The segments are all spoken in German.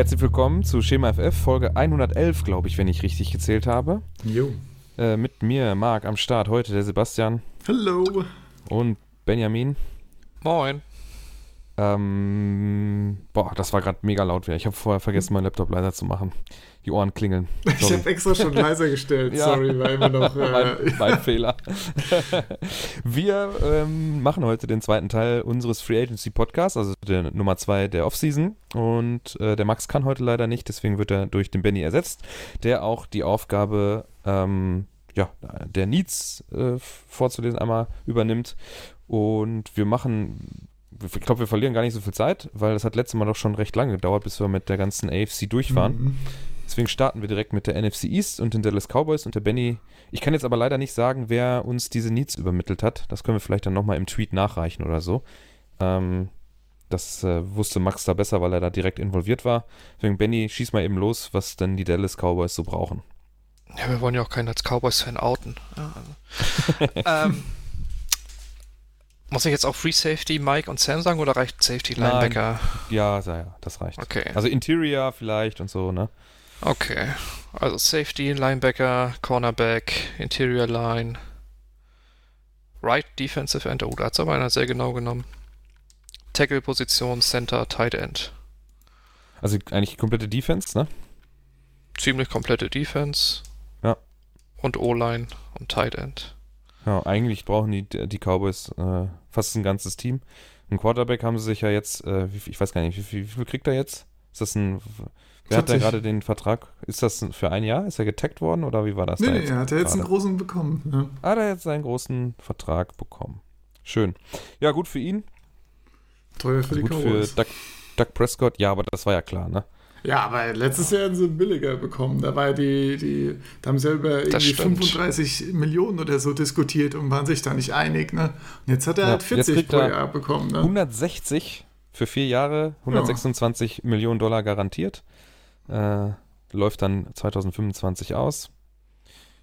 Herzlich willkommen zu Schema FF, Folge 111, glaube ich, wenn ich richtig gezählt habe. Jo. Äh, mit mir, Marc, am Start heute der Sebastian Hallo. und Benjamin. Moin. Ähm, boah, das war gerade mega laut wieder. Ich habe vorher vergessen, meinen Laptop leiser zu machen. Die Ohren klingeln. Ich Sorry. habe extra schon leiser gestellt. Ja. Sorry, weil immer noch. Äh, mein, mein Fehler. Wir ähm, machen heute den zweiten Teil unseres Free Agency Podcasts, also der Nummer zwei der Offseason. Und äh, der Max kann heute leider nicht, deswegen wird er durch den Benny ersetzt, der auch die Aufgabe ähm, ja, der Needs äh, vorzulesen einmal übernimmt. Und wir machen, ich glaube, wir verlieren gar nicht so viel Zeit, weil das hat letztes Mal doch schon recht lange gedauert, bis wir mit der ganzen AFC durchfahren. mhm. Deswegen starten wir direkt mit der NFC East und den Dallas Cowboys und der Benny. Ich kann jetzt aber leider nicht sagen, wer uns diese Needs übermittelt hat. Das können wir vielleicht dann nochmal im Tweet nachreichen oder so. Ähm, das äh, wusste Max da besser, weil er da direkt involviert war. Deswegen, Benny, schieß mal eben los, was denn die Dallas Cowboys so brauchen. Ja, wir wollen ja auch keinen als Cowboys-Fan outen. Ja, also. ähm, muss ich jetzt auch Free Safety, Mike und Sam sagen oder reicht Safety Nein. Linebacker? Ja, ja, ja, das reicht. Okay. Also Interior vielleicht und so, ne? Okay. Also Safety, Linebacker, Cornerback, Interior Line, Right Defensive End. Oh, da hat es aber einer sehr genau genommen. Tackle-Position, Center, Tight End. Also eigentlich komplette Defense, ne? Ziemlich komplette Defense. Ja. Und O-Line und Tight End. Ja, eigentlich brauchen die, die Cowboys äh, fast ein ganzes Team. Ein Quarterback haben sie sich ja jetzt, äh, ich weiß gar nicht, wie, viel- wie viel kriegt er jetzt? Ist das ein, wer hat da 40. gerade den Vertrag? Ist das für ein Jahr? Ist er getaggt worden oder wie war das Nee, da nee, er hat ja jetzt einen großen bekommen. Ja. Der hat jetzt seinen großen Vertrag bekommen. Schön. Ja, gut für ihn. Teuer für die gut für Cowboys. Doug, Doug Prescott. Ja, aber das war ja klar, ne? Ja, aber letztes Jahr haben sie billiger bekommen. Da war die, die, da haben sie ja über irgendwie stimmt. 35 Millionen oder so diskutiert und waren sich da nicht einig, ne? Und jetzt hat er Ja, halt jetzt 40 kriegt pro Jahr bekommen, ne? 160 für vier Jahre, 126 Millionen Dollar garantiert. Äh, läuft dann 2025 aus.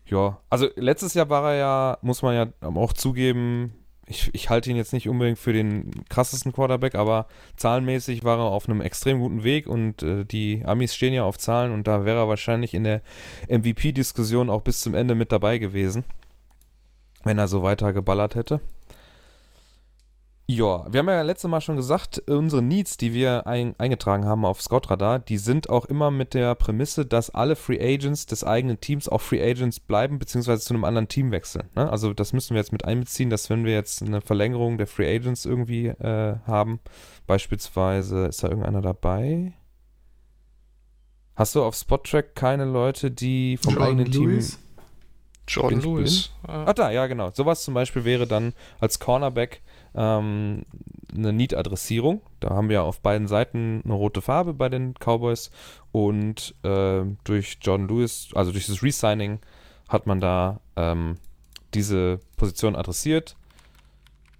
Ja, also letztes Jahr war er ja, muss man ja auch zugeben, ich, ich halte ihn jetzt nicht unbedingt für den krassesten Quarterback, aber zahlenmäßig war er auf einem extrem guten Weg und äh, die Amis stehen ja auf Zahlen und da wäre er wahrscheinlich in der MVP-Diskussion auch bis zum Ende mit dabei gewesen, wenn er so weiter geballert hätte. Ja, wir haben ja letztes Mal schon gesagt, unsere Needs, die wir ein, eingetragen haben auf Scout-Radar, die sind auch immer mit der Prämisse, dass alle Free Agents des eigenen Teams auch Free Agents bleiben, beziehungsweise zu einem anderen Team wechseln. Ne? Also das müssen wir jetzt mit einbeziehen, dass wenn wir jetzt eine Verlängerung der Free Agents irgendwie äh, haben, beispielsweise, ist da irgendeiner dabei? Hast du auf Spot-Track keine Leute, die vom Jordan eigenen Lewis? Team Jordan Lewis. Ja. Ah, da, ja, genau. Sowas zum Beispiel wäre dann als Cornerback ähm, eine Need-Adressierung. Da haben wir auf beiden Seiten eine rote Farbe bei den Cowboys und ähm, durch Jordan Lewis, also durch das Resigning, hat man da ähm, diese Position adressiert.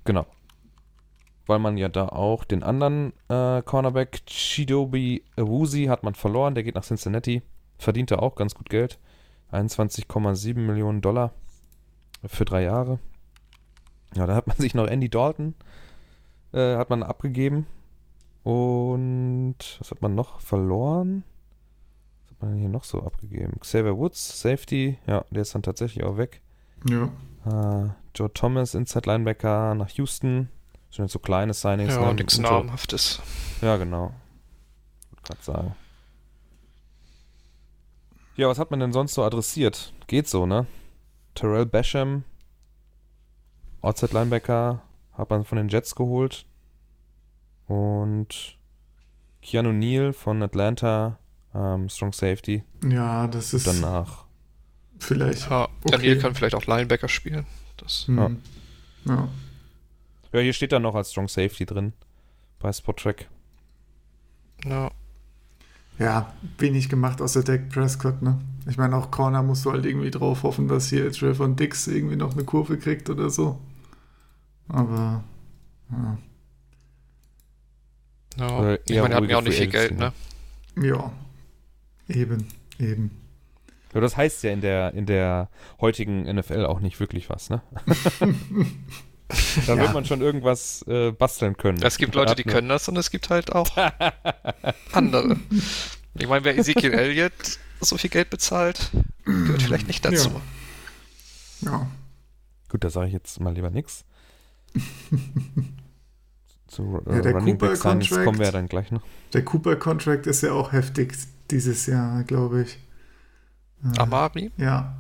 Genau. Weil man ja da auch den anderen äh, Cornerback, Chidobe Awuzi, hat man verloren. Der geht nach Cincinnati. Verdient er auch ganz gut Geld. 21,7 Millionen Dollar für drei Jahre. Ja, da hat man sich noch Andy Dalton äh, hat man abgegeben. Und was hat man noch verloren? Was hat man denn hier noch so abgegeben? Xavier Woods, Safety, ja, der ist dann tatsächlich auch weg. Ja. Äh, Joe Thomas, Inside Linebacker nach Houston. Das sind jetzt so kleine Signings. Ja, ne? nichts Namhaftes. ja, genau. Wollte gerade sagen. Ja, was hat man denn sonst so adressiert? Geht so, ne? Terrell Basham, Outside Linebacker, hat man von den Jets geholt. Und Keanu Neal von Atlanta, ähm, Strong Safety. ja, das ist Danach. vielleicht. Ja, Okay. Daniel kann vielleicht auch Linebacker spielen. Das, Hm. Ja. Ja, hier steht dann noch als Strong Safety drin. Bei Spot-Track. ja. ja, wenig gemacht außer Dak Prescott, ne? Ich meine, auch Corner musst du halt irgendwie drauf hoffen, dass hier Trevor Dix irgendwie noch eine Kurve kriegt oder so. Aber, ja. ja. Oder Ich meine, er hat ruhige ja auch nicht viel Geld, ne? Ja. Eben, eben. Ja, das heißt ja in der, in der heutigen NFL auch nicht wirklich was, ne? da Ja. wird man schon irgendwas äh, basteln können. Es gibt Leute, die können das und es gibt halt auch andere. Ich meine, wer Ezekiel Elliott so viel Geld bezahlt, gehört vielleicht nicht dazu. Ja. ja. Gut, da sage ich jetzt mal lieber nichts. Zu äh, Ja, der Running Cooper Contract. kommen wir ja dann gleich noch. Der Cooper-Contract ist ja auch heftig dieses Jahr, glaube ich. Äh, Amari? Ja.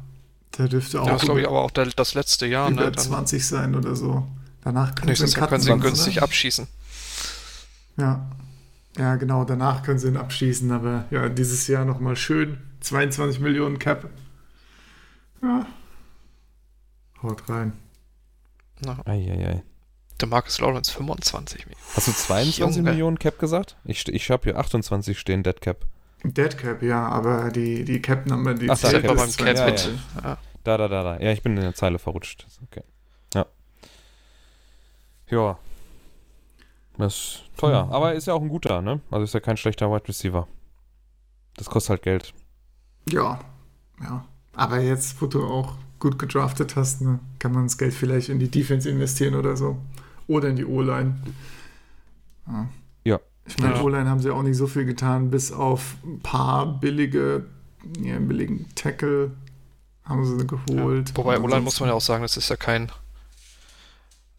Der dürfte auch Ja, das ist, glaube ich, aber auch der, das letzte Jahr. über Ne? Dann 20 sein oder so. Danach können nächstes sie Jahr können sie ihn günstig oder? abschießen. Ja. Ja, genau, danach können sie ihn abschießen, aber ja, dieses Jahr nochmal schön. 22 Millionen Cap. Ja. Haut rein. Na, Eieiei. der Marcus Lawrence 25 Millionen. Hast du 22 Junge. Millionen Cap gesagt? Ich, ich habe hier 28 stehen, Dead Cap. Dead Cap, ja, aber die, die Cap-Nummer, die Ach, da, Cap beim Cap 22. mit. Ja. Da, da, da, da. Ja, ich bin in der Zeile verrutscht. Okay. Ja. Ja. Das ist teuer. Hm. Aber ist ja auch ein guter, ne? Also ist ja kein schlechter Wide Receiver. Das kostet halt Geld. Ja, ja. Aber jetzt, wo du auch gut gedraftet hast, ne, kann man das Geld vielleicht in die Defense investieren oder so. Oder in die O-Line. Ja. Ja. Ich meine, Ja. O-Line haben sie auch nicht so viel getan, bis auf ein paar billige, ja, einen billigen Tackle haben sie geholt. Wobei, Und Olan muss man ja auch sagen, das ist ja kein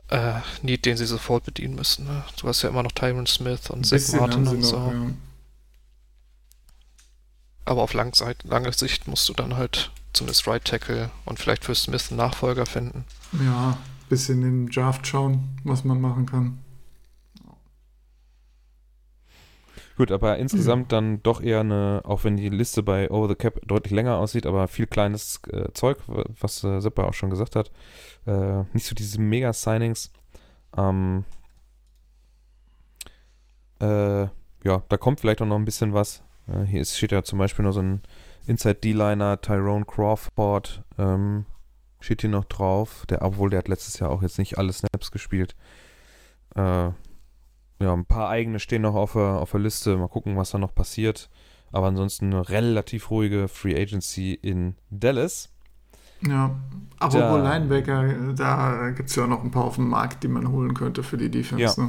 äh, Need, den sie sofort bedienen müssen. Ne? Du hast ja immer noch Tyron Smith und Zach Martin und noch, so. Aber auf lang, lange Sicht musst du dann halt zumindest Right Tackle und vielleicht für Smith einen Nachfolger finden. Ja, bisschen im Draft schauen, was man machen kann. Gut, aber insgesamt dann doch eher eine, auch wenn die Liste bei Over the Cap deutlich länger aussieht, aber viel kleines äh, Zeug, was äh, Seppa auch schon gesagt hat. Äh, nicht so diese Mega-Signings. Ähm, äh, ja, da kommt vielleicht auch noch ein bisschen was. Äh, hier ist, steht ja zum Beispiel noch so ein Inside D-Liner, Tyrone Crawford, ähm, steht hier noch drauf. Der, obwohl der hat letztes Jahr auch jetzt nicht alle Snaps gespielt. Äh, ja, ein paar eigene stehen noch auf der, auf der Liste. Mal gucken, was da noch passiert. Aber ansonsten eine relativ ruhige Free Agency in Dallas. Ja, aber Da- Linebacker, da gibt es ja noch ein paar auf dem Markt, die man holen könnte für die Defense. Ja.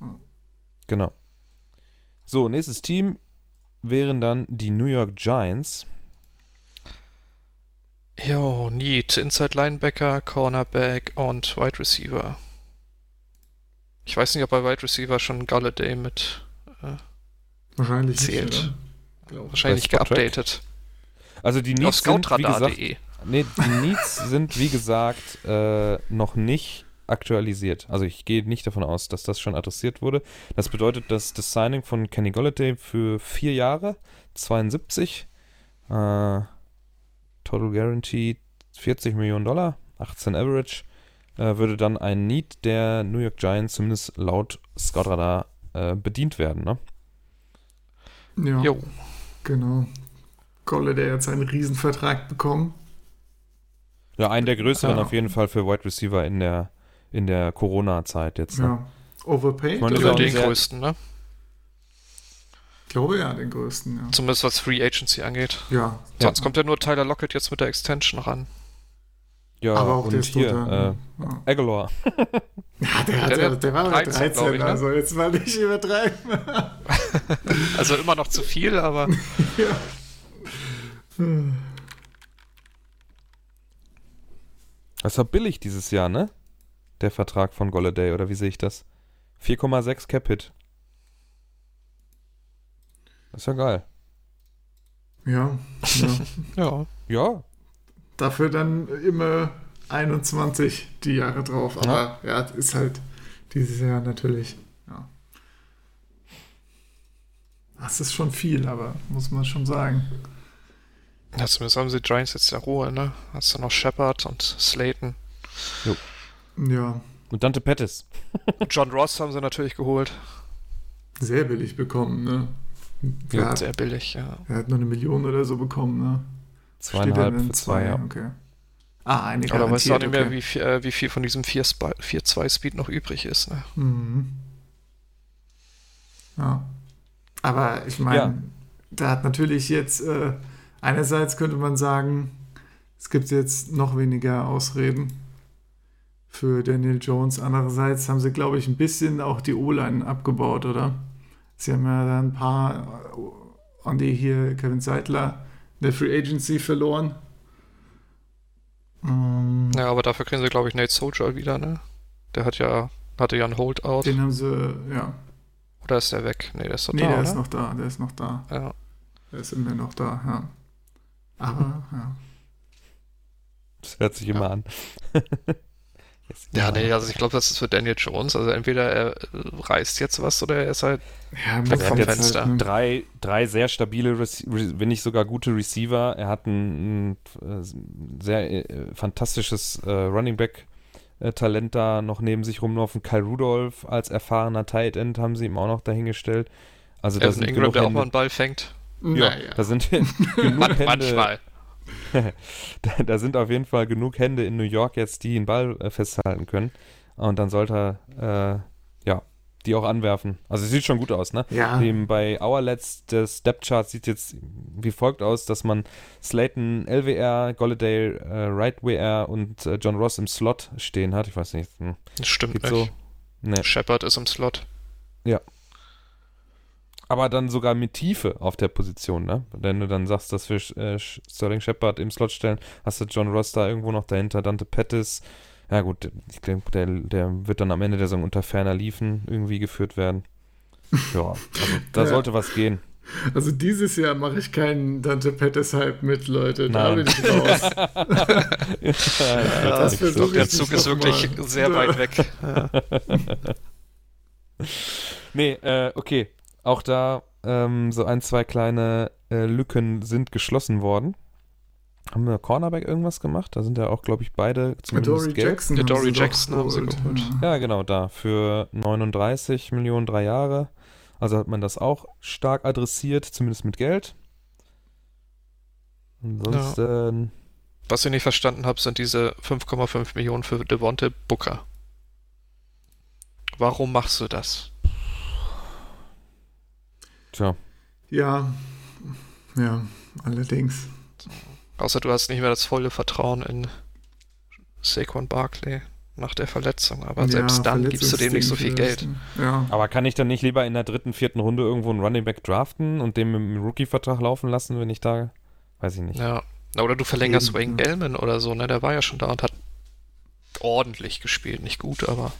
Ne? Genau. So, nächstes Team wären dann die New York Giants. Jo, Need, Inside Linebacker, Cornerback und Wide Receiver. Ich weiß nicht, ob bei Wide Receiver schon Galladay mit Wahrscheinlich Zählt. nicht. Wahrscheinlich geupdatet. Also die Needs sind, wie gesagt, nee, die Needs sind, wie gesagt, äh, noch nicht aktualisiert. Also ich gehe nicht davon aus, dass das schon adressiert wurde. Das bedeutet, dass das Signing von Kenny Golladay für vier Jahre, 72, äh, Total Guarantee 40 Millionen Dollar, 18 Average, äh, würde dann ein Need der New York Giants zumindest laut Scoutradar äh, bedient werden. Ne? Ja, Jo, genau. Golladay hat seinen Riesenvertrag bekommen. Ja, einen der größeren Ja. auf jeden Fall für Wide Receiver in der, in der Corona-Zeit jetzt. Ne? Ja. Overpaid? Ich meine, auch den größten, ne? Ich glaube ja, den größten, ja. Zumindest was Free Agency angeht. Ja, Sonst kommt ja nur Tyler Lockett jetzt mit der Extension ran. Ja, aber auch und der ist hier, äh, ja. ja. Aguilar. Ja, der, hat, Der ja, der war 13, 13, glaub ich, ne? also jetzt mal nicht übertreiben. Also immer noch zu viel, aber ja. Das war billig dieses Jahr, ne? Der Vertrag von Golladay, oder wie sehe ich das? 4,6 Cap-Hit. Das ist ja geil. ja, ja. ja. Ja, Dafür dann immer 21 die Jahre drauf. Aber ja, ist halt dieses Jahr natürlich, ja. Das ist schon viel, aber muss man schon sagen. ja. Zumindest haben sie Giants jetzt ja Ruhe, ne? Hast du noch Shepard und Slayton. Ja, und Dante Pettis. John Ross haben sie natürlich geholt. sehr billig bekommen, ne? Ja, hat, Sehr billig, ja. wer hat nur eine Million oder so bekommen, ne? Steht Zweieinhalb für zwei, ja. Okay. Ah, eine Aber weißt du auch nicht mehr, okay. wie viel, äh, wie viel von diesem 4-2-Speed noch übrig ist, ne? Mhm. Ja. Aber ich meine, Ja. da hat natürlich jetzt, äh, einerseits könnte man sagen, es gibt jetzt noch weniger Ausreden für Daniel Jones. Andererseits haben sie, glaube ich, ein bisschen auch die O-Line abgebaut, oder? Sie haben ja da ein paar Andy hier, Kevin Seidler, der Free Agency verloren. Ähm, ja, aber dafür kriegen sie, glaube ich, Nate Soldier wieder, ne? Der hat ja, hatte ja einen Holdout. Den haben sie, ja. Oder ist der weg? Ne, der ist doch nee, da. Nee, der oder? ist noch da, der ist noch da. Ja. Der ist immer noch da, ja. Aber, ja. Das hört sich immer ja. an. ja, nee, also ich glaube, das ist für Daniel Jones. Also entweder er reißt jetzt was oder er ist halt ja, weg vom Fenster. Halt drei, drei sehr stabile, wenn nicht sogar gute Receiver. Er hat ein, ein äh, sehr äh, fantastisches äh, Running Back äh, Talent da noch neben sich rumlaufen. Kyle Rudolph als erfahrener Tight End haben sie ihm auch noch dahingestellt. Also da sind Ingram, der auch mal einen Ball fängt. Ja, naja. da sind genug Hände. Manchmal. da, da, sind auf jeden Fall genug Hände in New York jetzt, die den Ball äh, festhalten können. Und dann sollte er, äh, ja, die auch anwerfen. Also sieht schon gut aus, ne? Ja. Dem, bei Hourlets, der Step-Chart sieht jetzt wie folgt aus, dass man Slayton LWR, Golladay äh, Right WR und äh, John Ross im Slot stehen hat. Ich weiß nicht. Hm. Das stimmt nicht. So? Nee. Shepard ist im Slot. Ja, aber dann sogar mit Tiefe auf der Position, ne? Wenn du dann sagst, dass wir äh, Sterling Shepard im Slot stellen, hast du John Ross da irgendwo noch dahinter, Dante Pettis. Ja gut, ich denke, der, der wird dann am Ende der Saison unter ferner Liefen irgendwie geführt werden. Ja, also da ja. sollte was gehen. Also dieses Jahr mache ich keinen Dante Pettis Hype mit, Leute. Da Nein. bin ich raus. ja, das so. Der Zug ist wirklich mal. sehr weit weg. Ja. nee, äh, okay. Auch da ähm, so ein, zwei kleine äh, Lücken sind geschlossen worden. Haben wir Cornerback irgendwas gemacht? Da sind ja auch, glaube ich, beide zumindest Dory Geld. Jackson Der Dory Jackson haben sie geholt. Ja, genau, da. Für 39 Millionen drei Jahre. Also hat man das auch stark adressiert, zumindest mit Geld. Ansonsten. Ja. Was ich nicht verstanden habe, sind diese 5,5 Millionen für Devonte Booker. Warum machst du das? Tja. Ja, ja, allerdings. Außer du hast nicht mehr das volle Vertrauen in Saquon Barkley nach der Verletzung. Aber ja, selbst dann gibst du dem nicht so viel Geld. Ja. Aber kann ich dann nicht lieber in der dritten, vierten Runde irgendwo einen Running Back draften und dem im Rookie-Vertrag laufen lassen, wenn ich da, weiß ich nicht. Ja. Oder du verlängerst Eben, Wayne ja. Gellman oder so, ne? Der war ja schon da und hat ordentlich gespielt. Nicht gut, aber.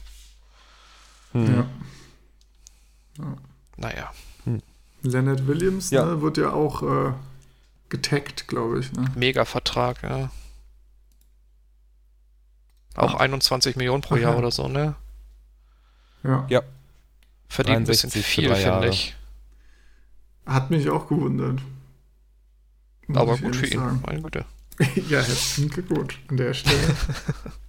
Hm. Ja. ja. Naja. Leonard Williams ja. Ne, wird ja auch äh, getaggt, glaube ich. Ne? Mega-Vertrag, ja. Auch ah. 21 Millionen pro Jahr ja. oder so, ne? Ja. Ja. Verdient ein bisschen viel, finde ich. Hat mich auch gewundert. Aber gut für ihn, meine Güte. ja, herzlichen Glückwunsch an der Stelle.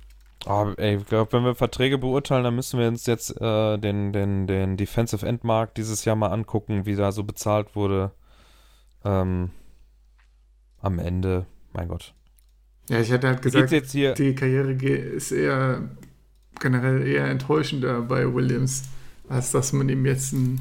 Oh, ey, ich glaube, wenn wir Verträge beurteilen, dann müssen wir uns jetzt äh, den, den, den Defensive End Markt dieses Jahr mal angucken, wie da so bezahlt wurde. Ähm, am Ende, mein Gott. Ja, ich hätte halt gesagt, die Karriere ist eher generell eher enttäuschender bei Williams, als dass man ihm jetzt ein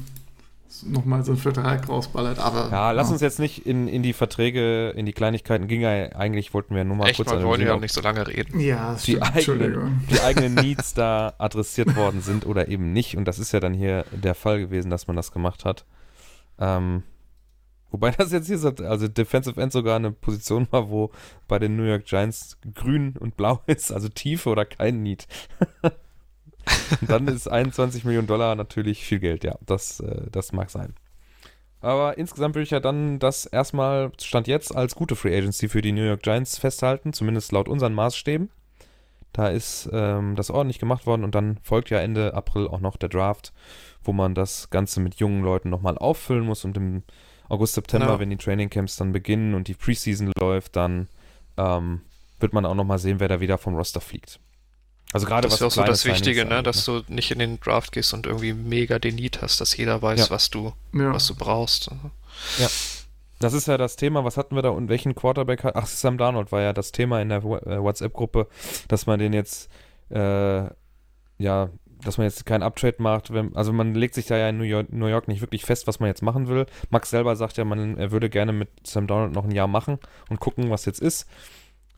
nochmal so einen Vertrag rausballert. Aber, ja, lass ja. uns jetzt nicht in, in die Verträge, in die Kleinigkeiten ging ja, eigentlich wollten wir nur mal Echt, kurz wir wollen ja nicht so lange reden. Ja, die, eigenen, die eigenen Needs da adressiert worden sind oder eben nicht. Und das ist ja dann hier der Fall gewesen, dass man das gemacht hat. Ähm, wobei das jetzt hier so, also Defensive End sogar eine Position war, wo bei den New York Giants grün und blau ist, also Tiefe oder kein Need. Und dann ist 21 Millionen Dollar natürlich viel Geld, ja. Das, äh, das mag sein. Aber insgesamt würde ich ja dann das erstmal Stand jetzt als gute Free Agency für die New York Giants festhalten, zumindest laut unseren Maßstäben. Da ist ähm, das ordentlich gemacht worden und dann folgt ja Ende April auch noch der Draft, wo man das Ganze mit jungen Leuten nochmal auffüllen muss und im August, September, ja. wenn die Trainingcamps dann beginnen und die Preseason läuft, dann ähm, wird man auch nochmal sehen, wer da wieder vom Roster fliegt. Also gerade das was ist auch so das Wichtige, ne? dass ne? du nicht in den Draft gehst und irgendwie mega den Need hast, dass jeder weiß, ja. was du, ja. was du brauchst. Ja. Das ist ja das Thema, was hatten wir da und welchen Quarterback hat. Ach, Sam Darnold war ja das Thema in der äh, WhatsApp-Gruppe, dass man den jetzt, äh, ja, dass man jetzt keinen Uptrade macht. Wenn, also man legt sich da ja in New York, New York, nicht wirklich fest, was man jetzt machen will. Max selber sagt ja, man, er würde gerne mit Sam Darnold noch ein Jahr machen und gucken, was jetzt ist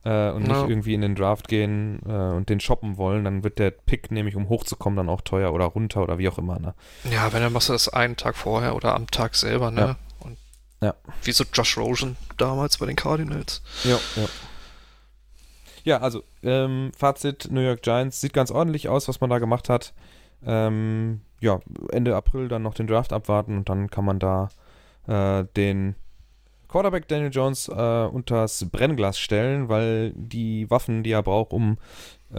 äh, und no. nicht irgendwie in den Draft gehen äh, und den shoppen wollen, dann wird der Pick nämlich, um hochzukommen, dann auch teuer oder runter oder wie auch immer. Ne? Ja, wenn dann machst du das einen Tag vorher oder am Tag selber, ne? Ja. Und Ja. Wie so Josh Rosen damals bei den Cardinals. Ja, ja. Ja, also, ähm, Fazit, New York Giants sieht ganz ordentlich aus, was man da gemacht hat. Ähm, ja, Ende April dann noch den Draft abwarten und dann kann man da äh, den Quarterback Daniel Jones äh, unters Brennglas stellen, weil die Waffen, die er braucht, um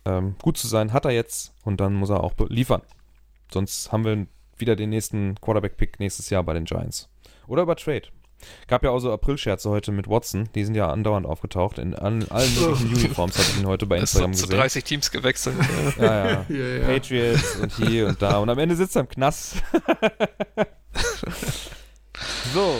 ähm, gut zu sein, hat er jetzt und dann muss er auch liefern. Sonst haben wir wieder den nächsten Quarterback-Pick nächstes Jahr bei den Giants. Oder über Trade. Gab ja auch so April-Scherze heute mit Watson. Die sind ja andauernd aufgetaucht. In allen, allen möglichen Uniforms hatte ich ihn heute bei Instagram Es gesehen. sind zu 30 Teams gewechselt. Ja, ja. Ja, ja. Patriots und hier und da. Und am Ende sitzt er im Knast. so,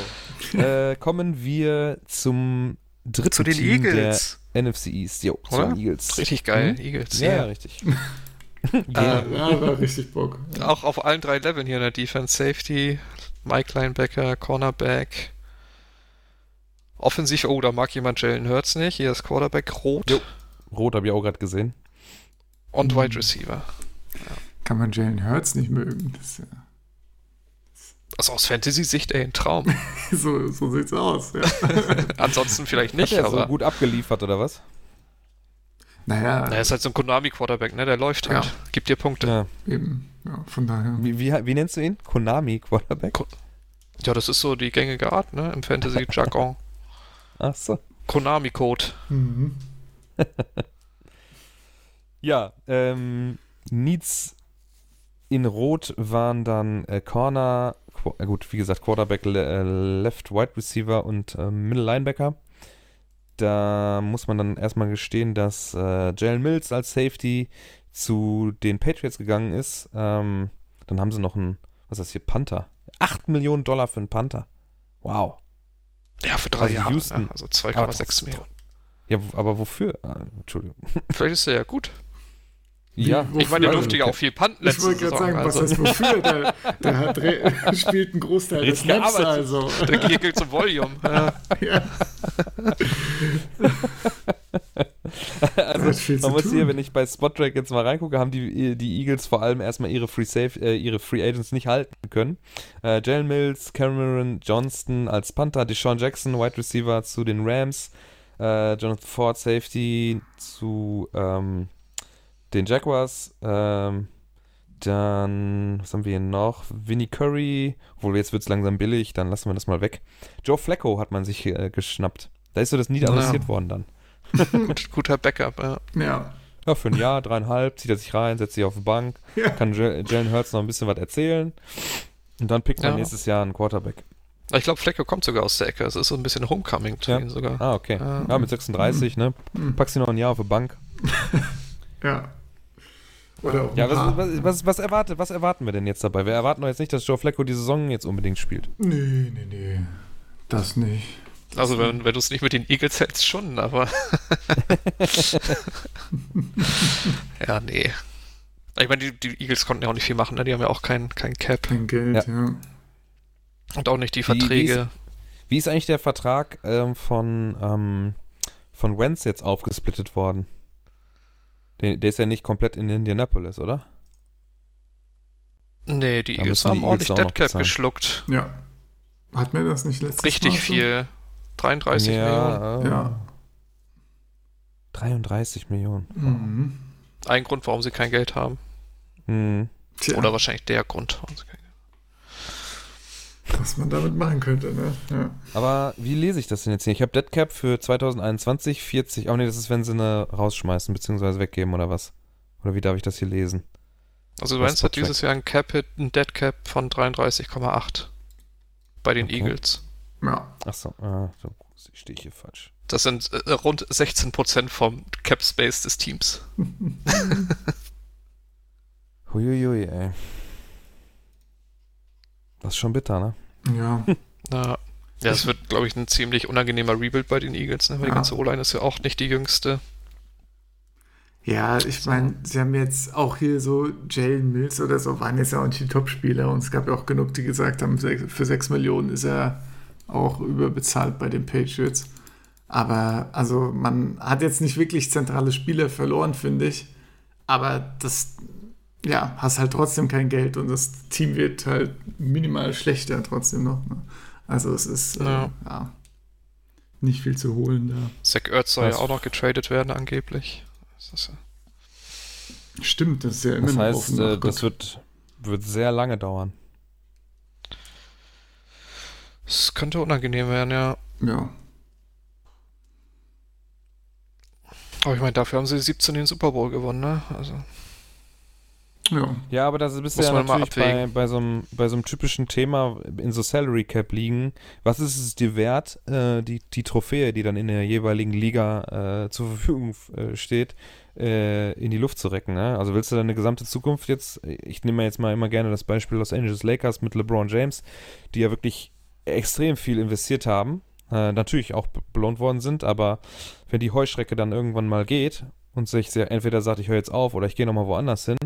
äh, kommen wir zum dritten Zu den Team Eagles. der NFC East. Jo, zu den Eagles. Richtig geil, Mhm. Eagles. Ja, ja, Ja. richtig. Ähm, Ja, war richtig Bock. Auch auf allen drei Leveln hier in der Defense, Safety, Mike Linebacker, Cornerback. Offensiv, oh, da mag jemand Jalen Hurts nicht. Hier ist Quarterback rot Jo. Rot habe ich auch gerade gesehen. und. Wide Receiver. Kann man Jalen Hurts nicht mögen. Das ist ja, Also aus Fantasy-Sicht, ey, ein Traum. so, so sieht's aus. Ja. Ansonsten vielleicht Hat nicht, er so aber gut abgeliefert, oder was? Naja, er ist halt so ein Konami-Quarterback, ne? Der läuft halt. Ja. Gibt dir Punkte. Ja. eben. Ja, von daher. Wie, wie, wie nennst du ihn? Konami Quarterback? Ja, das ist so die gängige Art, ne? Im Fantasy-Jargon. Ach so. Konami-Code. Mhm. Ja, ähm, Needs in Rot waren dann äh, Corner, gut, wie gesagt, Quarterback, äh, Left Wide Receiver und äh, Middle Linebacker. Da muss man dann erstmal gestehen, dass äh, Jalen Mills als Safety zu den Patriots gegangen ist. Ähm, dann haben sie noch einen, was ist das hier, Panther. 8 Millionen Dollar für einen Panther. Wow. Ja, für drei Also Jahre. Houston. Ne? Also Aber 2,6 trotzdem. Millionen. Ja, aber wofür? Ah, Entschuldigung. Vielleicht ist er ja gut. Wie- ja, wo- Ich meine, der durfte ja auch viel Ich letzte wollte gerade sagen, was also. heißt wofür? Der, der hat re spielt einen Großteil des Richtig Snaps gearbeitet. also. Der gickelt zum Volume. Ja. Ja. Also, man muss tun. hier, wenn ich bei Spottrack jetzt mal reingucke, haben die, die Eagles vor allem erstmal ihre Free Safe, äh, ihre Free Agents nicht halten können. Äh, Jalen Mills, Cameron Johnston als Panther, Deshaun Jackson, Wide Receiver zu den Rams, äh, Jonathan Ford, Safety zu ähm, den Jaguars, ähm, dann, was haben wir hier noch? Vinnie Curry, obwohl jetzt wird es langsam billig, dann lassen wir das mal weg. Joe Flacco hat man sich äh, geschnappt. Da ist so das Nied adressiert Ja. worden dann. Gut, guter Backup. Ja. Ja. Ja, für ein Jahr, dreieinhalb, zieht er sich rein, setzt sich auf die Bank, Ja. kann Jalen Hurts noch ein bisschen was erzählen und dann pickt man Ja. nächstes Jahr einen Quarterback. Ich glaube, Flecko kommt sogar aus der Ecke. Es ist so ein bisschen Homecoming für Ja. ihn sogar. Ah, okay. Ah. Ja, mit 36, ne? Hm. Packst ihn noch ein Jahr auf die Bank. Ja. Oder auch Ja, was, was, was, was, erwartet, was erwarten wir denn jetzt dabei? Wir erwarten doch jetzt nicht, dass Joe Flacco die Saison jetzt unbedingt spielt. Nee, nee, nee. Das nicht. Also wenn, wenn du es nicht mit den Eagles hältst, schon, aber. ja, nee. Ich meine, die, die Eagles konnten ja auch nicht viel machen, ne? Die haben ja auch kein, kein Cap Kein Geld, ja. und auch nicht die Wie- wie Verträge. Wie ist eigentlich der Vertrag ähm, von, ähm, von Wentz jetzt aufgesplittet worden? Der, der ist ja nicht komplett in Indianapolis, oder? Nee, die Da Eagles die haben Eagles ordentlich Deadcap geschluckt. Ja. Hat mir das nicht letztes Richtig Mal viel. 33 Millionen. ja, äh, Ja. 33 Millionen. Mhm. Ein Grund, warum sie kein Geld haben. Hm. Tja, Oder wahrscheinlich der Grund. warum sie kein Geld was man damit machen könnte, ne? Ja. Aber wie lese ich das denn jetzt hier? Ich habe Deadcap für 2021 40. Oh nee, das ist, wenn sie eine rausschmeißen bzw. weggeben oder was? Oder wie darf ich das hier lesen? Also Das Vance hat dieses Jahr ein Cap-Hit, ein Dead-Cap von 33,8 bei den Okay. Eagles. ja. Achso, ah, so stehe ich hier falsch. Das sind äh, rund 16% vom Cap-Space des Teams. Huiuiui, ey. Das ist schon bitter, ne? Ja. Ja, ja es wird, glaube ich, ein ziemlich unangenehmer Rebuild bei den Eagles, ne? weil Ja. die ganze O-Line ist ja auch nicht die jüngste. Ja, ich meine, sie haben jetzt auch hier so Jalen Mills oder so, waren jetzt ja auch nicht die Top-Spieler und es gab ja auch genug, die gesagt haben, für 6 Millionen ist er auch überbezahlt bei den Patriots. Aber also man hat jetzt nicht wirklich zentrale Spieler verloren, finde ich. Aber das, ja, hast halt trotzdem kein Geld und das Team wird halt minimal schlechter trotzdem noch. Ne? Also es ist Ja. Äh, ja, nicht viel zu holen da. Zach Ertz soll Was- ja auch noch getradet werden, angeblich. Das ist ja Stimmt, das ist ja immer Das noch heißt, offen. äh, das wird, wird sehr lange dauern. Es könnte unangenehm werden, ja. Ja. Aber ich meine, dafür haben sie 17 den Super Bowl gewonnen, ne? Also, Ja. Ja, aber das bist Muss ja natürlich bei, bei, so einem, bei so einem typischen Thema in so Salary Cap liegen. Was ist es dir wert, äh, die, die Trophäe, die dann in der jeweiligen Liga äh, zur Verfügung äh, steht, äh, in die Luft zu recken? Ne? Also willst du deine gesamte Zukunft jetzt, ich nehme jetzt mal immer gerne das Beispiel Los Angeles Lakers mit LeBron James, die ja wirklich extrem viel investiert haben, äh, natürlich auch be- belohnt worden sind, aber wenn die Heuschrecke dann irgendwann mal geht und sich entweder sagt, ich höre jetzt auf oder ich gehe nochmal woanders hin,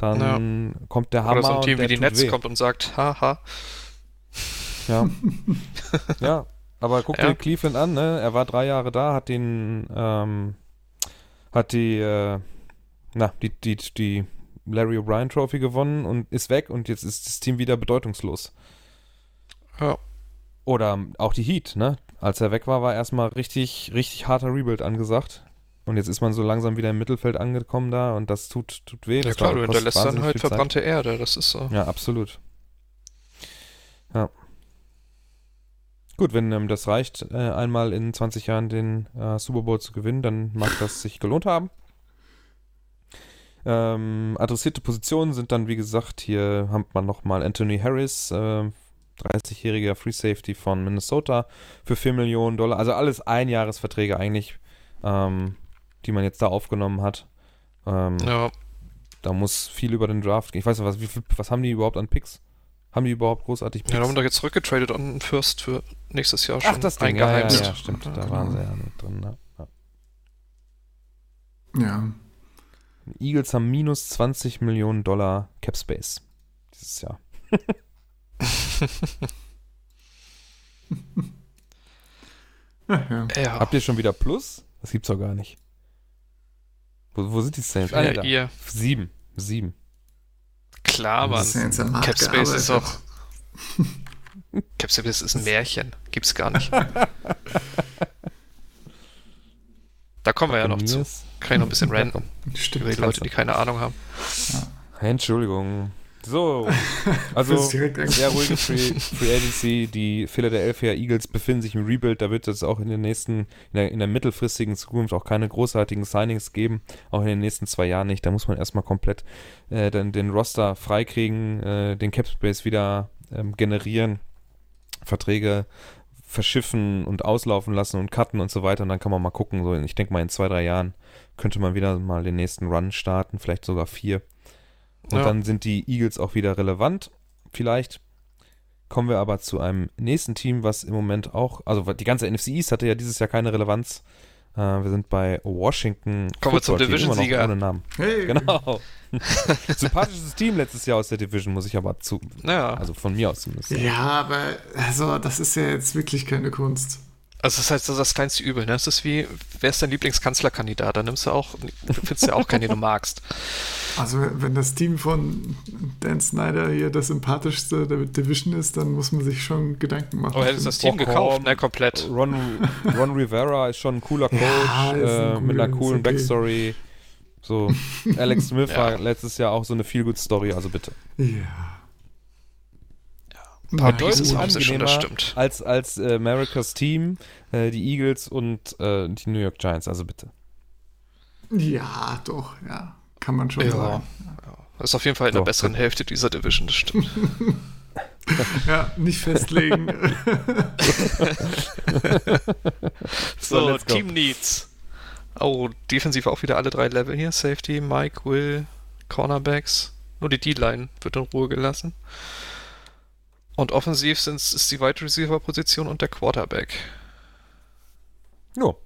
dann kommt der Hammer oder so ein Team wie die Nets weh. kommt und sagt, haha. Ja. ja, aber guck Ja. dir Cleveland an, ne? Er war drei Jahre da, hat den, ähm, hat die, äh, na, die, die, die Larry O'Brien Trophy gewonnen und ist weg und jetzt ist das Team wieder bedeutungslos. Ja. Oder auch die Heat, ne? Als er weg war, war erstmal richtig, richtig harter Rebuild angesagt. Und jetzt ist man so langsam wieder im Mittelfeld angekommen da und das tut, tut weh. Ja Das klar, du hinterlässt dann halt viel Zeit. verbrannte Erde, das ist so. Ja, absolut. Ja. Gut, wenn ähm, das reicht, äh, einmal in 20 Jahren den äh, Super Bowl zu gewinnen, dann mag das sich gelohnt haben. Ähm, adressierte Positionen sind dann, wie gesagt, hier hat man nochmal Anthony Harris, äh, 30-jähriger Free Safety von Minnesota für 4 Millionen Dollar. Also alles Einjahresverträge eigentlich, ähm, die man jetzt da aufgenommen hat. Ähm, Ja, da muss viel über den Draft gehen. Ich weiß nicht, was, wie viel, was haben die überhaupt an Picks? Haben die überhaupt großartig Picks? ja, da haben wir doch jetzt zurückgetradet und einen First für nächstes Jahr schon Ach, das Ding, ja, ja, eingeheimst. ja, stimmt. Da Ja, waren genau. sie ja mit drin. Ja. Ja. Ja. Die Eagles haben minus 20 Millionen Dollar Cap Space dieses Jahr. Ja, ja. Ja, Habt ihr schon wieder Plus? Das gibt's doch gar nicht. Wo, wo sind die Saints? Ah, ja, da. ihr. Sieben. Sieben. Klar, Mann. Das ist ja auch. Cap Space ist ein Märchen. Gibt's gar nicht. Da kommen wir ja noch zu. Kann ich noch ein bisschen ranten Stimmt. über die Leute, die keine Ahnung haben. Entschuldigung. So. Also, sehr ruhige Free, Free Agency. Die Philadelphia Eagles befinden sich im Rebuild. Da wird es auch in den nächsten, in der, in der mittelfristigen Zukunft auch keine großartigen Signings geben. Auch in den nächsten zwei Jahren nicht. Da muss man erstmal komplett äh, den, den Roster freikriegen, äh, den Cap Space wieder ähm, generieren, Verträge verschiffen und auslaufen lassen und cutten und so weiter. Und dann kann man mal gucken. So, ich denke mal, in zwei, drei Jahren könnte man wieder mal den nächsten Run starten, vielleicht sogar vier. Und Ja. dann sind die Eagles auch wieder relevant. Vielleicht kommen wir aber zu einem nächsten Team, was im Moment auch, also die ganze NFC East hatte ja dieses Jahr keine Relevanz. Äh, wir sind bei Washington. Kommen wir zum Division-Sieger. Ohne Namen. Hey, Genau. Sympathisches Team letztes Jahr aus der Division, muss ich aber zu, Ja, also von mir aus zumindest. Ja, aber also, das ist ja jetzt wirklich keine Kunst. Also das heißt, das ist das kleinste Übel. Ne? Das ist wie, wer ist dein Lieblingskanzlerkandidat? Da nimmst du auch, du findest ja auch keinen, den du magst. Also, wenn das Team von Dan Snyder hier das sympathischste der Division ist, dann muss man sich schon Gedanken machen. Aber hättest das Team gekauft, ne? Komplett. Ron, Ron Rivera ist schon ein cooler Coach Ja, ein äh, mit einer coolen okay. Backstory. So, Alex Smith Ja. war letztes Jahr auch so eine Feel-Good-Story, also bitte. Ja. Ein paar gut. haben sie schon, das angenehmer stimmt. als, als äh, Americas Team, äh, die Eagles und äh, die New York Giants, also bitte. Ja, doch, ja. Kann man schon Ja. sagen. Das ist auf jeden Fall in So, der besseren Hälfte dieser Division, das stimmt. Ja, nicht festlegen. So, So. Team Needs. Oh, defensiv auch wieder alle drei Level hier. Safety, Mike, Will, Cornerbacks. Nur die D-Line wird in Ruhe gelassen. Und offensiv sind's, ist die Wide Receiver Position und der Quarterback. Jo.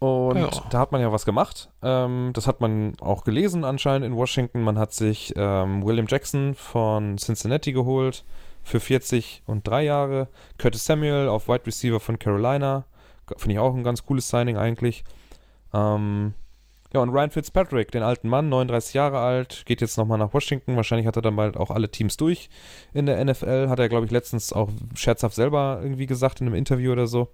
Und Ja. da hat man ja was gemacht. Ähm, das hat man auch gelesen anscheinend in Washington. Man hat sich ähm, William Jackson von Cincinnati geholt für 40 und 3 Jahre. Curtis Samuel auf Wide Receiver von Carolina. Finde ich auch ein ganz cooles Signing eigentlich. Ähm, Ja, und Ryan Fitzpatrick, den alten Mann, 39 Jahre alt, geht jetzt nochmal nach Washington. Wahrscheinlich hat er dann bald auch alle Teams durch in der NFL. Hat er, glaube ich, letztens auch scherzhaft selber irgendwie gesagt in einem Interview oder so.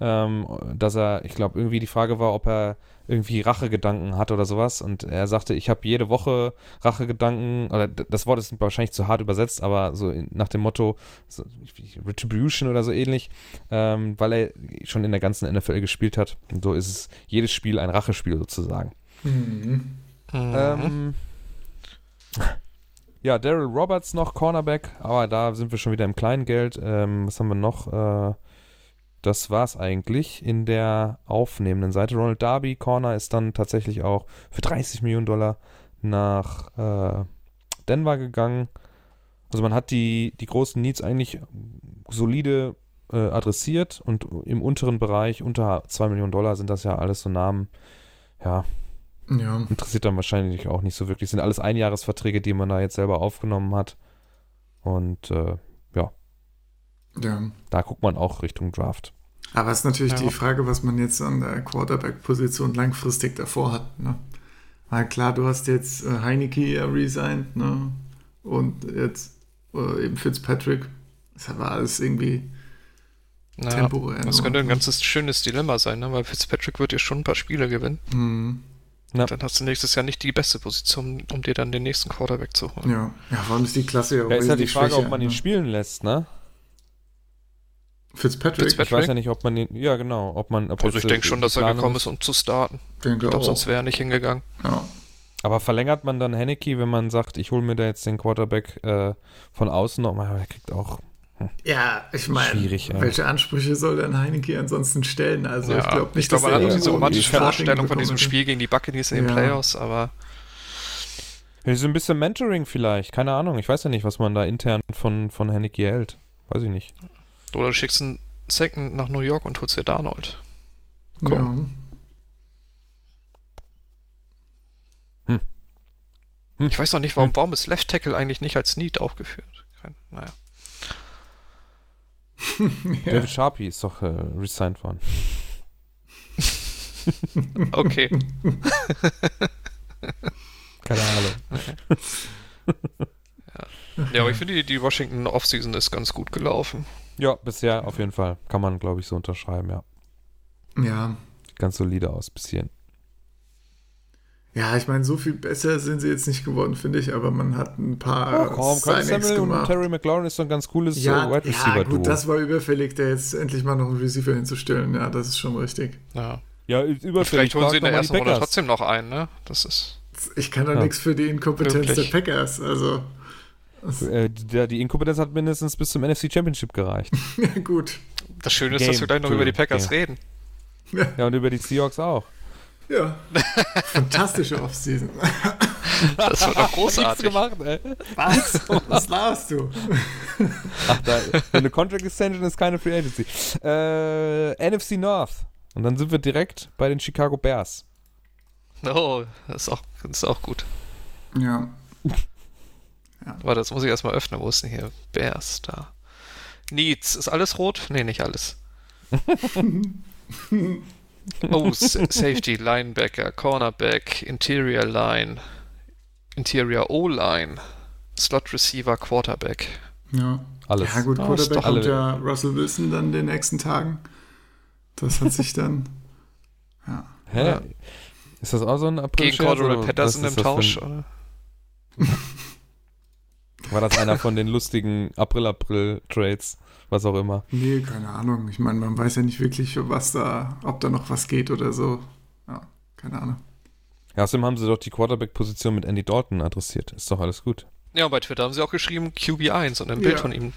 Ähm, dass er, ich glaube, irgendwie die Frage war, ob er irgendwie Rachegedanken hat oder sowas. Und er sagte, ich habe jede Woche Rachegedanken, oder das Wort ist wahrscheinlich zu hart übersetzt, aber so nach dem Motto so, Retribution oder so ähnlich, ähm, weil er schon in der ganzen NFL gespielt hat. Und so ist es jedes Spiel ein Rachespiel sozusagen. Mhm. Ähm, ja, Daryl Roberts noch, Cornerback, aber da sind wir schon wieder im Kleingeld. Ähm, was haben wir noch? Äh, das war es eigentlich in der aufnehmenden Seite. Ronald Darby, Corner, ist dann tatsächlich auch für 30 Millionen Dollar nach äh, Denver gegangen. Also man hat die, die großen Needs eigentlich solide äh, adressiert und im unteren Bereich, unter 2 Millionen Dollar, sind das ja alles so Namen, ja, ja. interessiert dann wahrscheinlich auch nicht so wirklich. Sind alles Einjahresverträge, die man da jetzt selber aufgenommen hat. Und äh, ja. Da guckt man auch Richtung Draft. Aber es ist natürlich ja. die Frage, was man jetzt an der Quarterback-Position langfristig davor hat. Ne? Weil klar, du hast jetzt äh, Heineke ja resigned, ne? Und jetzt äh, eben Fitzpatrick. Das war alles irgendwie naja, temporär. Das könnte ein ganzes schönes Dilemma sein, ne? weil Fitzpatrick wird ja schon ein paar Spiele gewinnen. Mhm. Ja. Dann hast du nächstes Jahr nicht die beste Position, um dir dann den nächsten Quarterback zu holen. Ja, ja warum ist die Klasse ja auch ja, ist ja die Frage, ob man ihn ne? spielen lässt, ne? Fitzpatrick. Fitzpatrick. Ich weiß ja nicht, ob man ihn, ja genau, ob man. Ob also ich denke schon, dass er gekommen ist, um zu starten. Denke ich glaube, sonst wäre er nicht hingegangen. Ja. Aber verlängert man dann Henneke, wenn man sagt, ich hole mir da jetzt den Quarterback äh, von außen nochmal, er kriegt auch. Hm, ja, ich meine, welche Ansprüche soll denn Heineke ansonsten stellen? Also ja, ich glaube nicht, ich glaub, dass man hat diese romantische Vorstellung von diesem Spiel gegen die Buccaneers in den ja. Playoffs, aber so ein bisschen Mentoring vielleicht, keine Ahnung. Ich weiß ja nicht, was man da intern von, von Henneke hält. Weiß ich nicht. Oder du schickst einen Second nach New York und holst dir Darnold. Komm. Ja. Hm. Hm. Ich weiß noch nicht, warum, hm. warum ist Left Tackle eigentlich nicht als Need aufgeführt? Kein, naja. ja. David Sharpie ist doch äh, resigned worden. okay. Keine Ahnung. Okay. Ja. ja, aber ich finde, die, die Washington Offseason ist ganz gut gelaufen. Ja, bisher auf jeden Fall. Kann man, glaube ich, so unterschreiben, ja. Ja. Ganz solide aus, bisschen. Ja, ich meine, so viel besser sind sie jetzt nicht geworden, finde ich, aber man hat ein paar oh, komm, Signings gemacht. Und Terry McLaurin ist so ein ganz cooles ja, äh, Wide Receiver Ja, gut, das war überfällig, da jetzt endlich mal noch einen Receiver hinzustellen. Ja, das ist schon richtig. Ja, ja überfällig. Vielleicht holen sie in der ersten Runde trotzdem noch einen, ne? Das ist... Ich kann doch ja. nichts für die Inkompetenz Wirklich? der Packers, also... Äh, die, die Inkompetenz hat mindestens bis zum NFC Championship gereicht. ja, gut. Das Schöne ist, Game dass wir gleich noch über die Packers Game. reden. Ja. ja, und über die Seahawks auch. Ja. Fantastische Offseason. Das war doch großartig. gemacht, ey. Was? Was laufst du? Ach, da, eine Contract Extension ist keine Free Agency. Äh, NFC North. Und dann sind wir direkt bei den Chicago Bears. Oh, das ist auch, das ist auch gut. Ja. Ja. Warte, das muss ich erstmal öffnen. Wo ist denn hier? Bears da. Needs. Ist alles rot? Nee, nicht alles. oh, Safety, Linebacker, Cornerback, Interior Line, Interior O-Line, Slot Receiver, Quarterback. Ja. Alles. Ja, gut, Quarterback kommt ja Russell Wilson dann in den nächsten Tagen. Das hat sich dann. Ja. Hä? Ja. Ist das auch so ein April? Gegen Cordero Patterson im Tausch, oder? War das einer von den lustigen April-April-Trades? Was auch immer. Nee, keine Ahnung. Ich meine, man weiß ja nicht wirklich, was da, ob da noch was geht oder so. Ja, keine Ahnung. Ja, außerdem haben sie doch die Quarterback-Position mit Andy Dalton adressiert. Ist doch alles gut. Ja, und bei Twitter haben sie auch geschrieben QB1 und ein Bild von ihm.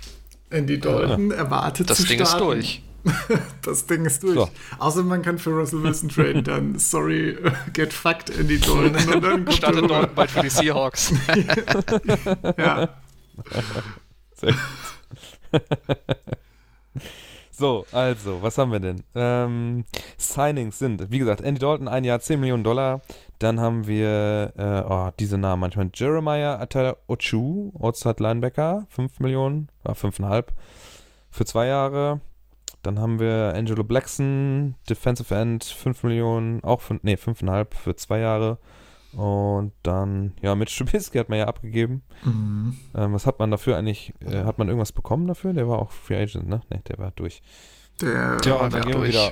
Andy Dalton ja. erwartet Das Ding starten. ist durch. das Ding ist durch. So. Außer man kann für Russell Wilson traden, dann sorry, get fucked Andy Dalton. Und dann Startet Dalton bald für die Seahawks. ja. Sehr gut. So, also, was haben wir denn? Ähm, Signings sind, wie gesagt, Andy Dalton, ein Jahr 10 Millionen Dollar. Dann haben wir, äh, oh, diese Namen manchmal. Jeremiah Atta Ochu, Outside Linebacker, 5 Millionen, ja, 5,5 für zwei Jahre. Dann haben wir Angelo Blackson, Defensive End, 5 Millionen, auch 5, nee, 5,5 für zwei Jahre. Und dann, ja, Mitch Trubisky hat man ja abgegeben. Mhm. Ähm, was hat man dafür eigentlich, äh, hat man irgendwas bekommen dafür? Der war auch Free Agent, ne? Ne, der war durch. Der, Ja, und dann der gehen wir durch. wieder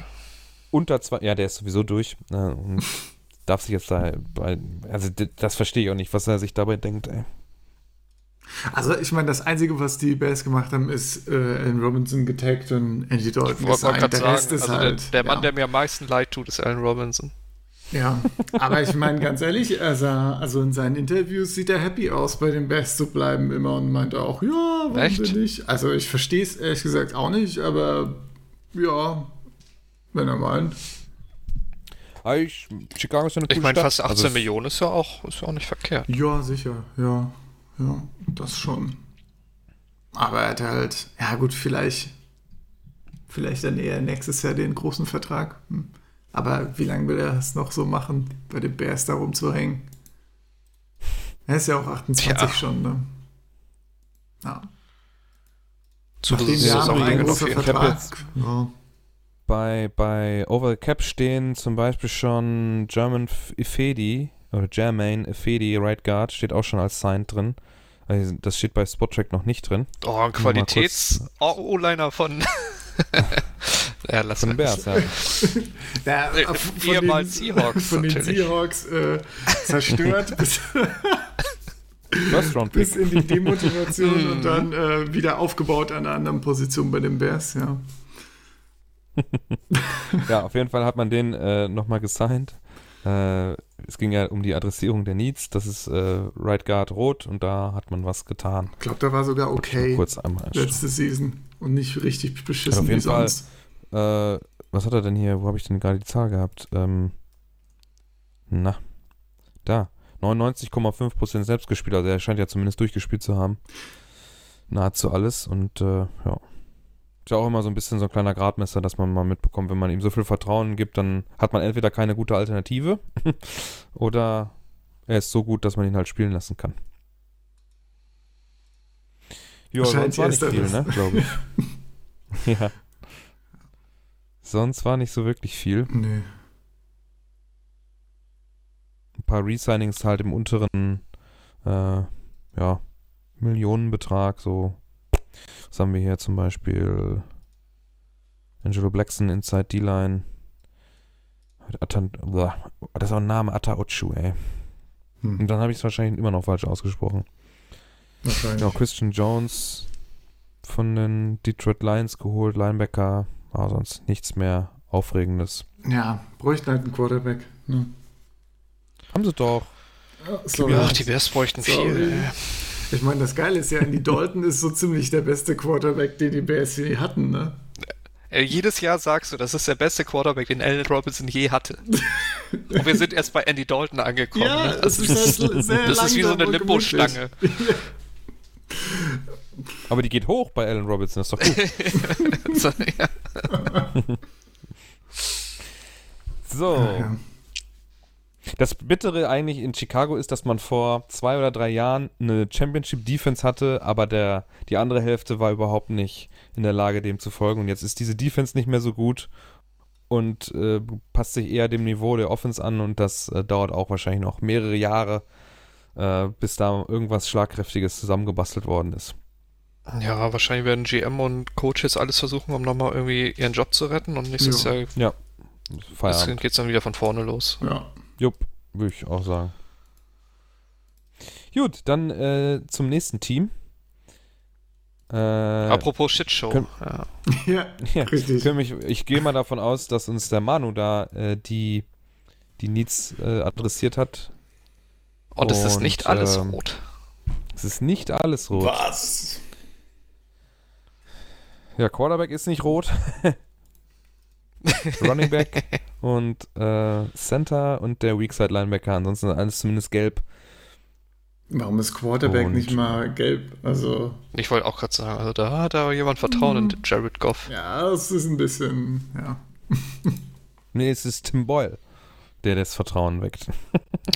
unter zwei, ja, der ist sowieso durch. Äh, und darf sich jetzt da, bei, also das verstehe ich auch nicht, was er sich dabei denkt, ey. Also ich meine, das Einzige, was die Bears gemacht haben, ist äh, Allen Robinson getaggt und Andy Dalton Ich gesigned. gerade Der Rest sagen, ist also halt... der, der Mann, ja. der mir am meisten leid tut, ist Allen Robinson. Ja, aber ich meine, ganz ehrlich, sah, also in seinen Interviews sieht er happy aus, bei den Bears zu bleiben immer und meinte auch, ja, warum nicht? Also ich verstehe es ehrlich gesagt auch nicht, aber ja, wenn er meint. Ich, Chicago ist eine Ich meine, fast 18 Also, Millionen ist ja auch, ist ja auch nicht verkehrt. Ja, sicher, ja, ja, das schon. Aber er hat halt, ja gut, vielleicht, vielleicht dann eher nächstes Jahr den großen Vertrag. Hm. Aber wie lange will er es noch so machen, bei den Bears da rumzuhängen? Er ist ja auch 28 Tja. schon, ne? Ja. Zu Nach der den Saison Jahren ein hin auf großer jeden Ich hab Fall. Vertrag. Ja. bei, bei Over the Cap stehen zum Beispiel schon German Ifedi oder Jermaine Ifedi, Right Guard, steht auch schon als Signed drin. Also Das steht bei Spottrack noch nicht drin. Oh, ein Qualitäts-O-Liner von. ja, lass Von. Bears, ja. Ja, Äh, von ehemals den- Seahawks Von den natürlich. Seahawks äh, zerstört bis, First Round bis in die Demotivation und dann äh, wieder aufgebaut an einer anderen Position bei den Bears, ja. Ja, auf jeden Fall hat man den äh, nochmal gesigned. Äh, es ging ja um die Adressierung der Needs. Das ist äh, Right Guard rot und da hat man was getan. Ich glaube, da war sogar okay Kurz einmal letzte Season und nicht richtig beschissen wie jeden Fall. sonst. Äh, was hat er denn hier? Wo habe ich denn gerade die Zahl gehabt? Ähm, na, da. 99,5% selbst gespielt. Also er scheint ja zumindest durchgespielt zu haben. Nahezu alles. Und äh, ja. Ist ja auch immer so ein bisschen so ein kleiner Gradmesser, dass man mal mitbekommt, wenn man ihm so viel Vertrauen gibt, dann hat man entweder keine gute Alternative oder er ist so gut, dass man ihn halt spielen lassen kann. Ja, sonst war nicht viel, ne, glaube ich. ja. Sonst war nicht so wirklich viel. Nee. Ein paar Resignings halt im unteren, äh, ja, Millionenbetrag, so. Was haben wir hier zum Beispiel? Angelo Blackson, Inside D-Line. Das ist auch ein Name, Atta Ochu, ey. Hm, Und dann habe ich es wahrscheinlich immer noch falsch ausgesprochen. Wahrscheinlich. Ja, Christian Jones von den Detroit Lions geholt, Linebacker, war sonst nichts mehr Aufregendes. Ja, bräuchten halt einen Quarterback. Ne? Haben sie doch. Ja, sorry. Ach, die Bears bräuchten Sorry. viel. Ich meine, das Geile ist ja, Andy Dalton ist so ziemlich der beste Quarterback, den die Bears je hatten, ne? Äh, jedes Jahr sagst du, das ist der beste Quarterback, den Allen Robinson je hatte. Und wir sind erst bei Andy Dalton angekommen. Ja, ne? es ist halt sehr das ist wie so eine Limbo-Stange. Aber die geht hoch bei Allen Robinson, das ist doch gut. so. So. Ja. Das Bittere eigentlich in Chicago ist, dass man vor zwei oder drei Jahren eine Championship Defense hatte, aber der, die andere Hälfte war überhaupt nicht in der Lage, dem zu folgen. Und jetzt ist diese Defense nicht mehr so gut und äh, passt sich eher dem Niveau der Offense an und das äh, dauert auch wahrscheinlich noch mehrere Jahre, äh, bis da irgendwas Schlagkräftiges zusammengebastelt worden ist. ja, wahrscheinlich werden GM und Coaches alles versuchen, um nochmal irgendwie ihren Job zu retten. Und nächstes Ja. Jahr Feierabend. geht es dann wieder von vorne los. ja. Jupp, würde ich auch sagen. Gut, dann äh, zum nächsten Team. Äh, Apropos Shitshow. können- Ja. ja, Ja, richtig. mich, ich gehe mal davon aus, dass uns der Manu da äh, die, die Needs äh, adressiert hat. Und es ist nicht alles ähm, rot. Es ist nicht alles rot. Was? Ja, Quarterback ist nicht rot. Running Back und äh, Center und der Weakside Linebacker. Ansonsten alles zumindest gelb. Warum ist Quarterback Und- nicht mal gelb? Also, Ich wollte auch gerade sagen, also da hat aber jemand Vertrauen in Jared Goff. ja, es ist ein bisschen, ja. Nee, es ist Tim Boyle, der das Vertrauen weckt.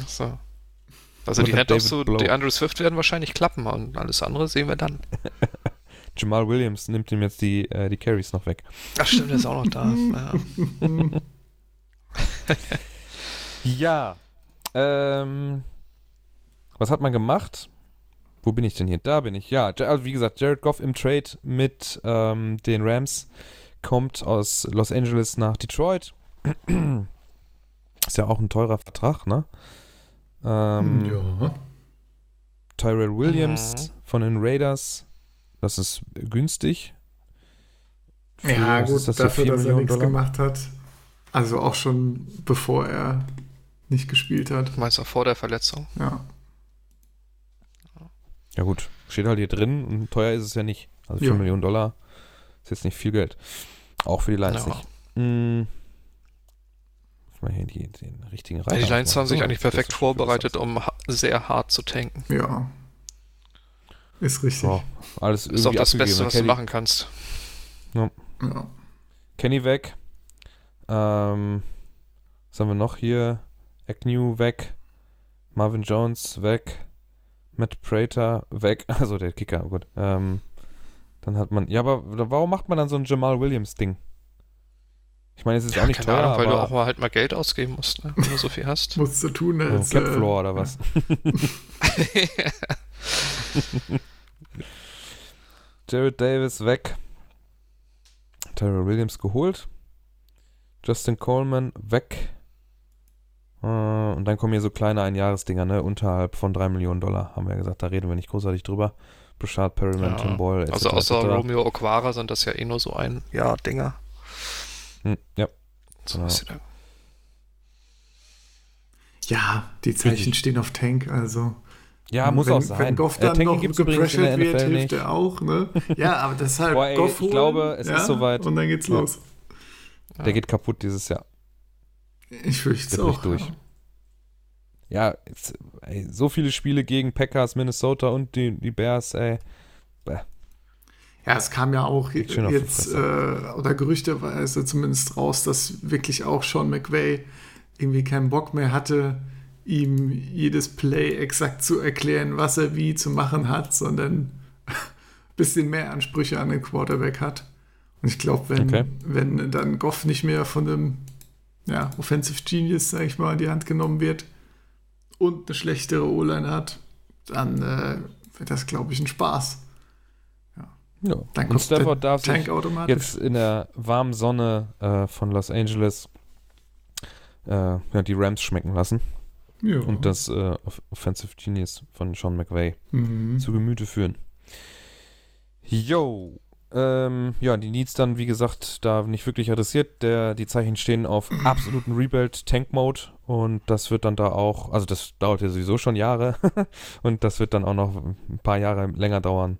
So. Also Oder die Handoffs zu Blow. DeAndre Swift werden wahrscheinlich klappen und alles andere sehen wir dann. Jamal Williams nimmt ihm jetzt die, äh, die Carries noch weg. Ach stimmt, der ist auch noch da. ja. Ähm, was hat man gemacht? Wo bin ich denn hier? Da bin ich. Ja, Ja- also wie gesagt, Jared Goff im Trade mit ähm, den Rams kommt aus Los Angeles nach Detroit. Ist ja auch ein teurer Vertrag, ne? Ähm, ja. Tyrell Williams Mhm. von den Raiders. Das ist günstig. Für- Ja, gut, ist das dafür, 4 dass er Millionen nichts Dollar? gemacht hat. Also auch schon bevor er nicht gespielt hat. Meinst du vor der Verletzung? Ja. Ja gut, steht halt hier drin und teuer ist es ja nicht. Also 4 Ja. Millionen Dollar ist jetzt nicht viel Geld. Auch für die Lions Ja. nicht. Hm. Mal hier die, den richtigen Ja, Reiter die Lions haben sich eigentlich perfekt vorbereitet, um sehr hart zu tanken. Ja. Ist richtig. Ja, alles Ist auch das abgegeben. Beste, was du Kenny, machen kannst. Ja. Kenny weg. Ähm, was haben wir noch hier? Agnew weg. Marvin Jones weg. Matt Prater weg. Also der Kicker, oh gut. Ähm, dann hat man. Ja, aber warum macht man dann so ein Jamal Williams-Ding? Ich meine, es ist Ja, auch nicht keine teuer, Ahnung, weil du auch mal halt mal Geld ausgeben musst, ne? wenn du so viel hast. Musst du tun oh, als. Cap äh, Floor oder was? Jared Davis weg. Tyrell Williams geholt. Justin Coleman weg. Äh, und dann kommen hier so kleine Einjahresdinger, ne? Unterhalb von 3 Millionen Dollar, haben wir ja gesagt. Da reden wir nicht großartig drüber. Brashard Perryman, Ja, Tim Boyle, etc. also außer etc. Romeo Okwara sind das ja eh nur so ein Jahr Dinger. Hm, ja. So Ja. sie da- Ja, die Zeichen stehen auf Tank, also. ja, muss wenn, auch sein. Wenn Goff Äh, dann Tanking noch gepressured wird, hilft nicht. er auch, ne? Ja, aber deshalb Boah, ey, Goff ich holen, glaube, es ist ja, soweit. Und dann geht's Ja. los. Der geht kaputt dieses Jahr. Ich fürchte es auch. durch. Ja, jetzt, ey, so viele Spiele gegen Packers, Minnesota und die, die Bears, ey. Ja, es kam ja auch jetzt, äh, oder gerüchteweise zumindest raus, dass wirklich auch Sean McVay irgendwie keinen Bock mehr hatte, ihm jedes Play exakt zu erklären, was er wie zu machen hat, sondern ein bisschen mehr Ansprüche an den Quarterback hat. Und ich glaube, wenn, Okay. wenn dann Goff nicht mehr von einem ja, Offensive Genius, sag ich mal, in die Hand genommen wird und eine schlechtere O-Line hat, dann äh, wird das, glaube ich, ein Spaß. Ja. Dann Und Stafford darf Tank sich automatisch. jetzt in der warmen Sonne äh, von Los Angeles äh, ja, die Rams schmecken lassen ja. und das äh, Off- Offensive Genius von Sean McVay Mhm. zu Gemüte führen. Yo. Ähm, ja, die Needs dann, wie gesagt, da nicht wirklich adressiert. Der, die Zeichen stehen auf absoluten Rebuild-Tank-Mode und das wird dann da auch, also das dauert ja sowieso schon Jahre und das wird dann auch noch ein paar Jahre länger dauern,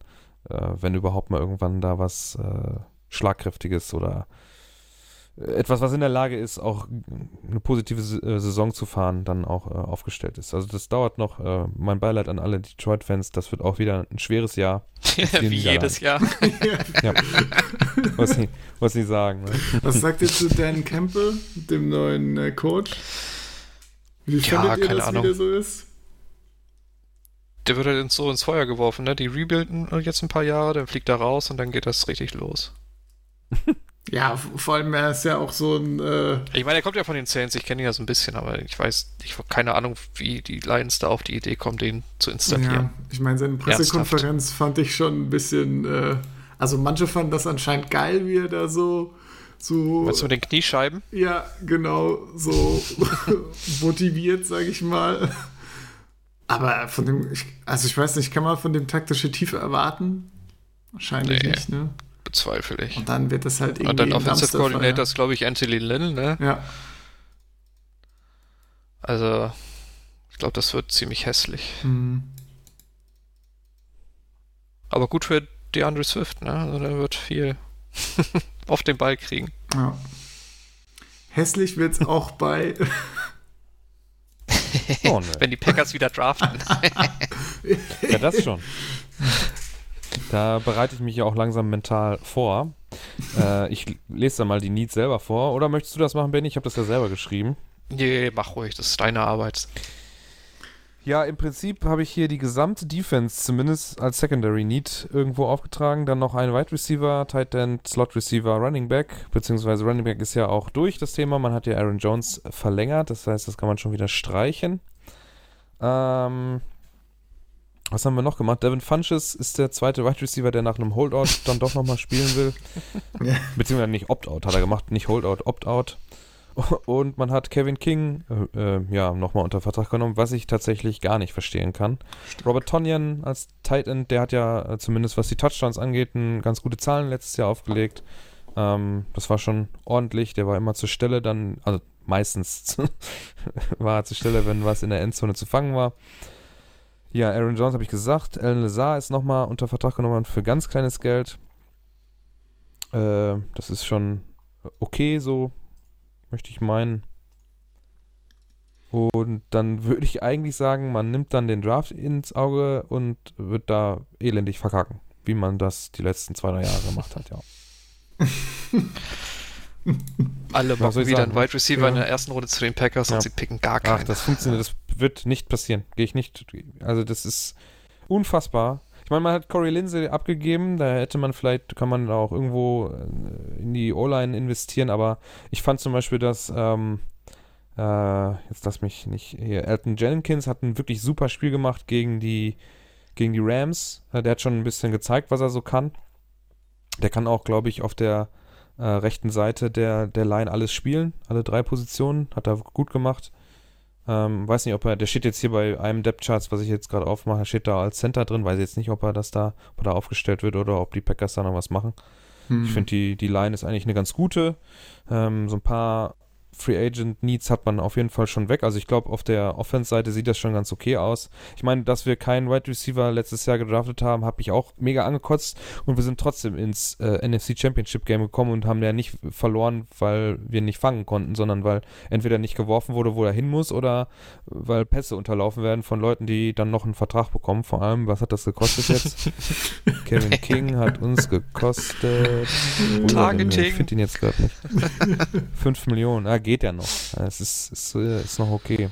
äh, wenn überhaupt mal irgendwann da was äh, Schlagkräftiges oder etwas, was in der Lage ist, auch eine positive äh, Saison zu fahren, dann auch äh, aufgestellt ist. Also das dauert noch. Äh, mein Beileid an alle Detroit-Fans. Das wird auch wieder ein schweres Jahr. Wie jedes Jahr. Ja. was, sie, was sie sagen. Ne? Was sagt ihr zu Dan Campbell, dem neuen äh, Coach? Wie Ja, fandet ihr keine das, Ahnung. wie der so ist? Der wird halt ins- so ins Feuer geworfen, ne? Die rebuilden jetzt ein paar Jahre, dann fliegt er raus und dann geht das richtig los. Ja, vor allem er ist ja auch so ein, äh, Ich meine, er kommt ja von den Saints, ich kenne ihn ja so ein bisschen, aber ich weiß, ich habe keine Ahnung, wie die Lions da auf die Idee kommen, den zu installieren. ja, ich meine, seine Pressekonferenz fand ich schon ein bisschen, äh, also manche fanden das anscheinend geil, wie er da so, so, du mit den Kniescheiben? ja, genau, so motiviert, sag ich mal. Aber von dem, ich, also ich weiß nicht, kann man von dem taktische Tiefe erwarten? Wahrscheinlich Nee. nicht, ne? Bezweifle ich. Und dann wird das halt irgendwie Und dann Offensive. Coordinator ist, glaube ich, Anthony Lynn, ne? Ja, Also, ich glaube, das wird ziemlich hässlich. mhm. Aber gut für DeAndre Swift, ne? Also, der wird viel auf den Ball kriegen. ja. Hässlich wird's auch bei Oh, ne. Wenn die Packers wieder draften. Ja, das schon. Da bereite ich mich ja auch langsam mental vor. Äh, ich lese da mal die Needs selber vor. Oder möchtest du das machen, Benny? Ich habe das ja selber geschrieben. nee, mach ruhig, das ist deine Arbeit. Ja, im Prinzip habe ich hier die gesamte Defense zumindest als Secondary Need irgendwo aufgetragen. Dann noch ein Wide Receiver, Tight End, Slot Receiver, Running Back. Beziehungsweise Running Back ist ja auch durch das Thema. Man hat ja Aaron Jones verlängert. Das heißt, das kann man schon wieder streichen. Ähm, was haben wir noch gemacht? Devin Funches ist der zweite Wide Receiver, der nach einem Holdout dann doch nochmal spielen will. Beziehungsweise nicht Opt-out hat er gemacht, nicht Holdout, Opt-out. Und man hat Kevin King äh, äh, ja nochmal unter Vertrag genommen, was ich tatsächlich gar nicht verstehen kann. Robert Tonyan als Tight End, der hat ja äh, zumindest was die Touchdowns angeht, ganz gute Zahlen letztes Jahr aufgelegt. Ähm, das war schon ordentlich. Der war immer zur Stelle dann, also meistens war er zur Stelle, wenn was in der Endzone zu fangen war. Ja, Aaron Jones habe ich gesagt. Alan Lazar ist nochmal unter Vertrag genommen für ganz kleines Geld. Äh, das ist schon okay so, möchte ich meinen. Und dann würde ich eigentlich sagen, man nimmt dann den Draft ins Auge und wird da elendig verkacken, wie man das die letzten zwei, drei Jahre gemacht hat, ja. Alle machen wieder einen Wide Receiver Ja. in der ersten Runde zu den Packers Ja. und sie picken gar Ach, keinen. das funktioniert, das wird nicht passieren. Gehe ich nicht. Also, das ist unfassbar. Meine, man hat Corey Lindsay abgegeben, da hätte man vielleicht, kann man auch irgendwo äh, in die O-Line investieren, aber ich fand zum Beispiel, dass, ähm, äh, jetzt lass mich nicht, hier, Elton Jenkins hat ein wirklich super Spiel gemacht gegen die, gegen die Rams. Äh, der hat schon ein bisschen gezeigt, was er so kann. Der kann auch, glaube ich, auf der äh, rechten Seite der, der Line alles spielen, alle drei Positionen, hat er gut gemacht. Ähm, weiß nicht, ob er, der steht jetzt hier bei einem Depth Charts, was ich jetzt gerade aufmache, steht da als Center drin, weiß jetzt nicht, ob er das da, ob er da aufgestellt wird oder ob die Packers da noch was machen. Hm. Ich finde, die, die Line ist eigentlich eine ganz gute. Ähm, so ein paar Free Agent Needs hat man auf jeden Fall schon weg. Also ich glaube, auf der Offense-Seite sieht das schon ganz okay aus. Ich meine, dass wir keinen Wide Receiver letztes Jahr gedraftet haben, habe ich auch mega angekotzt. Und wir sind trotzdem ins äh, NFC Championship Game gekommen und haben ja nicht verloren, weil wir nicht fangen konnten, sondern weil entweder nicht geworfen wurde, wo er hin muss, oder weil Pässe unterlaufen werden von Leuten, die dann noch einen Vertrag bekommen. Vor allem, was hat das gekostet jetzt? Kevin King hat uns gekostet. Targeting. Ich finde ihn jetzt gerade nicht. 5 Millionen. Ah, geht ja noch. Es ist, ist, äh, ist noch okay.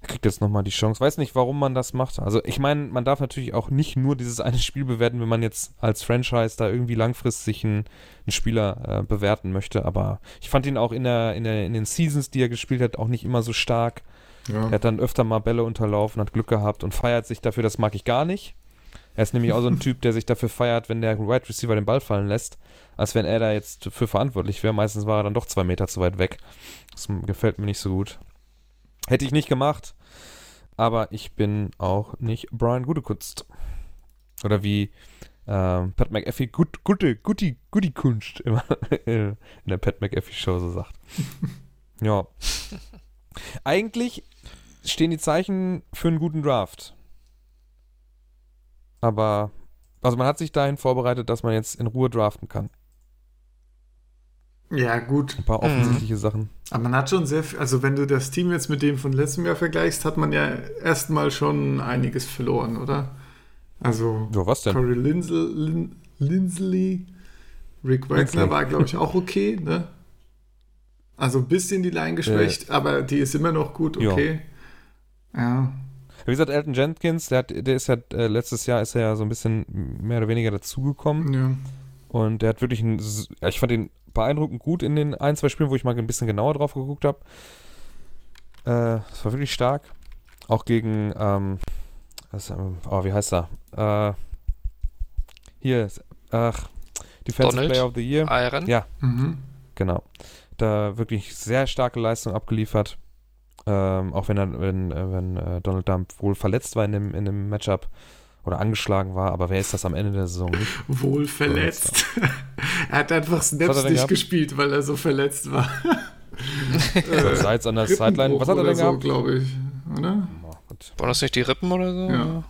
Er kriegt jetzt nochmal die Chance. Weiß nicht, warum man das macht. Also, ich meine, man darf natürlich auch nicht nur dieses eine Spiel bewerten, wenn man jetzt als Franchise da irgendwie langfristig einen, einen Spieler äh, bewerten möchte. Aber ich fand ihn auch in, der, in, der, in den Seasons, die er gespielt hat, auch nicht immer so stark. ja. Er hat dann öfter mal Bälle unterlaufen, hat Glück gehabt und feiert sich dafür, das mag ich gar nicht. Er ist nämlich auch so ein Typ, der sich dafür feiert, wenn der Wide Receiver den Ball fallen lässt, als wenn er da jetzt für verantwortlich wäre. Meistens war er dann doch zwei Meter zu weit weg. Das gefällt mir nicht so gut. Hätte ich nicht gemacht, aber ich bin auch nicht Brian Gutekunst. Oder wie ähm, Pat McAfee, gut, gute, guti, guti Kunst immer in der Pat McAfee Show so sagt. ja. Eigentlich stehen die Zeichen für einen guten Draft. Aber, also man hat sich dahin vorbereitet, dass man jetzt in Ruhe draften kann. Ja, gut. Ein paar Mhm. offensichtliche Sachen. Aber man hat schon sehr viel, also wenn du das Team jetzt mit dem von letztem Jahr vergleichst, hat man ja erstmal schon einiges verloren, oder? Also Ja, was denn? Corey Linsel, Lin, Lindsley, Rick Wagner Lindsley. war, glaube ich, auch okay, ne? Also ein bisschen die Line geschwächt, aber die ist immer noch gut, Ja. okay. Ja. Wie gesagt, Elton Jenkins, der, hat, der ist ja, äh, letztes Jahr ist er ja so ein bisschen mehr oder weniger dazugekommen. Ja. Und der hat wirklich einen, ja, ich fand ihn beeindruckend gut in den ein, zwei Spielen, wo ich mal ein bisschen genauer drauf geguckt habe. Äh, das war wirklich stark. Auch gegen, ähm, was, ähm, oh, wie heißt er? Äh, hier, ach, Defensive Donald? Player of the Year. Iron. Ja. Mhm. Genau. Da wirklich sehr starke Leistung abgeliefert. Ähm, auch wenn er, wenn, äh, wenn äh, Donald Trump wohl verletzt war in dem, in dem Matchup oder angeschlagen war, aber wer ist das am Ende der Saison nicht? Wohl verletzt. er hat einfach Snaps hat nicht gehabt? gespielt, weil er so verletzt war. Äh, Seitz an der Sideline. Was hat er oder denn so, gehabt? glaube ich. Oder? Oh. Waren das nicht die Rippen oder so? Ja.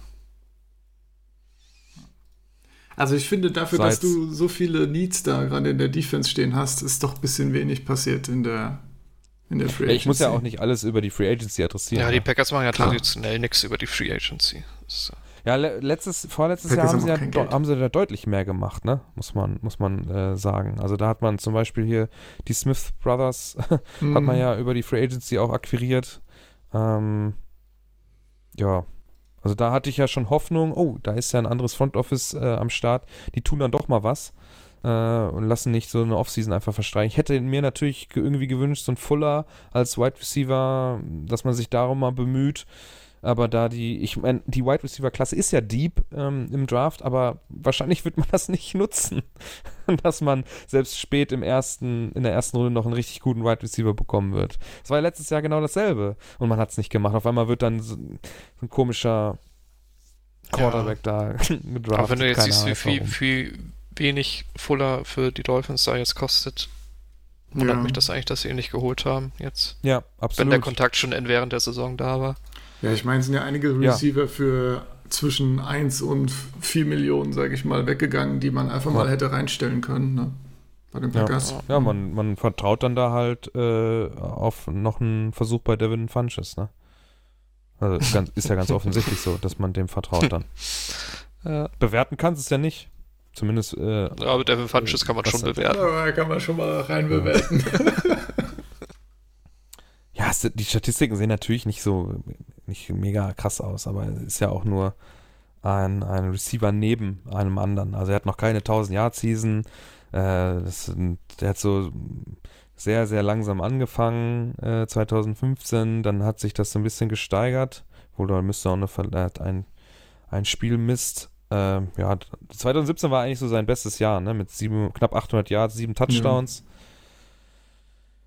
Also ich finde, dafür, Seitz. dass du so viele Needs da gerade in der Defense stehen hast, ist doch ein bisschen wenig passiert in der, in der Free Ja, ich muss ja Agency. auch nicht alles über die Free Agency adressieren. Ja, die ne? Packers machen ja traditionell nichts über die Free Agency. Das ist, äh, ja le letztes, vorletztes Jahr haben sie, ja haben sie da deutlich mehr gemacht, ne? Muss man, muss man äh, sagen. Also da hat man zum Beispiel hier die Smith Brothers Mhm. hat man ja über die Free Agency auch akquiriert. Ähm, ja, also da hatte ich ja schon Hoffnung, oh, da ist ja ein anderes Front Office äh, am Start, die tun dann doch mal was äh, und lassen nicht so eine Offseason einfach verstreichen. Ich hätte mir natürlich irgendwie gewünscht, so ein Fuller als Wide Receiver, dass man sich darum mal bemüht. Aber da die, ich meine, die Wide Receiver Klasse ist ja deep ähm, im Draft, aber wahrscheinlich wird man das nicht nutzen, dass man selbst spät im ersten, in der ersten Runde noch einen richtig guten Wide Receiver bekommen wird. Das war ja letztes Jahr genau dasselbe und man hat es nicht gemacht. Auf einmal wird dann so, so ein komischer Quarterback ja. da gedraftet. Aber wenn du jetzt siehst, wie, viel, wie wenig Fuller für die Dolphins da jetzt kostet, wundert ja. mich das eigentlich, dass sie ihn nicht geholt haben jetzt. Ja, absolut. Wenn der Kontakt schon während der Saison da war. Ja, ich meine, es sind ja einige Receiver ja. für zwischen 1 und 4 Millionen, sage ich mal, weggegangen, die man einfach ja. mal hätte reinstellen können, ne? Bei den Packers. Ja, ja man, man vertraut dann da halt äh, auf noch einen Versuch bei Devin Funches, ne? Also ganz, ist ja ganz offensichtlich so, dass man dem vertraut dann. Ja. Bewerten kannst du es ja nicht. Zumindest. Äh, ja, aber Devin Funches kann man schon bewerten. Ja, kann man schon mal rein bewerten. ja, die Statistiken sehen natürlich nicht so nicht mega krass aus, aber ist ja auch nur ein, ein Receiver neben einem anderen. Also er hat noch keine 1000 Yard Season. Äh, das, der hat so sehr, sehr langsam angefangen, äh, 2015. Dann hat sich das so ein bisschen gesteigert. Wohl, da müsste auch eine, ein, ein Spiel misst. Äh, ja, 2017 war eigentlich so sein bestes Jahr, ne? Mit sieben, knapp 800 Yards, sieben Touchdowns. Ja.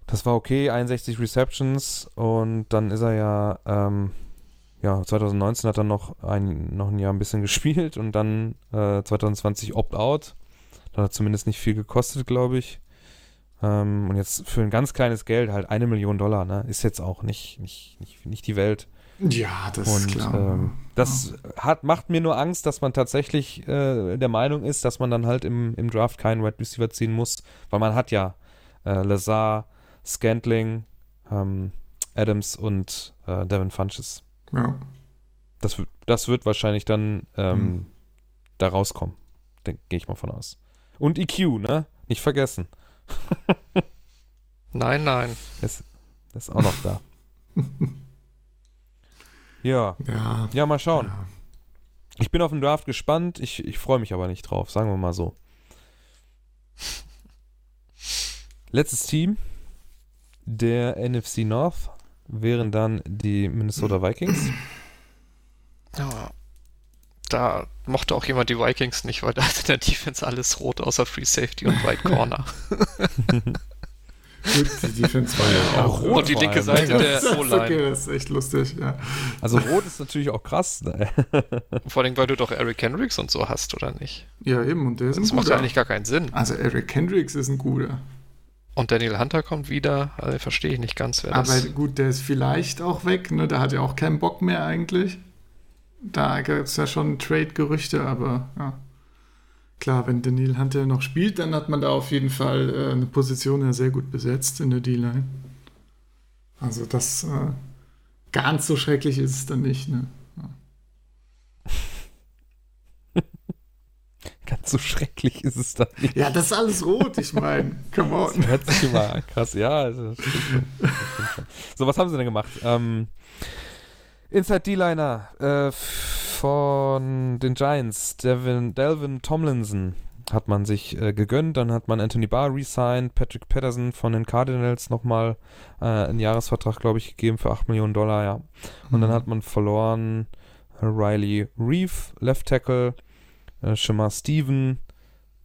Das war okay, 61 Receptions und dann ist er ja, ähm, ja, 2019 hat er noch ein, noch ein Jahr ein bisschen gespielt und dann äh, 2020 Opt-out. Da hat zumindest nicht viel gekostet, glaube ich. Ähm, und jetzt für ein ganz kleines Geld, halt eine Million Dollar, ne, ist jetzt auch nicht, nicht, nicht, nicht die Welt. Ja, das und, ist klar. Ähm, das ja. hat, macht mir nur Angst, dass man tatsächlich äh, der Meinung ist, dass man dann halt im, im Draft keinen Wide Receiver ziehen muss, weil man hat ja äh, Lazar, Scantling, ähm, Adams und äh, Devin Funches. Ja. Das, das wird wahrscheinlich dann ähm, hm. da rauskommen. Gehe ich mal von aus. Und EQ, ne? Nicht vergessen. nein, nein. Ist, ist auch noch da. ja. ja. Ja, mal schauen. Ja. Ich bin auf den Draft gespannt. Ich, ich freue mich aber nicht drauf, sagen wir mal so. Letztes Team der NFC North wären dann die Minnesota Vikings. Ja. Da mochte auch jemand die Vikings nicht, weil da ist in der Defense alles rot außer Free Safety und White Corner. Gut, die Defense war ja auch rot. Und die linke Seite ja, der O-Line. Okay, das ist echt lustig, ja. Also rot ist natürlich auch krass. Ne? Vor allem, weil du doch Eric Hendricks und so hast, oder nicht? Ja, eben. Und der ist das macht ja eigentlich gar keinen Sinn. Also Eric Hendricks ist ein guter. Und Daniel Hunter kommt wieder, also verstehe ich nicht ganz, wer das Aber gut, der ist vielleicht auch weg, ne? Der hat ja auch keinen Bock mehr eigentlich. Da gibt es ja schon Trade-Gerüchte, aber ja. Klar, wenn Daniel Hunter noch spielt, dann hat man da auf jeden Fall äh, eine Position ja sehr gut besetzt in der D-Line. Also das äh, ganz so schrecklich ist es dann nicht, ne? Ganz so schrecklich ist es dann nicht. Ja, das ist alles rot, ich meine. Come on. Das hört sich immer krass, ja. Also, so, was haben sie denn gemacht? Ähm, Inside D-Liner äh, von den Giants, Devin, Delvin Tomlinson hat man sich äh, gegönnt. Dann hat man Anthony Barr resigned, Patrick Patterson von den Cardinals nochmal äh, einen Jahresvertrag, glaube ich, gegeben für 8 Millionen Dollar, ja. Und mhm. dann hat man verloren Riley Reeve, Left Tackle, äh, Shamar Steven,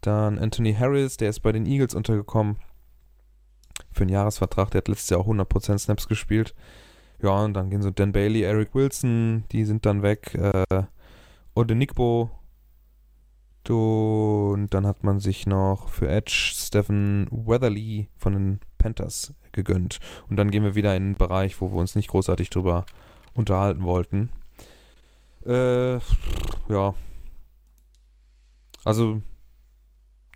dann Anthony Harris, der ist bei den Eagles untergekommen. Für einen Jahresvertrag, der hat letztes Jahr auch 100% Snaps gespielt. Ja, und dann gehen so Dan Bailey, Eric Wilson, die sind dann weg. Äh, Odenikbo. Und dann hat man sich noch für Edge Stephen Weatherly von den Panthers gegönnt. Und dann gehen wir wieder in einen Bereich, wo wir uns nicht großartig drüber unterhalten wollten. Äh, ja, also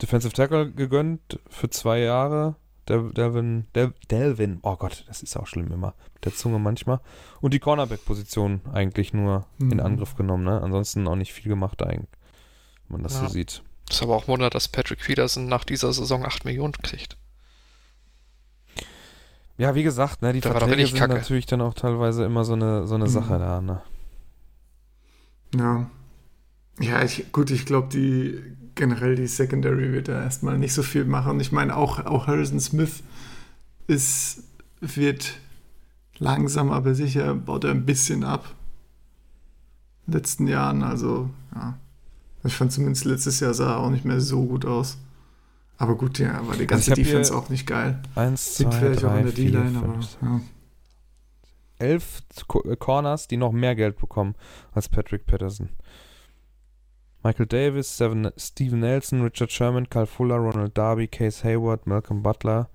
Defensive Tackle gegönnt für zwei Jahre. Delvin, Del, Delvin, oh Gott, das ist auch schlimm immer mit der Zunge manchmal. Und die Cornerback-Position eigentlich nur mhm. in Angriff genommen, ne? Ansonsten auch nicht viel gemacht eigentlich, wenn man das ja. so sieht. Das ist aber auch Wunder, dass Patrick Peterson nach dieser Saison 8 Millionen kriegt. Ja, wie gesagt, ne, die Der Verträge sind kacke. natürlich dann auch teilweise immer so eine, so eine mhm. Sache da, ne? Ja. Ja, ich, gut, ich glaube, die generell die Secondary wird da erstmal nicht so viel machen. Ich meine, auch, auch Harrison Smith ist, wird langsam, aber sicher, baut er ein bisschen ab. In den letzten Jahren, also, ja. Ich fand zumindest letztes Jahr sah er auch nicht mehr so gut aus. Aber gut, ja, war die Also ganze hab Defense auch nicht geil. Eins, Liegt zwei, vielleicht auch drei, an der D-Line, aber ja. elf Co- Corners, die noch mehr Geld bekommen als Patrick Patterson. Michael Davis, Seven, Steven Nelson, Richard Sherman, Kyle Fuller, Ronald Darby, Case Hayward, Malcolm Butler,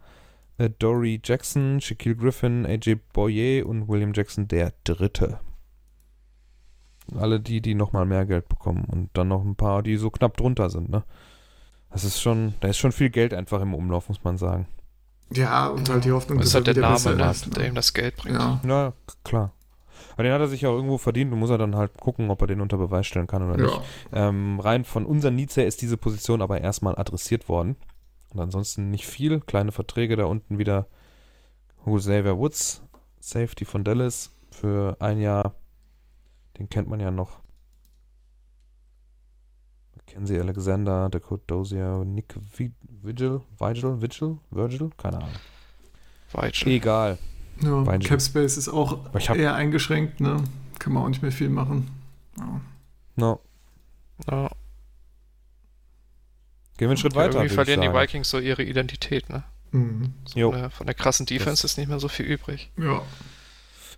äh, Dory Jackson, Shaquille Griffin, AJ Boyer und William Jackson der Dritte. Alle die, die nochmal mehr Geld bekommen und dann noch ein paar, die so knapp drunter sind, ne? Das ist schon, da ist schon viel Geld einfach im Umlauf, muss man sagen. Ja, und halt die Hoffnung, Das ist er halt der Name, ne, ist, der ihm das Geld bringt. Ja, Ja, k- klar. Aber den hat er sich ja auch irgendwo verdient und muss er dann halt gucken, ob er den unter Beweis stellen kann oder nicht. ja. Ähm, rein von unseren Needs her ist diese Position aber erstmal adressiert worden. Und ansonsten nicht viel. Kleine Verträge da unten wieder. Xavier Woods, Safety von Dallas für ein Jahr. Den kennt man ja noch. Mackenzie Alexander, Dakota Dozier, Nick Vi- Vigil, Vigil, Vigil, Virgil, keine Ahnung. Weitsch. Egal. Ja. Weinchen. Cap Space ist auch hab- eher eingeschränkt, ne? Kann man auch nicht mehr viel machen. Ja. No. Ja. Gehen wir einen Schritt Ja, weiter. irgendwie verlieren die. Vikings so ihre Identität, ne? Mhm. So Jo. Von, der, krassen Defense ist nicht mehr so viel übrig. Ja.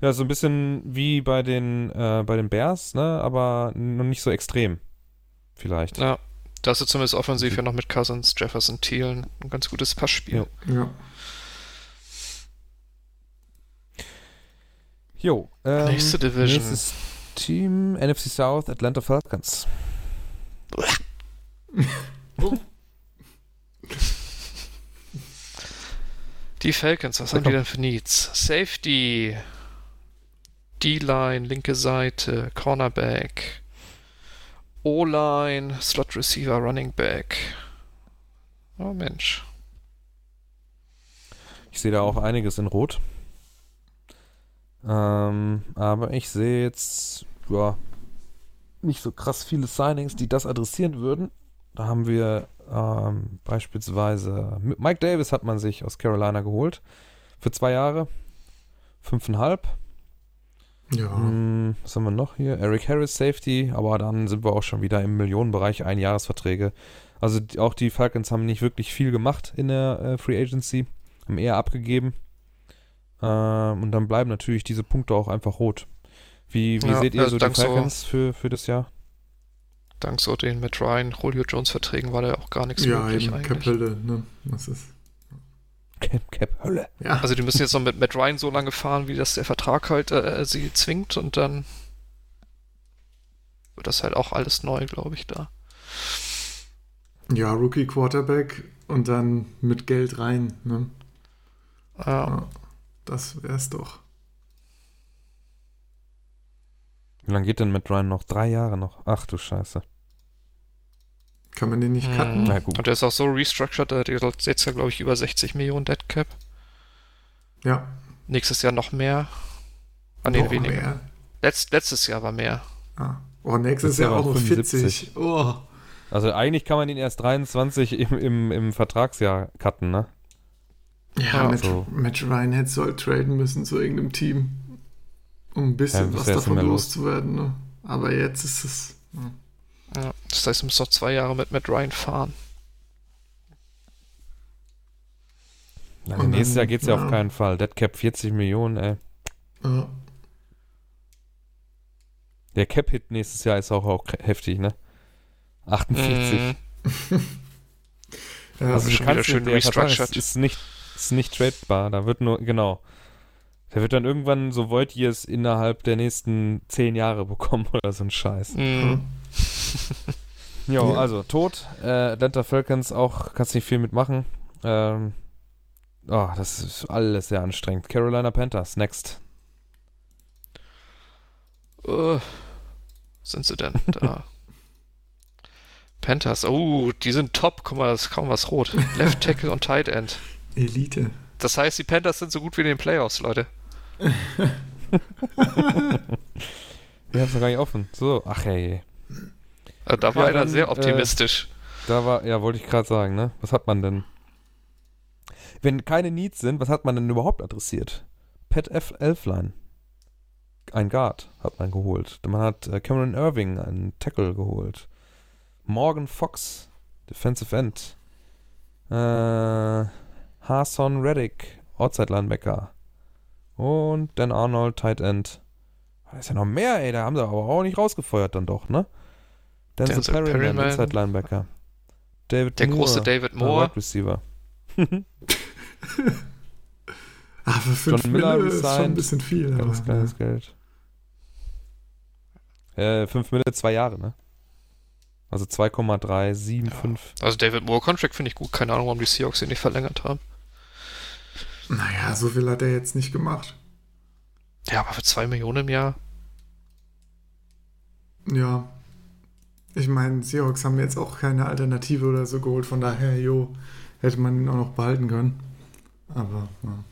Ja, so ein bisschen wie bei den, äh, bei den Bears, ne? aber noch nicht so extrem. Vielleicht. Ja. Da hast du zumindest offensiv ja noch mit Cousins, Jefferson, Thielen ein ganz gutes Passspiel. Jo. Ja. Jo. Ähm, Nächste Division. Nächstes Team, NFC South, Atlanta Falcons. Die Falcons, was haben die denn für Needs? Safety, D-Line, linke Seite, Cornerback, O-Line, Slot Receiver, Running Back. Oh Mensch. Ich sehe da auch einiges in Rot. Ähm, aber ich sehe jetzt, ja, nicht so krass viele Signings, die das adressieren würden. Da haben wir ähm, beispielsweise Mike Davis hat man sich aus Carolina geholt. Für zwei Jahre. Fünfeinhalb. Ja. Hm, was haben wir noch hier? Eric Harris Safety, aber dann sind wir auch schon wieder im Millionenbereich Einjahresverträge. Also auch die Falcons haben nicht wirklich viel gemacht in der äh, Free Agency, haben eher abgegeben. Ähm, und dann bleiben natürlich diese Punkte auch einfach rot. Wie, wie Ja, seht ihr also so die dank so- Falcons für, für das Jahr? Dank so den Matt Ryan, Julio Jones Verträgen war da auch gar nichts Ja, möglich eben eigentlich. Kapelle, ne? Das ist. Cap, Cap Hölle. Ja. Also die müssen jetzt noch mit Matt Ryan so lange fahren, wie das der Vertrag halt äh, sie zwingt und dann wird das halt auch alles neu, glaube ich, da. ja, Rookie Quarterback und dann mit Geld rein, ne? Ja, Ja. Das wär's doch. Wie lange geht denn mit Ryan noch? Drei Jahre noch. Ach du Scheiße. Kann man den nicht Hm. cutten? Na gut. Und der ist auch so restructured, der hat jetzt ja, glaube ich, über 60 Millionen Dead Cap. Ja. Nächstes Jahr noch mehr. Ah, nee, Noch weniger. mehr. Letzt, letztes Jahr war mehr. Ah. Oh, nächstes Das Jahr Jahr auch noch 75. 40. Oh. Also eigentlich kann man ihn erst 23 im, im, im Vertragsjahr cutten, ne? Ja, Matt, so. Matt Ryan hätte soll traden müssen zu irgendeinem Team, um ein bisschen Ja, was davon loszuwerden. Ne? Aber jetzt ist es. Ja. Ja, das heißt, du musst noch zwei Jahre mit Matt Ryan fahren. Also Und nächstes dann- Jahr geht's ja. ja. auf keinen Fall. Dead Cap 40 Millionen, ey. Ja. Der Cap-Hit nächstes Jahr ist auch, auch heftig, ne? 48. Mhm. Ja, Also ist du schon wieder schön Vertrag ist, restructured. ist nicht ist nicht tradebar. Da wird nur genau. Der wird dann irgendwann so Void Years innerhalb der nächsten zehn Jahre bekommen oder so ein Scheiß. Mhm. Jo, Ja. also tot. Äh, Atlanta Falcons auch kannst nicht viel mitmachen. Ähm, oh, das ist alles sehr anstrengend. Carolina Panthers next. Uh, sind sie denn da? Panthers, oh, die sind top. Guck mal, das ist kaum was rot. Left Tackle und Tight End. Elite. Das heißt, die Panthers sind so gut wie in den Playoffs, Leute. Wir haben es noch gar nicht offen. So, ach hey. Äh, Da war Ja, einer dann, sehr äh, optimistisch. Da war, ja, wollte ich gerade sagen, ne? Was hat man denn? Wenn keine Needs sind, was hat man denn überhaupt adressiert? Pat F. Elfline. Ein Guard hat man geholt. Man hat äh, Cameron Irving, einen Tackle geholt. Morgan Fox, Defensive End. Äh, Hasson Reddick, Outside Linebacker. Und Dan Arnold, Tight End. Da ist ja noch mehr, ey. Da haben sie aber auch nicht rausgefeuert dann doch, ne? Denzel, Denzel Perryman, Perryman. Inside Linebacker. David Der Moore, große David äh, Moore. Wide Receiver. Ah, für John Miller Mille ist schon ein bisschen viel. Ganz aber, kleines Geld. Äh, 5 Mille, zwei Jahre, ne? Also 2,375. Also David Moore Contract finde ich gut. Keine Ahnung, warum die Seahawks ihn nicht verlängert haben. Naja, so viel hat er jetzt nicht gemacht. Ja, aber für 2 Millionen im Jahr. Ja. Ich meine, Seahawks haben jetzt auch keine Alternative oder so geholt, von daher, jo, hätte man ihn auch noch behalten können. Aber, ja.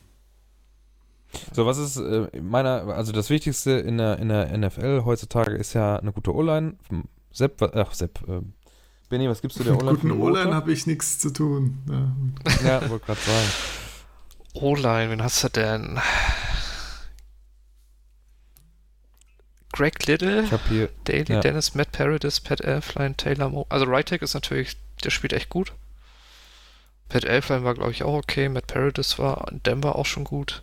So, was ist äh, meiner, also das Wichtigste in der, in der NFL heutzutage ist ja eine gute O-Line. Sepp, ach Sepp, äh, Benny, was gibst du der Mit O-Line? guten für eine O-Line habe ich nichts zu tun. Ja. Ja, wollte gerade sagen. O-Line, wen hast du denn? Greg Little, hier, Daily ja. Dennis, Matt Paradis, Pat Elfline, Taylor Mo. Also Right ist natürlich, der spielt echt gut. Pat Elfline war, glaube ich, auch okay. Matt Paradis war in Denver auch schon gut.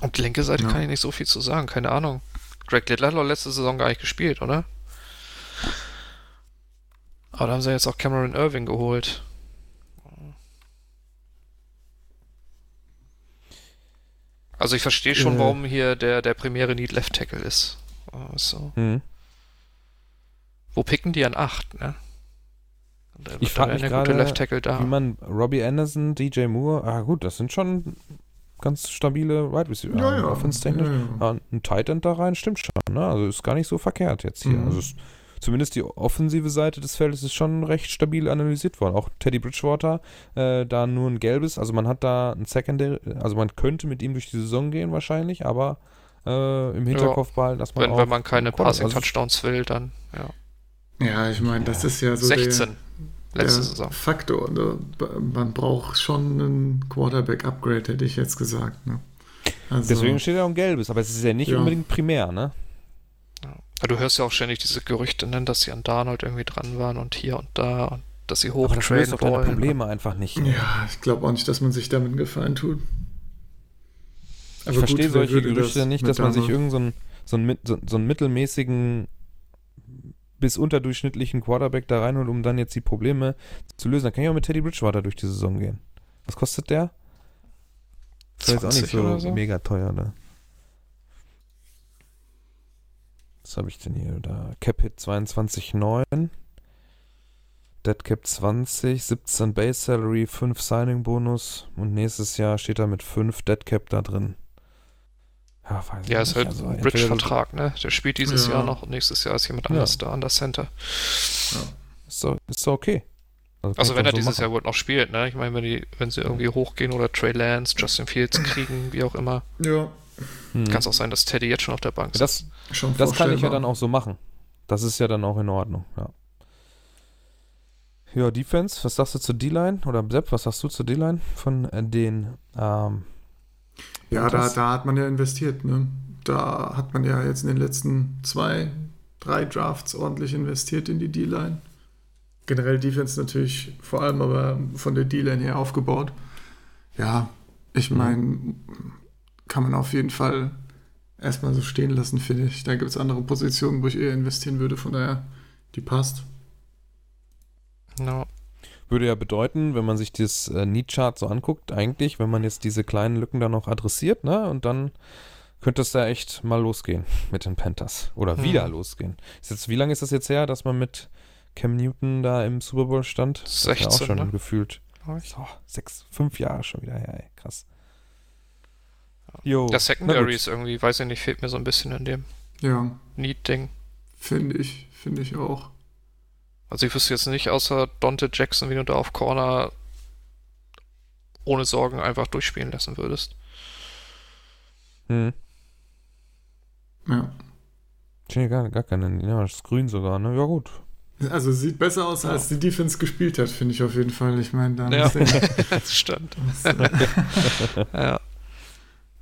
Und die linke Seite Ja. kann ich nicht so viel zu sagen, keine Ahnung. Greg Little hat doch letzte Saison gar nicht gespielt, oder? Aber da haben sie jetzt auch Cameron Irving geholt. Also ich verstehe schon, Äh. warum hier der, der primäre Need Left Tackle ist. Also, hm. wo picken die an 8, ne? Ich wird frag dann mich eine gute gerade, Left Tackle da. wie man Robbie Anderson, DJ Moore, ah gut, das sind schon ganz stabile Wide Receiver. Ja, ja. Offense-technisch. Ja, ja. Ja, ein Tight End da rein stimmt schon, ne? Also ist gar nicht so verkehrt jetzt hier. Mhm. Also ist, zumindest die offensive Seite des Feldes ist schon recht stabil analysiert worden. Auch Teddy Bridgewater, äh, da nur ein gelbes, also man hat da ein Secondary, also man könnte mit ihm durch die Saison gehen wahrscheinlich, aber äh, im Hinterkopf behalten, dass man wenn, auch wenn man keine Quarterback- also Passing-Touchdowns will, dann ja. Ja, ich meine, das ist ja so 16 der, letzte der Saison. Faktor. Ne? Man braucht schon einen Quarterback-Upgrade, hätte ich jetzt gesagt. Ne? Also, Deswegen steht ja auch ein gelbes, aber es ist ja nicht Ja. unbedingt primär, ne? Ja, du hörst ja auch ständig diese Gerüchte, ne, dass sie an Darnold irgendwie dran waren und hier und da und dass sie Aber das löst doch deine. Probleme einfach nicht. Ja, ich glaube auch nicht, dass man sich damit einen Gefallen tut. Ich verstehe solche Gerüchte nicht, mit dass man sich irgendeinen so einen, so einen, so, einen mittelmäßigen bis unterdurchschnittlichen Quarterback da reinholt, um dann jetzt die Probleme zu lösen. Dann kann ich auch mit Teddy Bridgewater durch die Saison gehen. Was kostet der? Das ist jetzt auch nicht 20 oder so, so? mega teuer, ne? Was habe ich denn hier? Da Cap Hit 22,9. Dead Cap 20, 17 Base Salary, 5 Signing Bonus und nächstes Jahr steht er mit 5 Dead Cap da drin. Ja, weiß Ja, ist nicht. halt Also ein Bridge-Vertrag, ne? Der spielt dieses Ja. Jahr noch und nächstes Jahr ist jemand Ja. anders da an der Center. Ist doch, ist doch okay. Also ich wenn er dieses machen. Jahr wohl noch spielt, ne? Ich meine, wenn die, wenn sie irgendwie hochgehen oder Trey Lance, Justin Fields kriegen, wie auch immer, Ja, Hm. kann es auch sein, dass Teddy jetzt schon auf der Bank Das, schon das kann ich ja dann auch so machen. Das ist ja dann auch in Ordnung, ja. Ja, Defense, was sagst du zur D-Line? Oder Sepp, was sagst du zur D-Line von äh, den ähm, Ja, da, Das- da hat man ja investiert. Ne? Da hat man ja jetzt in den letzten zwei, drei Drafts ordentlich investiert in die D-Line. Generell Defense natürlich vor allem aber von der D-Line her aufgebaut. Ja, ich Mhm. meine, kann man auf jeden Fall erstmal so stehen lassen, finde ich. Da gibt es andere Positionen, wo ich eher investieren würde, von daher, die passt. Ja. Würde ja bedeuten, wenn man sich das äh, Need-Chart so anguckt, eigentlich, wenn man jetzt diese kleinen Lücken da noch adressiert, ne, und dann könnte es da echt mal losgehen mit den Panthers. Oder Hm. wieder losgehen. Ist jetzt, wie lange ist das jetzt her, dass man mit Cam Newton da im Super Bowl stand? Das ist ja auch 16, schon ne? gefühlt. So, sechs, fünf Jahre schon wieder her, ey. Krass. Jo. Der na Secondary ist irgendwie, weiß ich nicht, fehlt mir so ein bisschen in dem Ja, Need-Ding. finde ich, finde ich auch. Also ich wüsste jetzt nicht, außer Dante Jackson, wie du da auf Corner ohne Sorgen einfach durchspielen lassen würdest. Hm. Ja. Nee, gar, gar keine. Ja, das ist grün sogar, ne? Ja, gut. Also sieht besser aus, als die Defense gespielt hat, finde ich auf jeden Fall. Ich meine, da Ja. muss der- das stimmt. ja.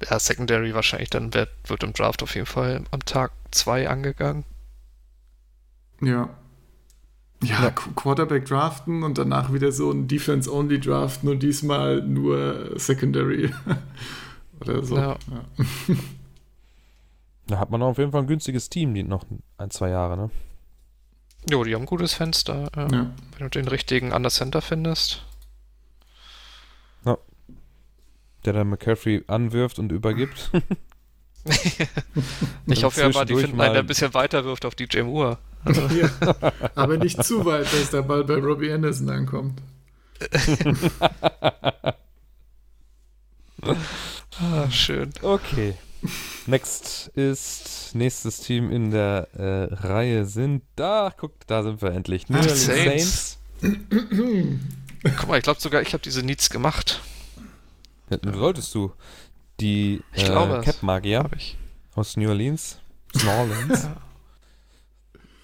Ja, Secondary wahrscheinlich dann wird, wird im Draft auf jeden Fall am Tag 2 angegangen. Ja. Ja, Ja. Qu- Quarterback draften und danach wieder so ein Defense-Only Draft, nur diesmal nur Secondary. Oder so. Ja. Da hat man auf jeden Fall ein günstiges Team, die noch ein, zwei Jahre, ne? Jo, die haben ein gutes Fenster. Ja. Ja. Wenn du den richtigen Under Center findest. Der dann McCaffrey anwirft und übergibt. ich hoffe ja mal, die finden einen, der mal- ein bisschen weiter wirft auf DJ Moore. ja. Aber nicht zu weit, dass der Ball bei Robbie Anderson ankommt. Ah, schön. Okay. Next ist nächstes Team in der äh, Reihe sind da. Guck, da sind wir endlich. New Ach, Orleans Saints. Guck mal, ich glaube sogar, ich habe diese Needs gemacht. Ja, solltest du die Ich äh, glaube es. Cap Magier Habe ich. aus New Orleans, New Orleans.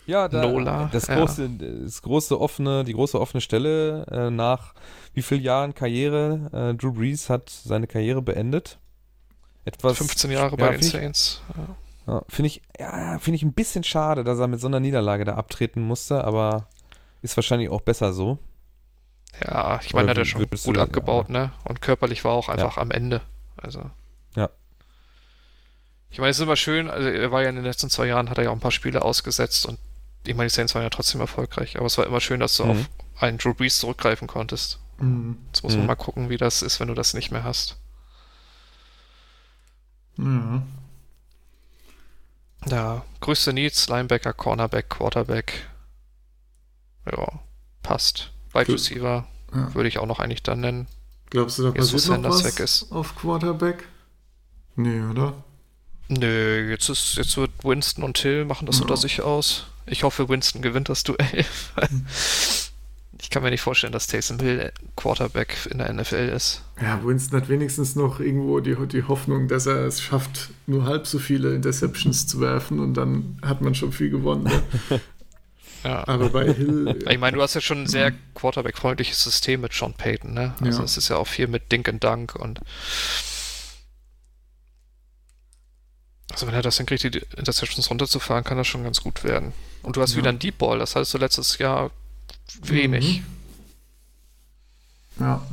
Ja. Da, Nola, das ja. große, das große offene, die große offene Stelle äh, nach wie vielen Jahren Karriere? Äh, Drew Brees hat seine Karriere beendet. Etwas 15 Jahre ja, bei den find ich- Saints. Ja. Ja, finde ich, ja, finde ich ein bisschen schade, dass er mit so einer Niederlage da abtreten musste, aber ist wahrscheinlich auch besser so. Ja, ich meine, hat er wie schon würdest gut abgebaut, ne? Und körperlich war auch einfach am Ende. Also. Ja. Ich meine, es ist immer schön, also er war ja in den letzten zwei Jahren, hat er ja auch ein paar Spiele ausgesetzt und ich meine, die Saints waren ja trotzdem erfolgreich, aber es war immer schön, dass du Mhm. auf einen Drew Brees zurückgreifen konntest. Mhm. Jetzt muss Mhm. man mal gucken, wie das ist, wenn du das nicht mehr hast. Ja. Ja, größte Needs, Linebacker, Cornerback, Quarterback. Ja, passt. Wide. Receiver Ja. würde ich auch noch eigentlich dann nennen. Glaubst du, da Jetzt, passiert noch was weg ist. auf Quarterback? Nee, oder? Nö, jetzt ist jetzt wird Winston und Till machen das Ja. unter sich aus. Ich hoffe, Winston gewinnt das Duell. ich kann mir nicht vorstellen, dass Taysom Hill Quarterback in der NFL ist. Ja, Winston hat wenigstens noch irgendwo die, die Hoffnung, dass er es schafft, nur halb so viele Interceptions zu werfen und dann hat man schon viel gewonnen. Ne? Ja. Aber bei Hill. Ich meine, du hast ja schon ein sehr Quarterback-freundliches System mit Sean Payton, ne? Also Ja. es ist ja auch viel mit Dink and Dunk und also wenn er das hinkriegt, die Interceptions runterzufahren, kann das schon ganz gut werden. Und du hast Ja. wieder einen Deep Ball, das hattest du letztes Jahr wenig. Ja.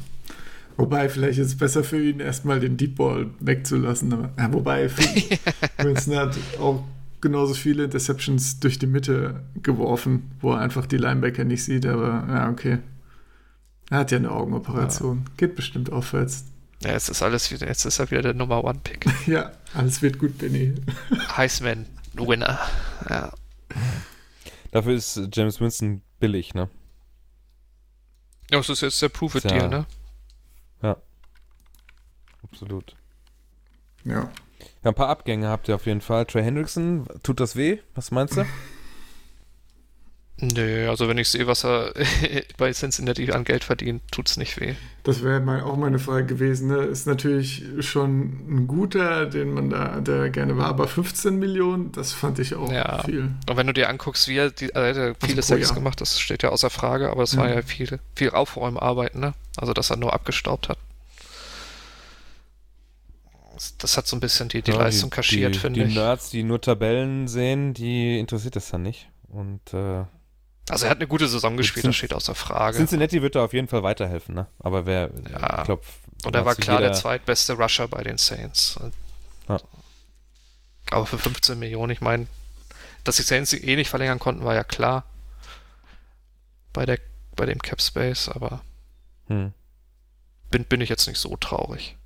Wobei, vielleicht ist es besser für ihn, erstmal den Deep Ball wegzulassen. Aber, ja, wobei, Winston hat auch genauso viele Interceptions durch die Mitte geworfen, wo er einfach die Linebacker nicht sieht. Aber ja, okay. Er hat ja eine Augenoperation. Geht bestimmt aufwärts. Ja, jetzt ist alles wieder, jetzt ist er wieder der Nummer One Pick. Ja, alles wird gut, Benny. Heisman Winner. Ja. Dafür ist James Winston billig, ne? Ja, das ist jetzt der Prove It. Deal, ne? Absolut. Ja. Ja, ein paar Abgänge habt ihr auf jeden Fall. Trey Hendrickson, tut das weh? Was meinst du? Nö, also wenn ich sehe, was er bei Cincinnati an Geld verdient, tut's nicht weh. Das wäre mal auch meine Frage gewesen. Ne? Ist natürlich schon ein guter, den man da der gerne war, aber 15 Millionen, das fand ich auch Ja. viel. Und wenn du dir anguckst, wie er die, also er hat ja viele pro Sacks Jahr. gemacht, das steht ja außer Frage, aber es war Ja. ja viel, viel Aufräumarbeiten, ne? Also dass er nur abgestaubt hat. Das- hat so ein bisschen die, die Ja, Leistung kaschiert, die, finde Die ich. Nerds, die nur Tabellen sehen, die interessiert das dann nicht. Und äh, Also er hat eine gute Saison gespielt, das steht außer Frage. Cincinnati wird da auf jeden Fall weiterhelfen, ne? Aber wer, Ja. ich glaube, Und er war klar der zweitbeste Rusher bei den Saints. Ja. Aber für 15 Millionen, ich meine, dass die Saints sie eh nicht verlängern konnten, war ja klar. Bei, der, bei dem Cap Space, aber Hm. bin, bin ich jetzt nicht so traurig.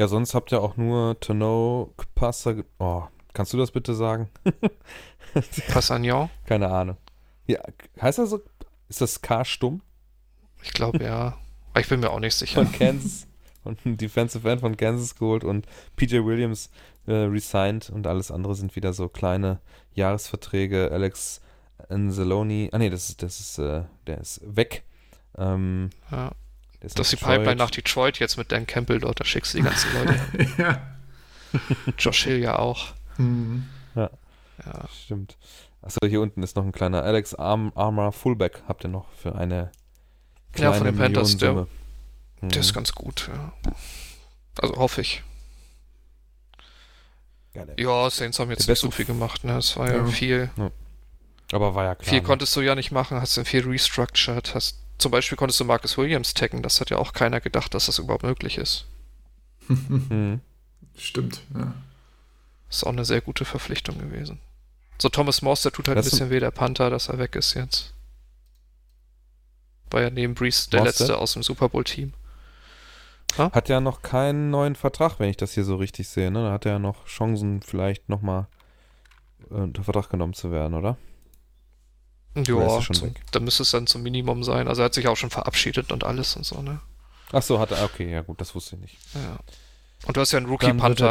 Ja, sonst habt ihr auch nur Tano Passer. ge- Oh, kannst du das bitte sagen? Passagnon? Keine Ahnung. Ja, heißt er so? Ist das K stumm Ich glaube ja. Ich bin mir auch nicht sicher. von Kansas? und ein Defensive End von Kansas geholt und PJ Williams äh, resigned und alles andere sind wieder so kleine Jahresverträge. Alex Anzalone, ah nee, das ist, das ist, äh, der ist weg. Ähm, Ja. Das ist die Detroit. Pipeline nach Detroit jetzt mit Dan Campbell dort, da schickst du die ganzen Leute. ja. Josh Hill ja auch. Mhm. Ja. Stimmt. Achso, hier unten ist noch ein kleiner Alex Arm, Armour Fullback. Habt ihr noch für eine Ja, von den Panthers, der- Millionensumme. Der ist Mhm. ganz gut, ja. Also hoffe ich. Geil, Ja, Saints haben jetzt nicht so viel gemacht, ne? Es war ja, Ja. viel. Aber war ja klar. Viel ne? konntest du ja nicht machen, hast dann viel restructured, hast zum Beispiel konntest du Marcus Williams taggen, das hat ja auch keiner gedacht, dass das überhaupt möglich ist. Mhm. Stimmt, ja. Ist auch eine sehr gute Verpflichtung gewesen. So, Thomas Morse, der tut halt Das ein bisschen weh, der Panther, dass er weg ist jetzt. War ja neben Breeze der letzte aus dem Super Bowl-Team. Hat ja noch keinen neuen Vertrag, wenn ich das hier so richtig sehe. Ne? Da hat er ja noch Chancen, vielleicht nochmal äh, unter Vertrag genommen zu werden, oder? Ja, zum, da müsste es dann zum Minimum sein. Also er hat sich auch schon verabschiedet und alles und so, ne? Ach so, hat er. Okay, ja gut, das wusste ich nicht. Ja. Und du hast ja einen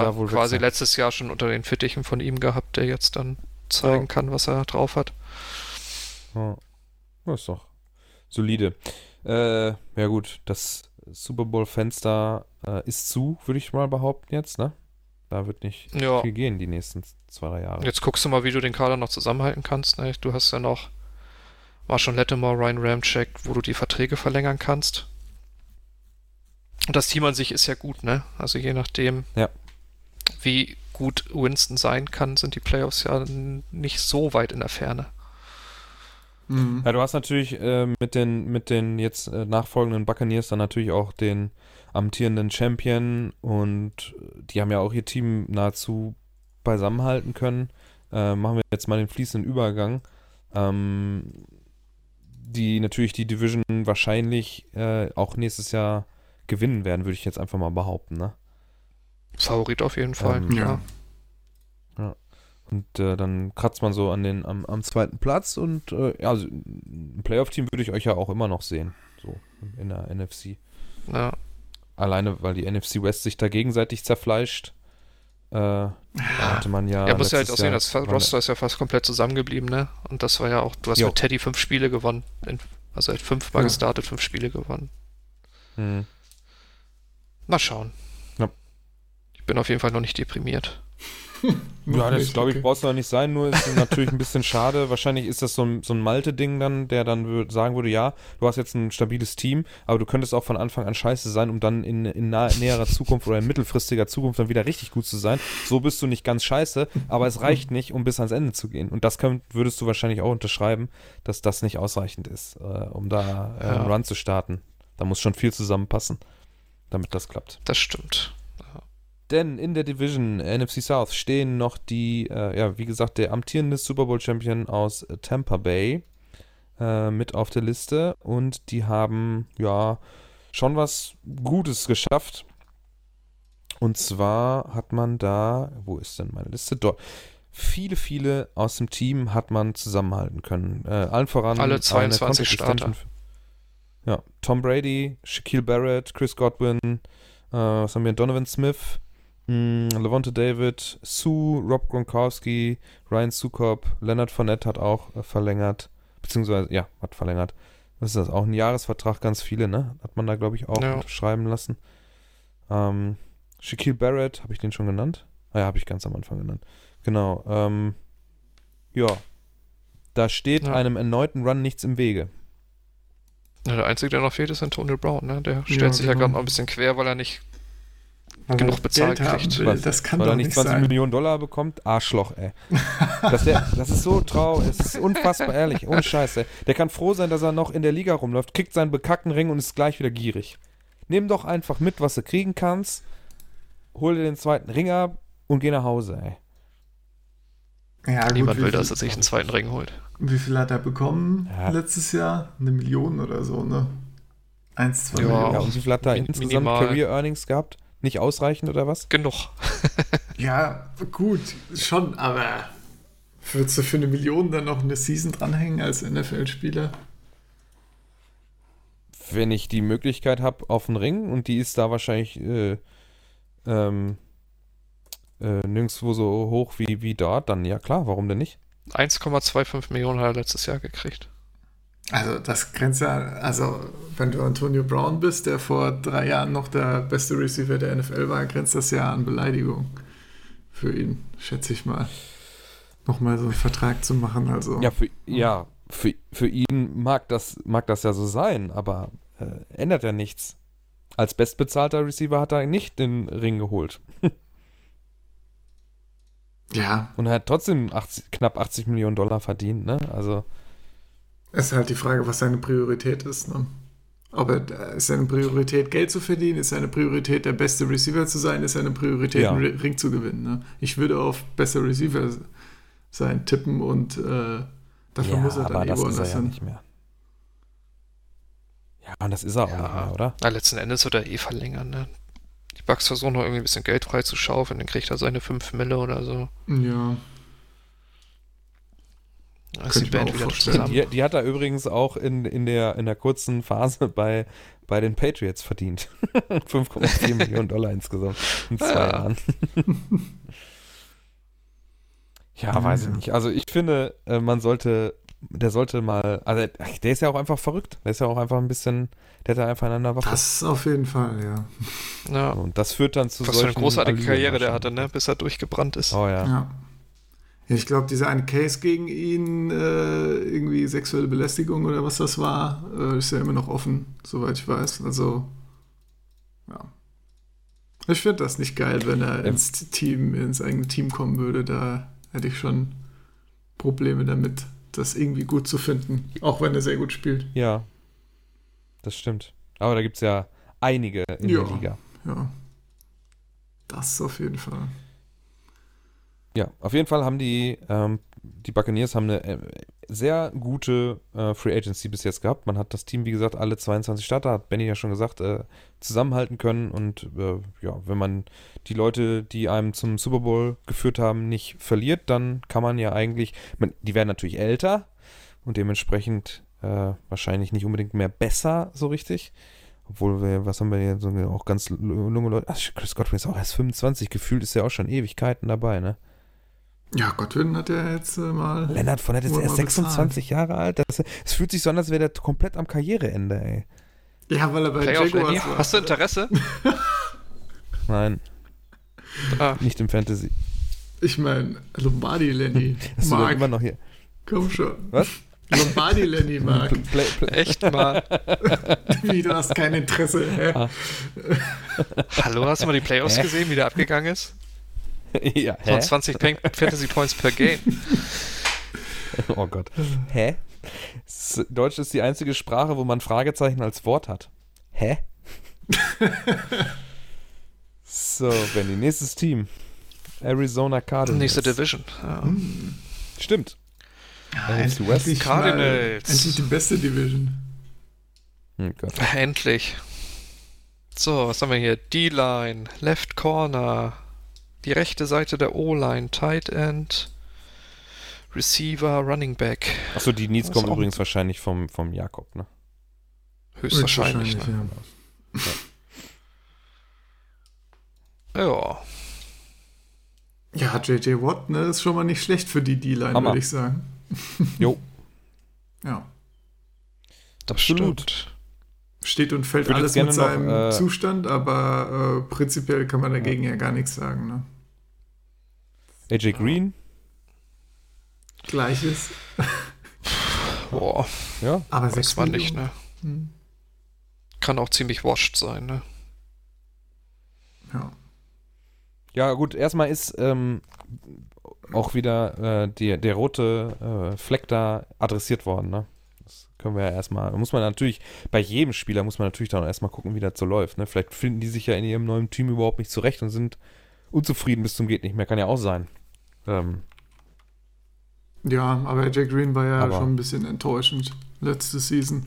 er wohl weg quasi letztes Jahr schon unter den Fittichen von ihm gehabt, der jetzt dann zeigen Ja. kann, was er drauf hat. Ja. Das ist doch solide. Äh, ja gut, das Super Bowl-Fenster äh, ist zu, würde ich mal behaupten jetzt, ne? Da wird nicht Ja. viel gehen die nächsten zwei, drei Jahre. Jetzt guckst du mal, wie du den Kader noch zusammenhalten kannst. Ne? Du hast ja noch Marshall Lattimore, Ryan Ramchick, wo du die Verträge verlängern kannst. Und das Team an sich ist ja gut, ne? Also je nachdem, Ja. wie gut Winston sein kann, sind die Playoffs ja nicht so weit in der Ferne. Mhm. Ja, du hast natürlich äh, mit den mit den jetzt äh, nachfolgenden Buccaneers dann natürlich auch den amtierenden Champion und die haben ja auch ihr Team nahezu beisammenhalten können. Äh, machen wir jetzt mal den fließenden Übergang. Ähm, die natürlich die Division wahrscheinlich äh, auch nächstes Jahr gewinnen werden, würde ich jetzt einfach mal behaupten, ne? Favorit auf jeden Fall. Ähm, klar. Und äh, dann kratzt man so an den, am, am zweiten Platz und äh, ja, also ein Playoff-Team würde ich euch ja auch immer noch sehen. So in der NFC. Ja. Alleine, weil die NFC West sich da gegenseitig zerfleischt. Äh, da hatte man ja. Ja, muss ja halt auch sehen, das Roster ist ja fast komplett zusammengeblieben, ne? Und das war ja auch, du hast Jo. mit Teddy fünf Spiele gewonnen. Also hat fünfmal Ja. gestartet, fünf Spiele gewonnen. Hm. Mal schauen. Ja. Ich bin auf jeden Fall noch nicht deprimiert. Ja, das glaube ich, okay. brauchst du noch nicht sein, nur ist natürlich ein bisschen schade. Wahrscheinlich ist das so ein, so ein Malte-Ding dann, der dann sagen würde, ja, du hast jetzt ein stabiles Team, aber du könntest auch von Anfang an scheiße sein, um dann in, in nahe, näherer Zukunft oder in mittelfristiger Zukunft dann wieder richtig gut zu sein. So bist du nicht ganz scheiße, aber es reicht nicht, um bis ans Ende zu gehen. Und das könnt, würdest du wahrscheinlich auch unterschreiben, dass das nicht ausreichend ist, äh, um da äh, Ja. einen Run zu starten. Da muss schon viel zusammenpassen, damit das klappt. Das stimmt. Denn in der Division NFC South stehen noch die, äh, ja, wie gesagt, der amtierende Super Bowl Champion aus Tampa Bay äh, mit auf der Liste und die haben, ja, schon was Gutes geschafft. Und zwar hat man da, wo ist denn meine Liste? Dort. Viele, viele aus dem Team hat man zusammenhalten können. Äh, allen voran Alle eine 22 Contract Starter. Ja, Tom Brady, Shaquille Barrett, Chris Godwin, äh, was haben wir? Donovan Smith, mh, Levante David, Sue, Rob Gronkowski, Ryan Sukop, Leonard Fournette hat auch äh, verlängert, beziehungsweise, ja, hat verlängert. Was ist das? Auch ein Jahresvertrag, ganz viele, ne? Hat man da, glaube ich, auch Ja. unterschreiben lassen. Ähm, Shaquille Barrett, habe ich den schon genannt? Ah ja, habe ich ganz am Anfang genannt. Genau. Ähm, ja. Da steht Ja. einem erneuten Run nichts im Wege. Ja, der Einzige, der noch fehlt, ist Antonio Brown, ne? Der stellt Ja, sich ja genau. gerade noch ein bisschen quer, weil er nicht. Weil genug bezahlt Geld haben kriegt. will. Das kann Weil doch er nicht nicht 20 sein. Millionen Dollar bekommt. Arschloch, ey. Das, der, das ist so traurig. Es ist unfassbar ehrlich. Ohne Scheiß, ey. Der kann froh sein, dass er noch in der Liga rumläuft, kriegt seinen bekackten Ring und ist gleich wieder gierig. Nimm doch einfach mit, was du kriegen kannst. Hol dir den zweiten Ring ab und geh nach Hause, ey. Ja, gut, Niemand will, viel- dass er sich einen zweiten Ring holt. Wie viel hat er bekommen Ja. letztes Jahr? Eine Million oder so, ne? Eins, zwei Ja. Millionen. Ja, und wie viel hat er insgesamt minimal. Career Earnings gehabt? Nicht ausreichend oder was? Genug. Ja, gut, schon, aber würdest du für eine Million dann noch eine Season dranhängen als NFL-Spieler? Wenn ich die Möglichkeit habe auf den Ring und die ist da wahrscheinlich äh, ähm, äh, nirgendwo so hoch wie, wie dort, dann ja klar, warum denn nicht? 1,25 Millionen hat er letztes Jahr gekriegt. Also, das grenzt ja, also, wenn du Antonio Brown bist, der vor drei Jahren noch der beste Receiver der NFL war, grenzt das ja an Beleidigung für ihn, schätze ich mal. nochmal so einen Vertrag zu machen. Also. Ja, für, ja für, für ihn mag das, mag das ja so sein, aber äh, ändert ja nichts. Als bestbezahlter Receiver hat er nicht den Ring geholt. ja. Und er hat trotzdem 80, knapp 80 Millionen Dollar verdient, ne? Also. Es ist halt die Frage, was seine Priorität ist, ne? Aber ist seine Priorität, Geld zu verdienen? Ist seine Priorität, der beste Receiver zu sein? Ist seine Priorität, ja. einen Ring zu gewinnen? Ne? Ich würde auf bester Receiver sein tippen und äh, dafür ja, muss er dann aber eh das ist er woanders ja hin. nicht mehr. Ja, und das ist er auch nicht mehr, oder? Na, letzten Endes wird er eh verlängern, ne? Die Bucks versuchen noch irgendwie ein bisschen Geld freizuschaufeln, dann kriegt er seine 5 Mille oder so. Ja, Ist Könnte die Band wieder vorstellen. zusammen. Die, die hat er übrigens auch in, in, der, in der kurzen Phase bei, bei den Patriots verdient. 5,4 Millionen Dollar insgesamt in zwei Ja. Jahren. ja, weiß ich nicht. Also ich finde, äh, man sollte, der sollte mal, also der ist ja auch einfach verrückt. Der ist ja auch einfach ein bisschen, der hat ja einfach einander Waffe. das auf jeden Fall, ja. Ja. Und das führt dann zu Was für eine solchen großartige Allüren Karriere der hatte, ne? Bis er durchgebrannt ist. Oh ja. Ja. Ja, ich glaube, dieser eine Case gegen ihn, äh, irgendwie sexuelle Belästigung oder was das war, äh, ist ja immer noch offen, soweit ich weiß. Also, ja. Ich finde das nicht geil, wenn er ins Team, ins eigene Team kommen würde. Da hätte ich schon Probleme damit, das irgendwie gut zu finden. Auch wenn er sehr gut spielt. Ja. Das stimmt. Aber da gibt es ja einige in Ja. der Liga. Ja. Das auf jeden Fall. Ja, auf jeden Fall haben die, ähm, die Buccaneers haben eine äh, sehr gute äh, Free Agency bis jetzt gehabt. Man hat das Team, wie gesagt, alle 22 Starter, hat Benny ja schon gesagt, äh, zusammenhalten können. Und äh, ja, wenn man die Leute, die einem zum Super Bowl geführt haben, nicht verliert, dann kann man ja eigentlich, man, die werden natürlich älter und dementsprechend äh, wahrscheinlich nicht unbedingt mehr besser, so richtig. Obwohl wir, was haben wir hier, auch ganz junge Leute, ach, Chris Godwin ist auch erst 25, gefühlt ist er auch schon Ewigkeiten dabei, ne? Ja, Godwin hat ja jetzt äh, mal. Lennart von ist Wurde erst mal bezahlt. 26 Jahre alt. Das, es fühlt sich so an, als wäre der komplett am Karriereende, ey. Ja, weil er bei Jaguars war. hast du Interesse? Nein, ah, nicht im Fantasy. Ich meine, Lombardi Lenny. Hast du doch Mark, immer noch hier. komm schon. Was? Lombardi Lenny. Play, play, echt mal. Wie, du hast kein Interesse. Hä? Ah. Hallo, hast du mal die Playoffs gesehen, wie der abgegangen ist? ja, Von hä? 20 Pen- Fantasy Points per Game. Oh Gott. Hä? Deutsch ist die einzige Sprache, wo man Fragezeichen als Wort hat. Hä? so, Benny, nächstes Team. Arizona Cardinals. Nächste Division. Ja. Stimmt. Ja, NFC West. endlich Cardinals. Mal, endlich die beste Division. Oh Gott. Endlich. So, was haben wir hier? D-Line, Left Corner, die rechte Seite der O-Line, Tight End, Receiver, Running Back. Achso, die Needs Das kommen übrigens wahrscheinlich vom, vom Jakob, ne? Höchstwahrscheinlich. Ne? ja. Ja. Ja, JJ Watt, ne, ist schon mal nicht schlecht für die D-Line, würde ich sagen. Jo. Ja. Das Absolut. stimmt. Steht und fällt alles mit seinem noch, äh, Zustand, aber äh, prinzipiell kann man dagegen ja. gar nichts sagen. Ne? AJ Green, Gleiches, Boah, ja. aber weiß sechs man nicht, ne? Hm. Kann auch ziemlich washed sein, ne? Ja. Ja, gut, erstmal ist ähm, auch wieder äh, die, der rote äh, Fleck da adressiert worden, ne? Das können wir ja erstmal, muss man natürlich, bei jedem Spieler muss man natürlich dann erstmal gucken, wie das so läuft, ne? Vielleicht finden die sich ja in ihrem neuen Team überhaupt nicht zurecht und sind unzufrieden bis zum geht nicht mehr, kann ja auch sein. Ähm, ja, aber AJ Green war ja Aber- schon ein bisschen enttäuschend letzte Season.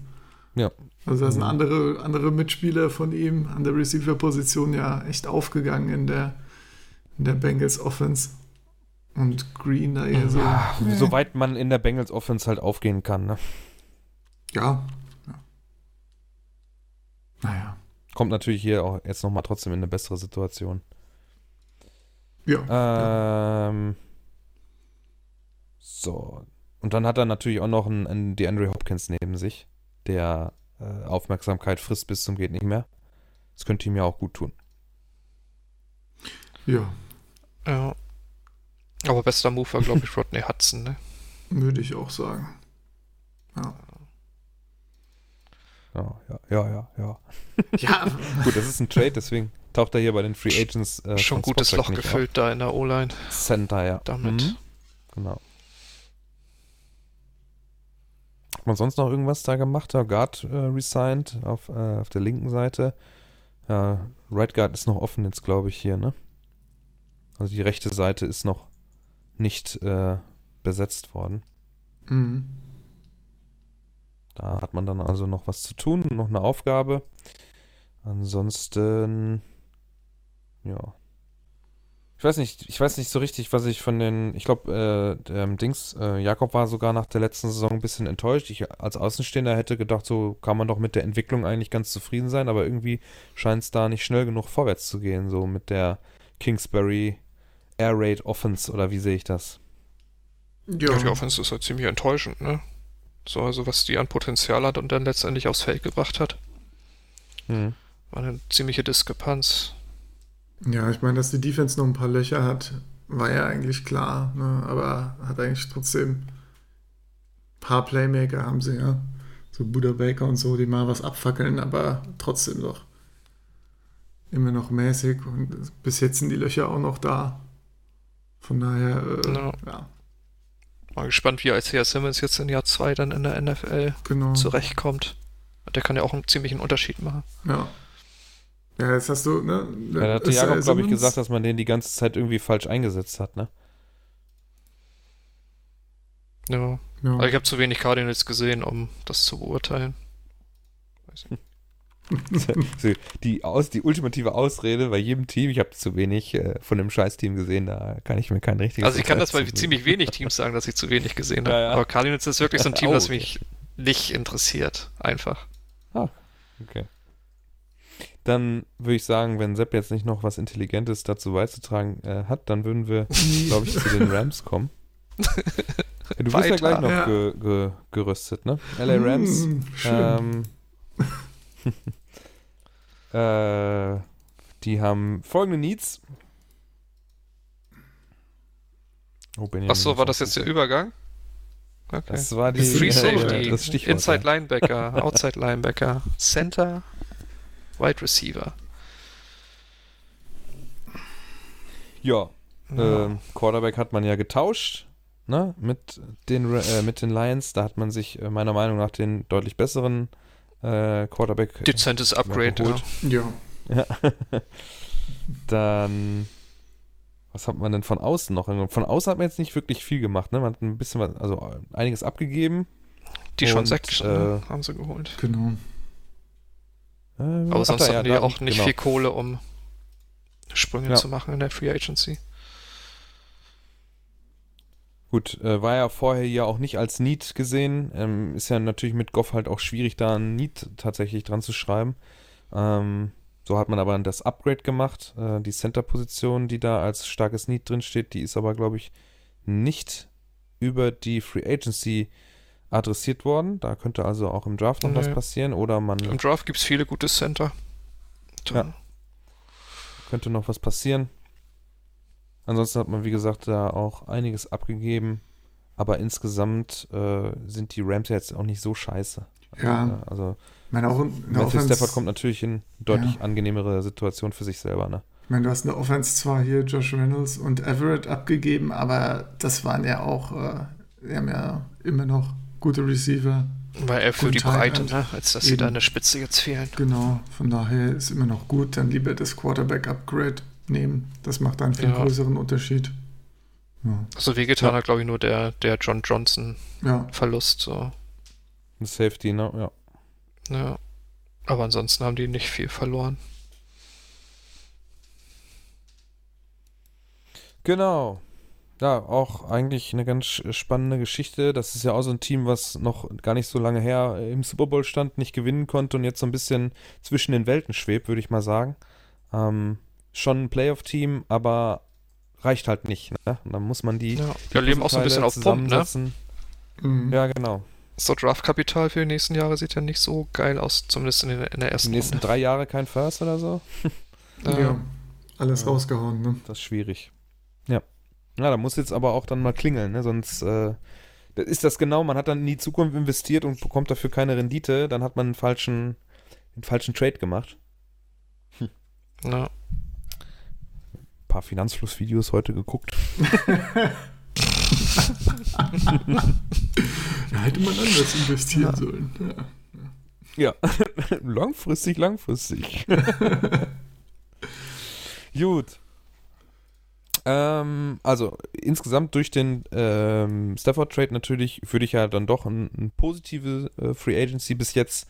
Ja. Also da sind Mhm. andere, andere Mitspieler von ihm an der Receiver-Position ja echt aufgegangen in der, in der Bengals Offense. Und Green da eher so. ja, soweit man in der Bengals Offense halt aufgehen kann, ne? Ja. ja. Naja. Kommt natürlich hier auch jetzt nochmal trotzdem in eine bessere Situation. Ja. ja. Ähm, so. Und dann hat er natürlich auch noch einen, einen DeAndre Hopkins neben sich, der äh, Aufmerksamkeit frisst bis zum geht nicht mehr. Das könnte ihm ja auch gut tun. ja. Ja. Aber bester Move war, glaube ich, Rodney Hudson, ne? Würde ich auch sagen. Ja. Ja, ja, ja, ja. ja. Ja, Gut, das ist ein Trade, deswegen taucht er hier bei den Free Agents. Äh, Schon gutes Loch gefüllt da in der O-Line. auf. Center, ja. Damit. Mhm. Genau. Hat man sonst noch irgendwas da gemacht? Ja, Guard äh, resigned auf, äh, auf der linken Seite. Ja, Right Guard ist noch offen jetzt, glaube ich, hier, ne? Also die rechte Seite ist noch nicht äh, besetzt worden. mhm. Da hat man dann also noch was zu tun, noch eine Aufgabe. Ansonsten, ja. Ich weiß nicht, ich weiß nicht so richtig, was ich von den, ich glaube, äh, der Dings, äh, Jakob war sogar nach der letzten Saison ein bisschen enttäuscht. Ich als Außenstehender hätte gedacht, so kann man doch mit der Entwicklung eigentlich ganz zufrieden sein, aber irgendwie scheint es da nicht schnell genug vorwärts zu gehen, so mit der Kingsbury Air Raid Offense oder wie sehe ich das? Ja, die. Offense ist halt ziemlich enttäuschend, ne? So, also was die an Potenzial hat und dann letztendlich aufs Feld gebracht hat, Hm. war eine ziemliche Diskrepanz. ja, ich meine, dass die Defense noch ein paar Löcher hat, war ja eigentlich klar, ne? aber hat eigentlich trotzdem ein paar Playmaker haben sie ja. So Buda Baker und so, die mal was abfackeln, aber trotzdem doch immer noch mäßig und bis jetzt sind die Löcher auch noch da. Von daher, äh, Ja. ja, Mal gespannt, wie Isaiah Simmons jetzt in Jahr 2 dann in der NFL genau. zurechtkommt. Der kann ja auch einen ziemlichen Unterschied machen. Ja. Ja, jetzt hast du, ne? Ja, da hatte Isaiah Jakob, glaube ich, gesagt, dass man den die ganze Zeit irgendwie falsch eingesetzt hat, ne? Ja. Ja. Aber ich habe zu wenig Cardinals gesehen, um das zu beurteilen. Weiß nicht. So, die, aus, die ultimative Ausrede bei jedem Team, ich habe zu wenig äh, von dem Scheiß-Team gesehen, da kann ich mir kein richtiges Also ich kann das bei ziemlich wenig Teams sagen, dass ich zu wenig gesehen habe. Ja, ja. Aber Cardinals ist wirklich so ein Team, Oh, das okay. mich nicht interessiert. Einfach. Okay. Dann würde ich sagen, wenn Sepp jetzt nicht noch was Intelligentes dazu beizutragen äh, hat, dann würden wir, glaube ich, zu den Rams kommen. Du bist ja gleich noch Ja. ge, ge, gerüstet, ne? LA Rams. Hm, schön. Ähm, äh, die haben folgende Needs. Oh, Achso, war das jetzt der. Übergang? Okay. Das war die Free äh, Safety, das Stichwort. Inside ja. Linebacker, Outside Linebacker, Center, Wide Receiver. Ja, Ja. ähm, Quarterback hat man ja getauscht, ne, mit den, äh, mit den Lions. Da hat man sich äh, meiner Meinung nach den deutlich besseren äh, Quarterback äh, Dezentes Upgrade, geholt. ja. Ja. Ja. Dann, was hat man denn von außen noch? Von außen hat man jetzt nicht wirklich viel gemacht, ne? Man hat ein bisschen was, also äh, einiges abgegeben. Die schon sechs äh, ne, haben sie geholt. Genau. Äh, Aber sonst da, hatten die da, auch nicht genau. viel Kohle, um Sprünge Ja. zu machen in der Free Agency. Gut, äh, war ja vorher ja auch nicht als Need gesehen. Ähm, ist ja natürlich mit Goff halt auch schwierig, da ein Need tatsächlich dran zu schreiben. Ähm, so hat man aber das Upgrade gemacht. Äh, die Center-Position, die da als starkes Need drin steht, die ist aber, glaube ich, nicht über die Free Agency adressiert worden. Da könnte also auch im Draft noch was Nee. passieren oder man Im Draft gibt es viele gute Center. Ja. könnte noch was passieren. Ansonsten hat man, wie gesagt, da auch einiges abgegeben. Aber insgesamt äh, sind die Rams ja jetzt auch nicht so scheiße. Ja. Äh, Also Ich meine, auch in der Matthew Offense, Stafford kommt natürlich in eine deutlich Ja. angenehmere Situation für sich selber. Ne? ich meine, du hast in der Offense zwar hier Josh Reynolds und Everett abgegeben, aber das waren ja auch, äh, die haben ja immer noch gute Receiver. Weil er für die Breite, ne? als dass sie Eben. da in der Spitze jetzt fehlen. Genau, von daher ist immer noch gut. Dann lieber das Quarterback-Upgrade nehmen. Das macht einen viel Ja. größeren Unterschied. Ja. Also wehgetan Ja. hat, glaube ich, nur der, der John Johnson ja. Verlust. So. Ein Safety, ne? Ja. Ja. Aber ansonsten haben die nicht viel verloren. Genau. Ja, auch eigentlich eine ganz spannende Geschichte. Das ist ja auch so ein Team, was noch gar nicht so lange her im Super Bowl stand, nicht gewinnen konnte und jetzt so ein bisschen zwischen den Welten schwebt, würde ich mal sagen. Ähm, schon ein Playoff-Team, aber reicht halt nicht. Ne? Und dann muss man die, Ja. die Wir leben auch so ein bisschen auf Pump, ne? Mhm. Ja, genau. So Draftkapital für die nächsten Jahre sieht ja nicht so geil aus, zumindest in, den, in der Die ersten nächsten Runde. drei Jahre kein First oder so? Äh, ja. Alles Ja. rausgehauen, ne? Das ist schwierig. Ja, da muss jetzt aber auch dann mal klingeln, ne? sonst äh, ist das genau, man hat dann in die Zukunft investiert und bekommt dafür keine Rendite, dann hat man einen falschen, einen falschen Trade gemacht. Hm. Ja. Ein paar Finanzflussvideos heute geguckt. da hätte man anders investieren ja. sollen. Ja, ja. langfristig, langfristig. Gut. Ähm, also insgesamt durch den ähm, Stafford Trade natürlich würde ich ja dann doch ein, ein positive äh, Free Agency bis jetzt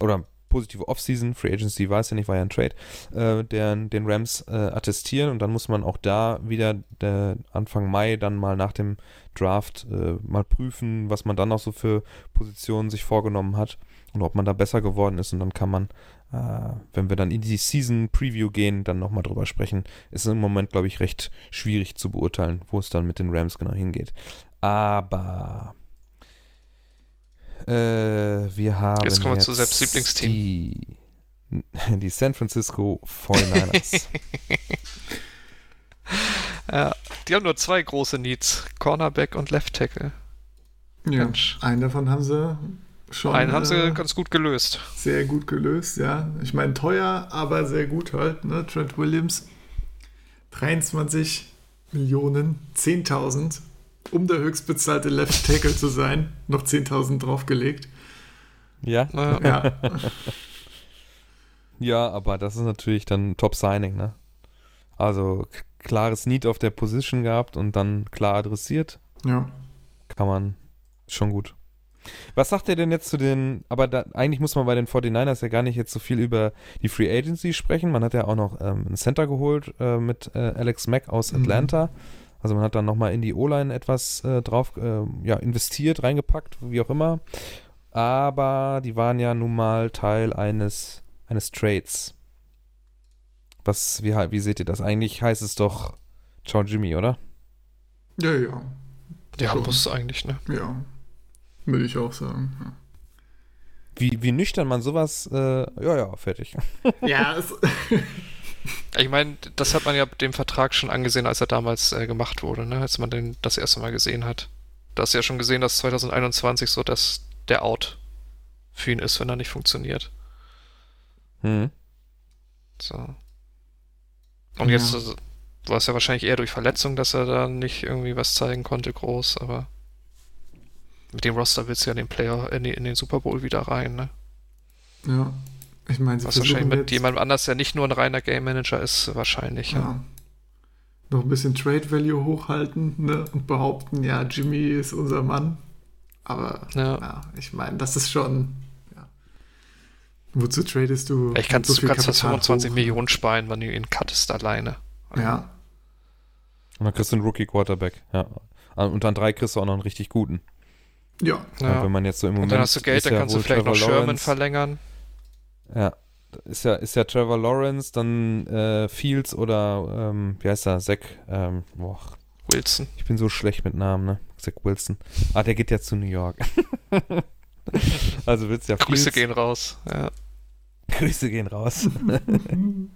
oder positive Offseason, Free Agency war es ja nicht, war ja ein Trade, äh, der, den Rams äh, attestieren und dann muss man auch da wieder der Anfang Mai dann mal nach dem Draft äh, mal prüfen, was man dann noch so für Positionen sich vorgenommen hat und ob man da besser geworden ist und dann kann man äh, wenn wir dann in die Season Preview gehen, dann nochmal drüber sprechen. Ist im Moment, glaube ich, recht schwierig zu beurteilen, wo es dann mit den Rams genau hingeht. Aber äh, wir haben. Jetzt kommen wir zu selbst Lieblingsteam. Die, die San Francisco 49ers. ja, die haben nur zwei große Needs: Cornerback und Left Tackle. Ja, Mensch. einen davon haben sie schon. Einen haben sie äh, ganz gut gelöst. Sehr gut gelöst, ja. Ich meine, teuer, aber sehr gut halt. Ne? Trent Williams, 23 Millionen, 10.000, um der höchstbezahlte Left Tackle zu sein, noch 10.000 draufgelegt. Ja. Ja. ja, aber das ist natürlich dann Top-Signing, ne? Also klares Need auf der Position gehabt und dann klar adressiert. Ja. Kann man schon gut. Was sagt ihr denn jetzt zu den, aber da, eigentlich muss man bei den 49ers ja gar nicht jetzt so viel über die Free Agency sprechen. Man hat ja auch noch ähm, einen Center geholt äh, mit äh, Alex Mack aus mhm. Atlanta. Mhm. Also man hat dann nochmal in die O-Line etwas äh, drauf äh, ja, investiert, reingepackt, wie auch immer. Aber die waren ja nun mal Teil eines, eines Trades. Was, wie, wie seht ihr das? Eigentlich heißt es doch Ciao Jimmy, oder? Ja, ja. Ja, muss eigentlich, ne? Ja. Würde ich auch sagen. Ja. Wie, wie nüchtern man sowas, äh, ja, ja, fertig. Ja, es Ich meine, das hat man ja dem Vertrag schon angesehen, als er damals äh, gemacht wurde, ne? als man den das erste Mal gesehen hat. Da hast du ja schon gesehen, dass 2021 so dass der Out für ihn ist, wenn er nicht funktioniert. Hm. So. Und ja. jetzt also, war es ja wahrscheinlich eher durch Verletzung, dass er da nicht irgendwie was zeigen konnte, groß, aber mit dem Roster willst du ja in den Player, in den, in den Super Bowl wieder rein, ne? Ja. Ich meine, Was wahrscheinlich mit jemandem anders, der nicht nur ein reiner Game Manager ist, wahrscheinlich, ja. ja. Noch ein bisschen Trade Value hochhalten, ne? Und behaupten, ja, Jimmy ist unser Mann. Aber ja, ja ich meine, das ist schon. Ja. Wozu tradest du? Ich kannst, so du kannst das 25 hoch? Millionen sparen, wenn du ihn cuttest alleine. Ja. Und dann kriegst du einen Rookie Quarterback, ja. Und dann drei kriegst du auch noch einen richtig guten. Ja. ja. Wenn man jetzt so im Moment. Und dann hast du Geld, dann kannst du vielleicht Trevor noch Sherman Lawrence, verlängern. Ja. Ist ja, ist ja Trevor Lawrence, dann äh, Fields oder ähm, wie heißt er? Zach ähm. Wilson. Ich bin so schlecht mit Namen, ne? Zach Wilson. Ah, der geht ja zu New York. also willst du ja Grüße Fields. gehen raus, ja. Grüße gehen raus.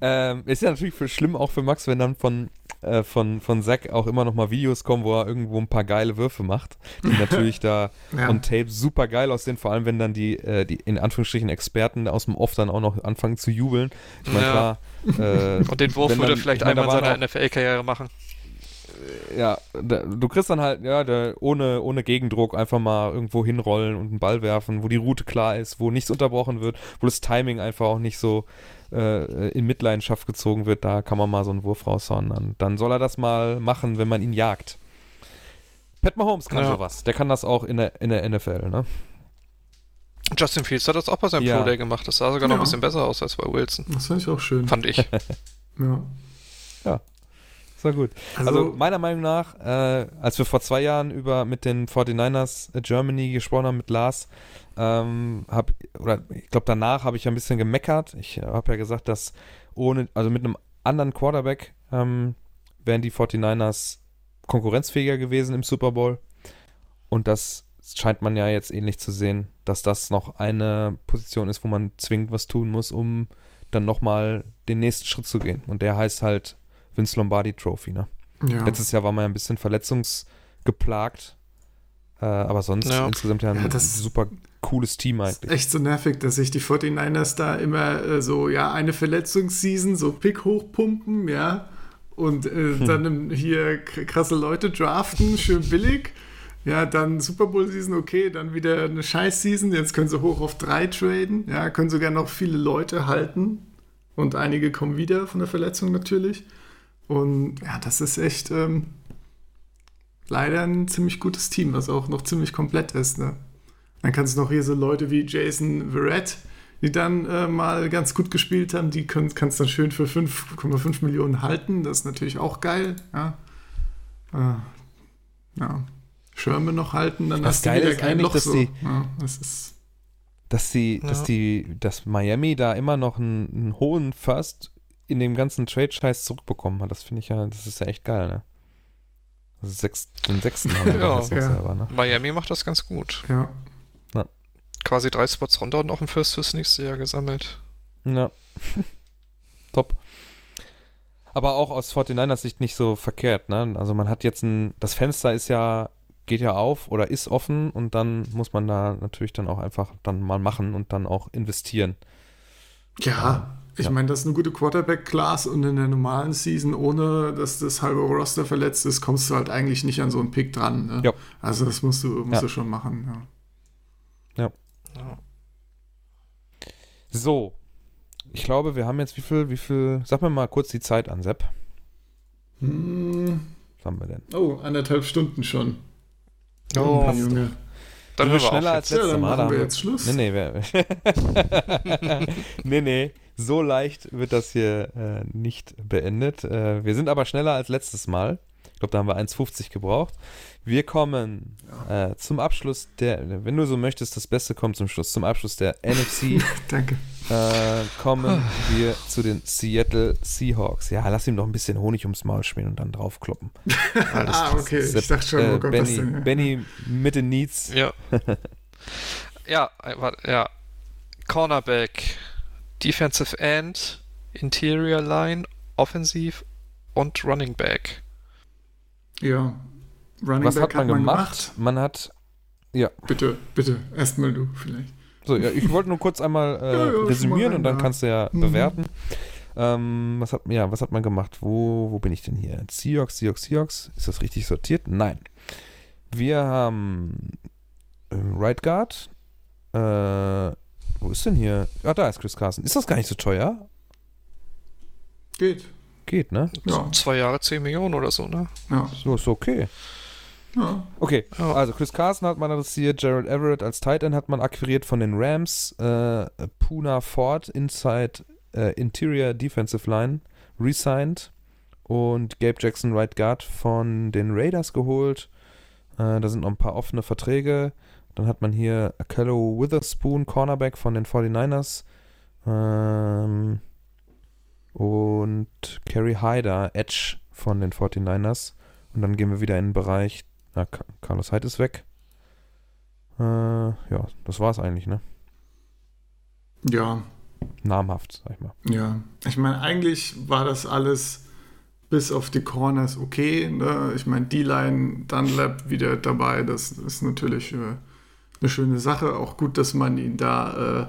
ähm, ist ja natürlich für, schlimm auch für Max, wenn dann von äh, von, von Zack auch immer noch mal Videos kommen, wo er irgendwo ein paar geile Würfe macht, die natürlich da ja. on Tape super geil aussehen, vor allem wenn dann die, äh, die in Anführungsstrichen Experten aus dem Off dann auch noch anfangen zu jubeln. Ich meine, ja. klar. Äh, Und den Wurf würde dann, vielleicht einmal in seiner NFL-Karriere machen ja, du kriegst dann halt, ja, ohne, ohne Gegendruck einfach mal irgendwo hinrollen und einen Ball werfen, wo die Route klar ist, wo nichts unterbrochen wird, wo das Timing einfach auch nicht so äh, in Mitleidenschaft gezogen wird, da kann man mal so einen Wurf raushauen. Dann, dann soll er das mal machen, wenn man ihn jagt. Pat Mahomes kann ja. sowas. Der kann das auch in der, in der NFL, ne? Justin Fields hat das auch bei seinem ja. Pro Day gemacht. Das sah sogar noch ein bisschen besser aus als bei Wilson. Das fand ich auch schön. Fand ich. ja. Ja. War gut. Also, also meiner Meinung nach, äh, als wir vor zwei Jahren über mit den 49ers Germany gesprochen haben, mit Lars, ähm, hab, oder ich glaube, danach habe ich ja ein bisschen gemeckert. Ich habe ja gesagt, dass ohne, also mit einem anderen Quarterback ähm, wären die 49ers konkurrenzfähiger gewesen im Super Bowl. Und das scheint man ja jetzt ähnlich zu sehen, dass das noch eine Position ist, wo man zwingend was tun muss, um dann nochmal den nächsten Schritt zu gehen. Und der heißt halt Vince Lombardi Trophy, ne? Ja. Letztes Jahr war man ja ein bisschen verletzungsgeplagt. Äh, aber sonst Ja. insgesamt ja ein Ja, super cooles Team eigentlich. Echt so nervig, dass sich die 49ers da immer äh, so, ja, eine Verletzungsseason, so Pick hochpumpen, ja, und äh, dann im- hier krasse Leute draften, schön billig. Ja, dann Super Bowl Season, okay, dann wieder eine Scheiß Season. Jetzt können sie hoch auf drei traden. Ja, können sogar noch viele Leute halten. Und einige kommen wieder von der Verletzung natürlich. Und ja, das ist echt ähm, leider ein ziemlich gutes Team, was auch noch ziemlich komplett ist. Ne? Dann kannst du noch hier so Leute wie Jason Verrett, die dann äh, mal ganz gut gespielt haben, die können, kannst dann schön für 5,5 Millionen halten. Das ist natürlich auch geil. Ja. Äh, ja. Schirme noch halten, dann Das hast du Geile wieder ist kein eigentlich, Loch dass so. die- ja, das ist Dass die, dass Ja. die, dass Miami da immer noch einen, einen hohen First in dem ganzen Trade-Scheiß zurückbekommen hat. Das finde ich ja, das ist ja echt geil, ne? Also sechs, den sechsten haben wir Ja. noch Ja. selber, ne? Miami macht das ganz gut. ja. Quasi drei Spots runter und noch einen First fürs nächste Jahr gesammelt. Ja. Top. Aber auch aus 49ers Sicht nicht so verkehrt, ne? Also man hat jetzt ein, das Fenster ist ja, geht ja auf oder ist offen und dann muss man da natürlich dann auch einfach dann mal machen und dann auch investieren. Ja, ich Ja. meine, das ist eine gute Quarterback-Class und in der normalen Season, ohne dass das halbe Roster verletzt ist, kommst du halt eigentlich nicht an so einen Pick dran. Ne? Ja. Also das musst du, musst Ja. du schon machen. Ja. Ja. So. Ich glaube, wir haben jetzt wie viel, wie viel, sag mir mal kurz die Zeit an, Sepp. Hm, Was haben wir denn? oh, anderthalb Stunden schon. Oh, Junge, Junge. Dann Sind wir hören wir schneller auf als jetzt. Ja, letztes dann Mal. machen wir jetzt Schluss. Nee, nee, nee, nee, so leicht wird das hier äh, nicht beendet. Äh, wir sind aber schneller als letztes Mal. Ich glaube, da haben wir 1,50 gebraucht. Wir kommen äh, zum Abschluss der, wenn du so möchtest, das Beste kommt zum Schluss. Zum Abschluss der NFC Danke. äh, kommen wir zu den Seattle Seahawks. Ja, lass ihm doch ein bisschen Honig ums Maul schmieren und dann draufkloppen. Alles ah, okay. Ich dachte schon, äh, oh Gott, was Benny, denn? Ja. Benny mit den Needs. Ja. ja, äh, warte, ja. Cornerback, Defensive End, Interior Line, Offensiv und Running Back. ja. Running Was Back hat man gemacht? Man hat Bitte, bitte, erstmal du vielleicht. So, ja, ich wollte nur kurz einmal äh, Ja, ja, resümieren und dann da. kannst du ja Mhm. bewerten. Ähm, was hat, ja, was hat man gemacht? Wo, wo bin ich denn hier? Seahawks, Seahawks, Seahawks. Ist das richtig sortiert? Nein. Wir haben ähm, Right Guard. Äh, wo ist denn hier? Ah, da ist Chris Carson. Ist das gar nicht so teuer? Geht. Geht, ne? Ja. Zwei Jahre 10 Millionen oder so, ne? Ja. So ist okay. ja. Okay, Ja. also Chris Carson hat man adressiert, Gerald Everett als Tight End hat man akquiriert von den Rams, äh, Puna Ford Inside äh, Interior Defensive Line resigned und Gabe Jackson Right Guard von den Raiders geholt. Äh, da sind noch ein paar offene Verträge. Dann hat man hier Akello Witherspoon, Cornerback von den 49ers. Ähm, und Kerry Hyder, Edge von den 49ers. Und dann gehen wir wieder in den Bereich. Na, Carlos Hyde ist weg. Äh, ja, das war's eigentlich, ne? Ja, Namhaft, sag ich mal. Ja, ich meine, eigentlich war das alles bis auf die Corners okay. Ne? Ich meine, D-Line, Dunlap wieder dabei, das ist natürlich äh, eine schöne Sache. Auch gut, dass man ihn da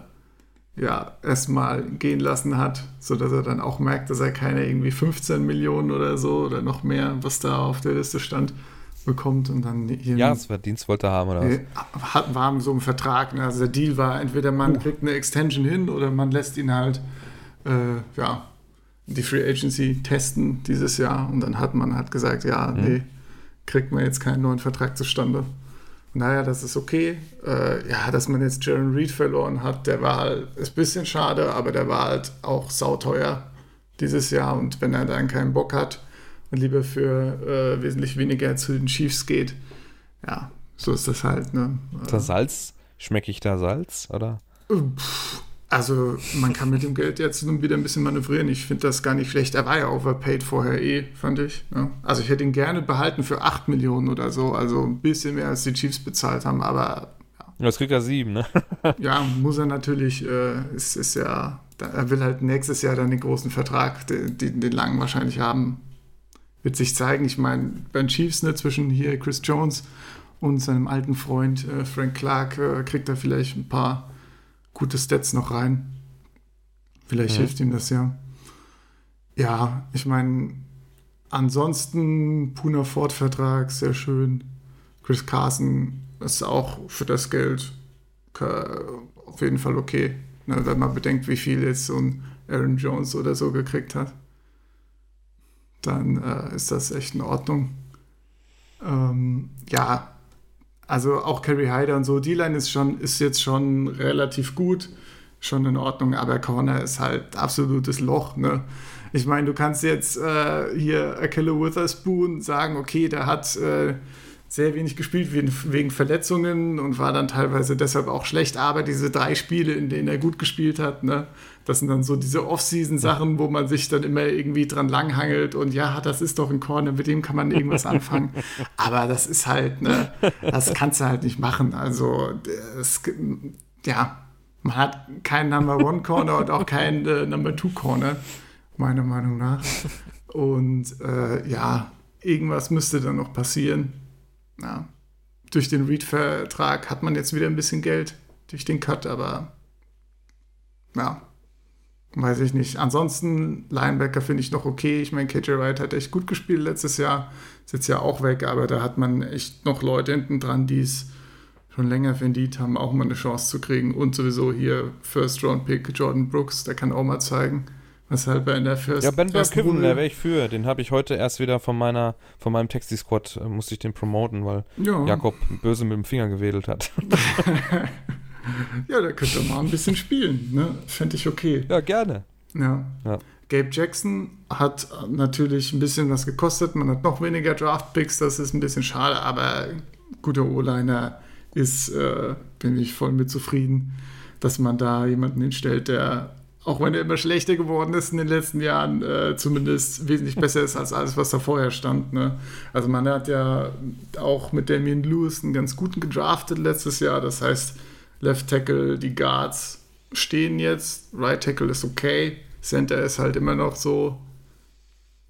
äh, ja erstmal gehen lassen hat, sodass er dann auch merkt, dass er keine irgendwie 15 Millionen oder so oder noch mehr, was da auf der Liste stand, bekommt und dann hier Jahresverdienst wollte er haben, oder was? Hat, war so ein Vertrag. Ne? Also der Deal war, entweder man kriegt eine Extension hin oder man lässt ihn halt äh, ja, die Free Agency testen dieses Jahr. Und dann hat man halt gesagt, ja, Mhm. nee, kriegt man jetzt keinen neuen Vertrag zustande. Naja, das ist okay. Äh, ja, dass man jetzt Jaron Reed verloren hat, der war halt, ist ein bisschen schade, aber der war halt auch sauteuer dieses Jahr. Und wenn er dann keinen Bock hat und lieber für äh, wesentlich weniger zu den Chiefs geht, ja, so ist das halt. Ne? Ist da Salz? Schmecke ich da Salz, oder? Also man kann mit dem Geld jetzt nun wieder ein bisschen manövrieren. Ich finde das gar nicht schlecht. Er war ja overpaid vorher eh, fand ich. Ne? Also ich hätte ihn gerne behalten für 8 Millionen oder so. Also ein bisschen mehr als die Chiefs bezahlt haben. Aber Jetzt kriegt er sieben, ne? ja, muss er natürlich, äh, es ist ja, er will halt nächstes Jahr dann den großen Vertrag, den, den, den langen wahrscheinlich haben. wird sich zeigen. Ich meine, beim Chiefs ne, zwischen hier Chris Jones und seinem alten Freund äh, Frank Clark äh, kriegt er vielleicht ein paar gute Stats noch rein. Vielleicht mhm. hilft ihm das ja. Ja, ich meine, ansonsten Puna Ford-Vertrag, sehr schön. Chris Carson ist auch für das Geld auf jeden Fall okay, ne, wenn man bedenkt, wie viel jetzt so ein Aaron Jones oder so gekriegt hat. Dann äh, ist das echt in Ordnung. Ähm, ja, also auch Kerry Hyder und so, die Line ist schon, ist jetzt schon relativ gut, schon in Ordnung, aber Corner ist halt absolutes Loch, ne? Ich meine, du kannst jetzt äh, hier Akella Witherspoon sagen, okay, der hat äh, sehr wenig gespielt wegen, wegen Verletzungen und war dann teilweise deshalb auch schlecht. Aber diese drei Spiele, in denen er gut gespielt hat, ne, das sind dann so diese Off-Season-Sachen, wo man sich dann immer irgendwie dran langhangelt und ja, das ist doch ein Corner, mit dem kann man irgendwas anfangen. Aber das ist halt, ne, das kannst du halt nicht machen. Also, es, ja, man hat keinen Number One Corner und auch keinen äh, Number Two Corner, meiner Meinung nach. Und äh, ja, irgendwas müsste dann noch passieren ja, durch den Read-Vertrag hat man jetzt wieder ein bisschen Geld durch den Cut, aber ja, weiß ich nicht. Ansonsten, Linebacker finde ich noch okay. Ich meine, KJ Wright hat echt gut gespielt letztes Jahr, ist jetzt ja auch weg, aber da hat man echt noch Leute hinten dran, die es schon länger verdient haben, auch mal eine Chance zu kriegen. Und sowieso hier First-Round-Pick Jordan Brooks, der kann auch mal zeigen, Weshalb er in der First Ja, Ben Burkiven, da wäre ich für. Den habe ich heute erst wieder von meiner, von meinem Taxi-Squad, äh, musste ich den promoten, weil ja. Jakob böse mit dem Finger gewedelt hat. ja, der könnte mal ein bisschen spielen, ne? Fände ich okay. Ja, gerne. Ja. ja. Gabe Jackson hat natürlich ein bisschen was gekostet. Man hat noch weniger Draft-Picks, das ist ein bisschen schade, aber guter O-Liner ist, äh, bin ich voll mit zufrieden, dass man da jemanden hinstellt, der auch wenn er immer schlechter geworden ist in den letzten Jahren, äh, zumindest wesentlich besser ist als alles, was da vorher stand. Ne? Also man hat ja auch mit Damien Lewis einen ganz guten gedraftet letztes Jahr. Das heißt, Left Tackle, die Guards stehen jetzt, Right Tackle ist okay, Center ist halt immer noch so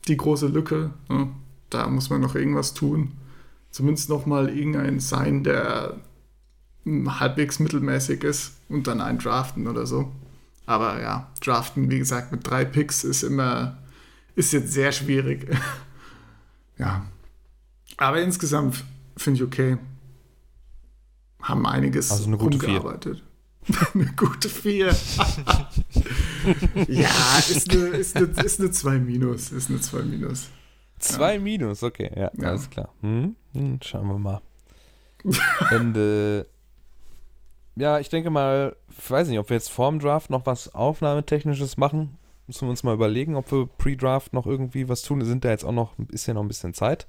die große Lücke. Ne? Da muss man noch irgendwas tun. Zumindest noch mal irgendein sein, der halbwegs mittelmäßig ist und dann einen draften oder so. Aber ja, draften, wie gesagt, mit drei Picks ist immer, ist jetzt sehr schwierig. ja. Aber insgesamt finde ich okay. Haben einiges also eine gute umgearbeitet. eine gute 4. ja, ist eine, ist, eine, ist eine 2 minus. Ist eine 2 minus. 2 ja. minus, okay, ja, ja. alles klar. Hm? Hm, schauen wir mal. Ende ja, ich denke mal, ich weiß nicht, ob wir jetzt vorm Draft noch was Aufnahmetechnisches machen. Müssen wir uns mal überlegen, ob wir pre-Draft noch irgendwie was tun. Sind da jetzt auch noch, ist ja noch ein bisschen Zeit.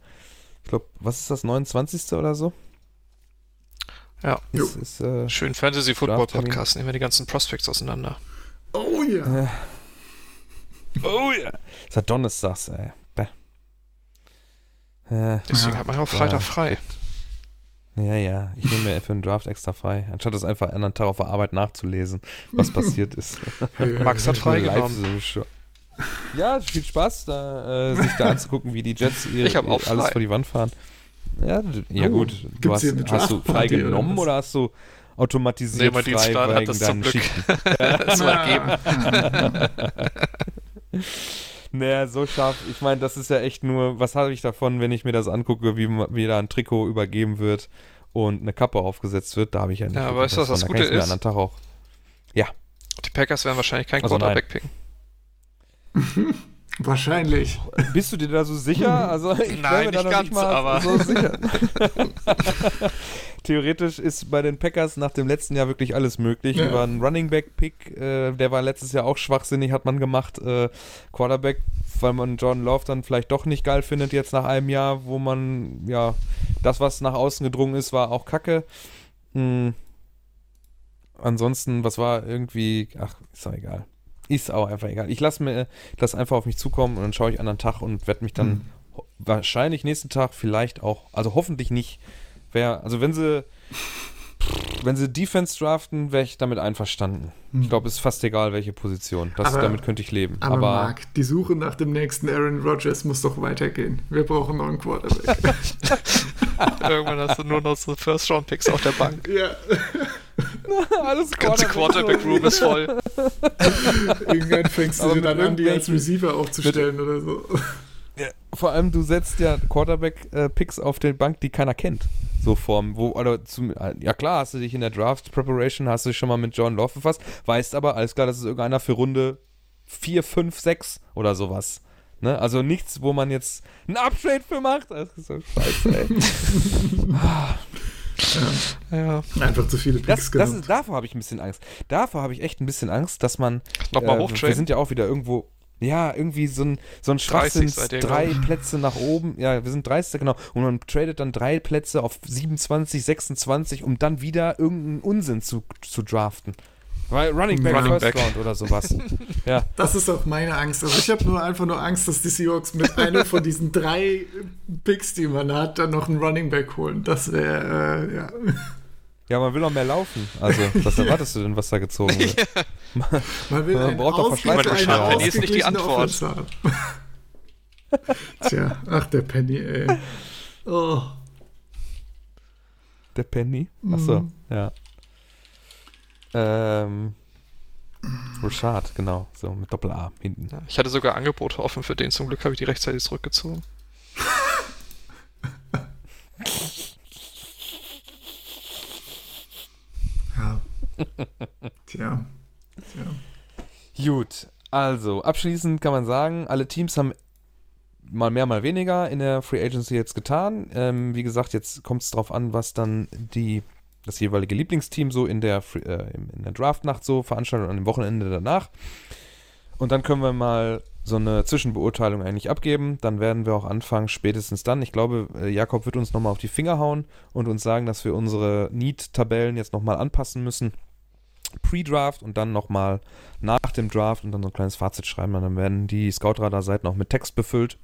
Ich glaube, was ist das, 29. oder so? Ja, ist, ist, äh, schön Fantasy Football Podcast. Nehmen wir die ganzen Prospects auseinander. Oh ja. Yeah. oh ja. Yeah. Ist ja Donnerstags, ey. Bäh. Äh, Deswegen ja. hat man ja auch Freitag frei. Ja, ja, ich nehme mir für einen Draft extra frei, anstatt es einfach einen Tag auf der Arbeit nachzulesen, was passiert ist. Max hat freigenommen. Ja, viel Spaß, da, äh, sich da anzugucken, wie die Jets ihr, ich alles vor die Wand fahren. Ja, ja oh, gut. Du hast, hast du frei genommen oder, oder hast du automatisiert nee, frei wegen deinen Schichten? das war geben. Naja, so scharf. Ich meine, das ist ja echt nur, was habe ich davon, wenn ich mir das angucke, wie mir da ein Trikot übergeben wird und eine Kappe aufgesetzt wird? Da habe ich ja nicht. Ja, aber weißt du, was das Gute ist? Tag auch. Ja. Die Packers werden wahrscheinlich kein also Quarterback picken. Wahrscheinlich. Bist du dir da so sicher? Also ich Nein, nicht ganz, nicht aber so sicher. Theoretisch ist bei den Packers nach dem letzten Jahr wirklich alles möglich. Ja. Über einen Running Back Pick, äh, der war letztes Jahr auch schwachsinnig, hat man gemacht. Äh, Quarterback, weil man Jordan Love dann vielleicht doch nicht geil findet jetzt nach einem Jahr, wo man ja das, was nach außen gedrungen ist, war auch Kacke. Hm. Ansonsten, was war irgendwie, ach, ist doch egal. Ist auch einfach egal. Ich lasse mir das einfach auf mich zukommen und dann schaue ich an den Tag und werde mich dann mhm. wahrscheinlich nächsten Tag vielleicht auch, also hoffentlich nicht, wer, also wenn sie wenn sie Defense draften, wäre ich damit einverstanden. Ich glaube, es ist fast egal, welche Position. Das, Aber- damit könnte ich leben. Aber, Aber, Marc, die Suche nach dem nächsten Aaron Rodgers muss doch weitergehen. Wir brauchen noch einen Quarterback. Irgendwann hast du nur noch so First-Round-Picks auf der Bank. ja, alles Ganze Quarterback-Room ist voll. irgendwann fängst du dann an, die als Receiver aufzustellen oder so. Ja, vor allem, du setzt ja Quarterback-Picks auf der Bank, die keiner kennt. So Form, wo, oder zum, ja klar, hast du dich in der Draft Preparation, hast du dich schon mal mit John Love befasst, weißt aber, alles klar, das ist irgendeiner für Runde 4, 5, 6 oder sowas. Ne? Also nichts, wo man jetzt einen Uptrade für macht. Das ist so scheiße, ey. Ja, Einfach zu viele Picks Das, das ist, davor habe ich ein bisschen Angst. Davor habe ich echt ein bisschen Angst, dass man. nochmal äh, Wir sind ja auch wieder irgendwo. Ja, irgendwie so ein, so ein 30 Schwachsinn, drei glaub Plätze nach oben. Ja, wir sind 30, genau. Und man tradet dann drei Plätze auf 27, 26, um dann wieder irgendeinen Unsinn zu, zu draften. Weil Running Back Running First Back. Round oder sowas. ja, Das ist auch meine Angst. Also ich habe nur einfach nur Angst, dass die Seahawks mit einer von diesen drei Picks, die man hat, dann noch einen Running Back holen. Das wäre, äh, ja. ja, man will noch mehr laufen. Also, was erwartest du denn, was da gezogen wird? Man will Man braucht doch ausgeglichen- Verschleiß- eine Penny ist nicht die Antwort. Tja, ach der Penny, ey. Oh. Der Penny? Achso, Mhm. ja. Ähm. Rashad, genau. So, mit Doppel-A hinten. Ich hatte sogar Angebote offen für den, zum Glück habe ich die rechtzeitig zurückgezogen. Ja. Tja. Tja. Gut, also abschließend kann man sagen, alle Teams haben mal mehr, mal weniger in der Free Agency jetzt getan. Ähm, wie gesagt, jetzt kommt es darauf an, was dann die, das jeweilige Lieblingsteam so in der, äh, in der Draftnacht so veranstaltet und dem Wochenende danach. Und dann können wir mal so eine Zwischenbeurteilung eigentlich abgeben. Dann werden wir auch anfangen, spätestens dann. Ich glaube, äh, Jakob wird uns nochmal auf die Finger hauen und uns sagen, dass wir unsere Need-Tabellen jetzt nochmal anpassen müssen. Pre-Draft und dann nochmal nach dem Draft und dann so ein kleines Fazit schreiben. Und dann werden die Scoutradar-Seiten auch mit Text befüllt,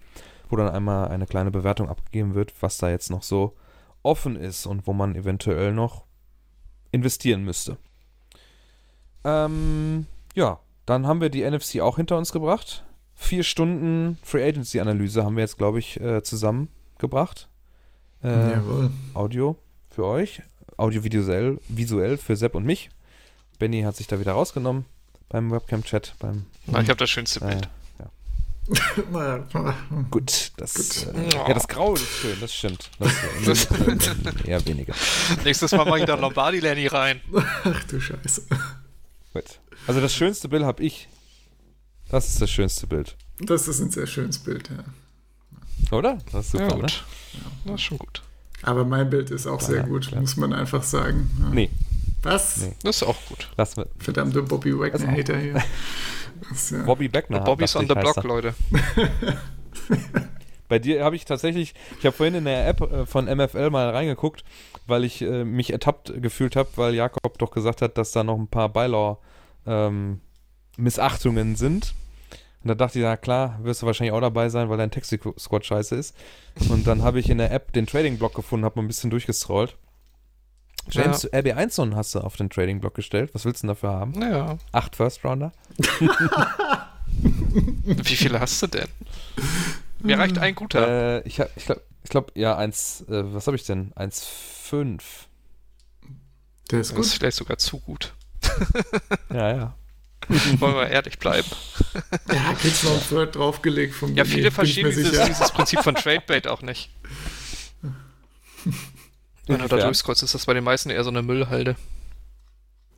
wo dann einmal eine kleine Bewertung abgegeben wird, was da jetzt noch so offen ist und wo man eventuell noch investieren müsste. Ähm, ja, dann haben wir die NFC auch hinter uns gebracht. Vier Stunden Free Agency Analyse haben wir jetzt, glaube ich, äh, zusammengebracht. Äh, Jawohl. Audio für euch, audiovisuell visuell für Sepp und mich. Benny hat sich da wieder rausgenommen beim Webcam-Chat. Beim Na, ich habe das schönste äh, Bild. Naja, gut, das, Gut. Äh, ja, das Grau ist schön, das stimmt. Das, äh, eher weniger. Nächstes Mal mache ich da Lombardi Lenny rein. Ach du Scheiße. Gut. Also das schönste Bild habe ich. Das ist das schönste Bild, Das ist ein sehr schönes Bild, ja. oder? Das ist super, ja, ne? gut. Das ist schon gut. Aber mein Bild ist auch sehr Ja, gut, klar. muss man einfach sagen. Ja. Nee, Was? Nee. Das ist auch gut. lass mit. Verdammte Bobby Das. Wagner-Hater hier. Ja. Bobby Beckner. Bobby's on the block. Leute. Bei dir habe ich tatsächlich, ich habe vorhin in der App äh, von MFL mal reingeguckt, weil ich äh, mich ertappt gefühlt habe, weil Jakob doch gesagt hat, dass da noch ein paar Bylaw-Missachtungen sind. Und da dachte ich, na klar, wirst du wahrscheinlich auch dabei sein, weil dein Taxi-Squad scheiße ist. Und dann habe ich in der App den Trading-Block gefunden, habe mal ein bisschen durchgescrollt. James, RB1 hast du auf den Trading-Block gestellt. Was willst du denn dafür haben? Naja. Acht First-Rounder? Wie viele hast du denn? Mir reicht ein guter. Äh, ich ich glaube, ich glaub, ja, eins, äh, was habe ich denn? 1,5. Der ist Das ist vielleicht sogar zu gut. Ja, ja. Wollen wir ehrlich bleiben. Ja, kriegst noch ein Third draufgelegt von Ja, Benny, viele verstehen mir dieses, dieses Prinzip von Tradebait auch nicht. Wenn du da durchscrollst, ist das bei den meisten eher so eine Müllhalde.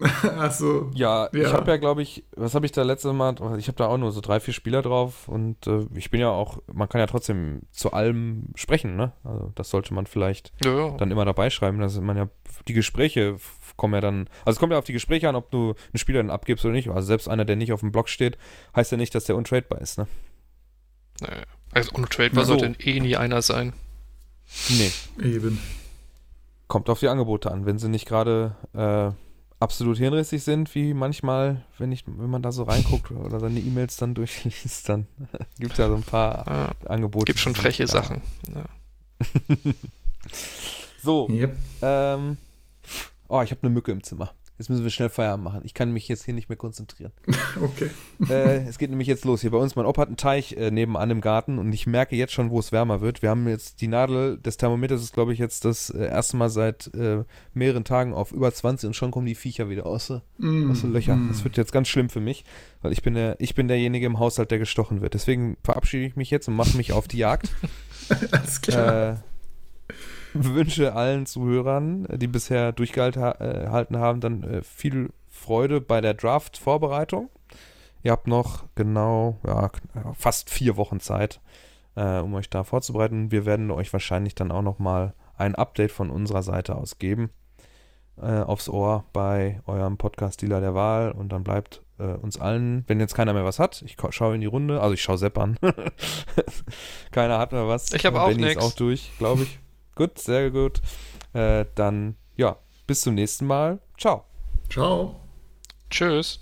Ach so. Ja, ich Ja. habe ja, glaube ich, was habe ich da letzte Mal? Ich habe da auch nur so drei, vier Spieler drauf und äh, ich bin ja auch, man kann ja trotzdem zu allem sprechen, ne? Also das sollte man vielleicht Ja, ja. dann immer dabei schreiben, dass man ja die Gespräche kommen ja dann, also es kommt ja auf die Gespräche an, ob du einen Spieler dann abgibst oder nicht. Also selbst einer, der nicht auf dem Block steht, heißt ja nicht, dass der untradebar ist, ne? Naja. Also untradebar So. sollte eh nie einer sein. Nee. Eben. Kommt auf die Angebote an. Wenn sie nicht gerade äh, absolut hirnrissig sind, wie manchmal, wenn, ich, wenn man da so reinguckt oder seine E-Mails dann durchliest, dann gibt es ja so ein paar Ja, Angebote. gibt schon sind freche klar. Sachen. Ja. So, Yep. ähm, Oh, ich habe eine Mücke im Zimmer. Jetzt müssen wir schnell Feierabend machen. Ich kann mich jetzt hier nicht mehr konzentrieren. Okay. äh, es geht nämlich jetzt los. Hier bei uns, mein Opa hat einen Teich äh, nebenan im Garten und ich merke jetzt schon, wo es wärmer wird. Wir haben jetzt die Nadel des Thermometers ist, glaube ich, jetzt das äh, erste Mal seit äh, mehreren Tagen auf über 20 und schon kommen die Viecher wieder aus, äh, Mm, aus den Löchern. mm. Das wird jetzt ganz schlimm für mich, weil ich bin der, ich bin derjenige im Haushalt, der gestochen wird. Deswegen verabschiede ich mich jetzt und mache mich auf die Jagd. Alles klar. wünsche allen Zuhörern, die bisher durchgehalten haben, dann äh, viel Freude bei der Draft-Vorbereitung. Ihr habt noch genau ja, fast vier Wochen Zeit, äh, um euch da vorzubereiten. Wir werden euch wahrscheinlich dann auch noch mal ein Update von unserer Seite aus geben äh, aufs Ohr bei eurem Podcast-Dealer der Wahl und dann bleibt äh, uns allen, wenn jetzt keiner mehr was hat, ich schaue in die Runde, also ich schaue Sepp an. keiner hat mehr was. Ich habe auch nix. auch durch, glaube ich. Gut, sehr gut. Äh, dann, ja, bis zum nächsten Mal. Ciao. Ciao. Tschüss.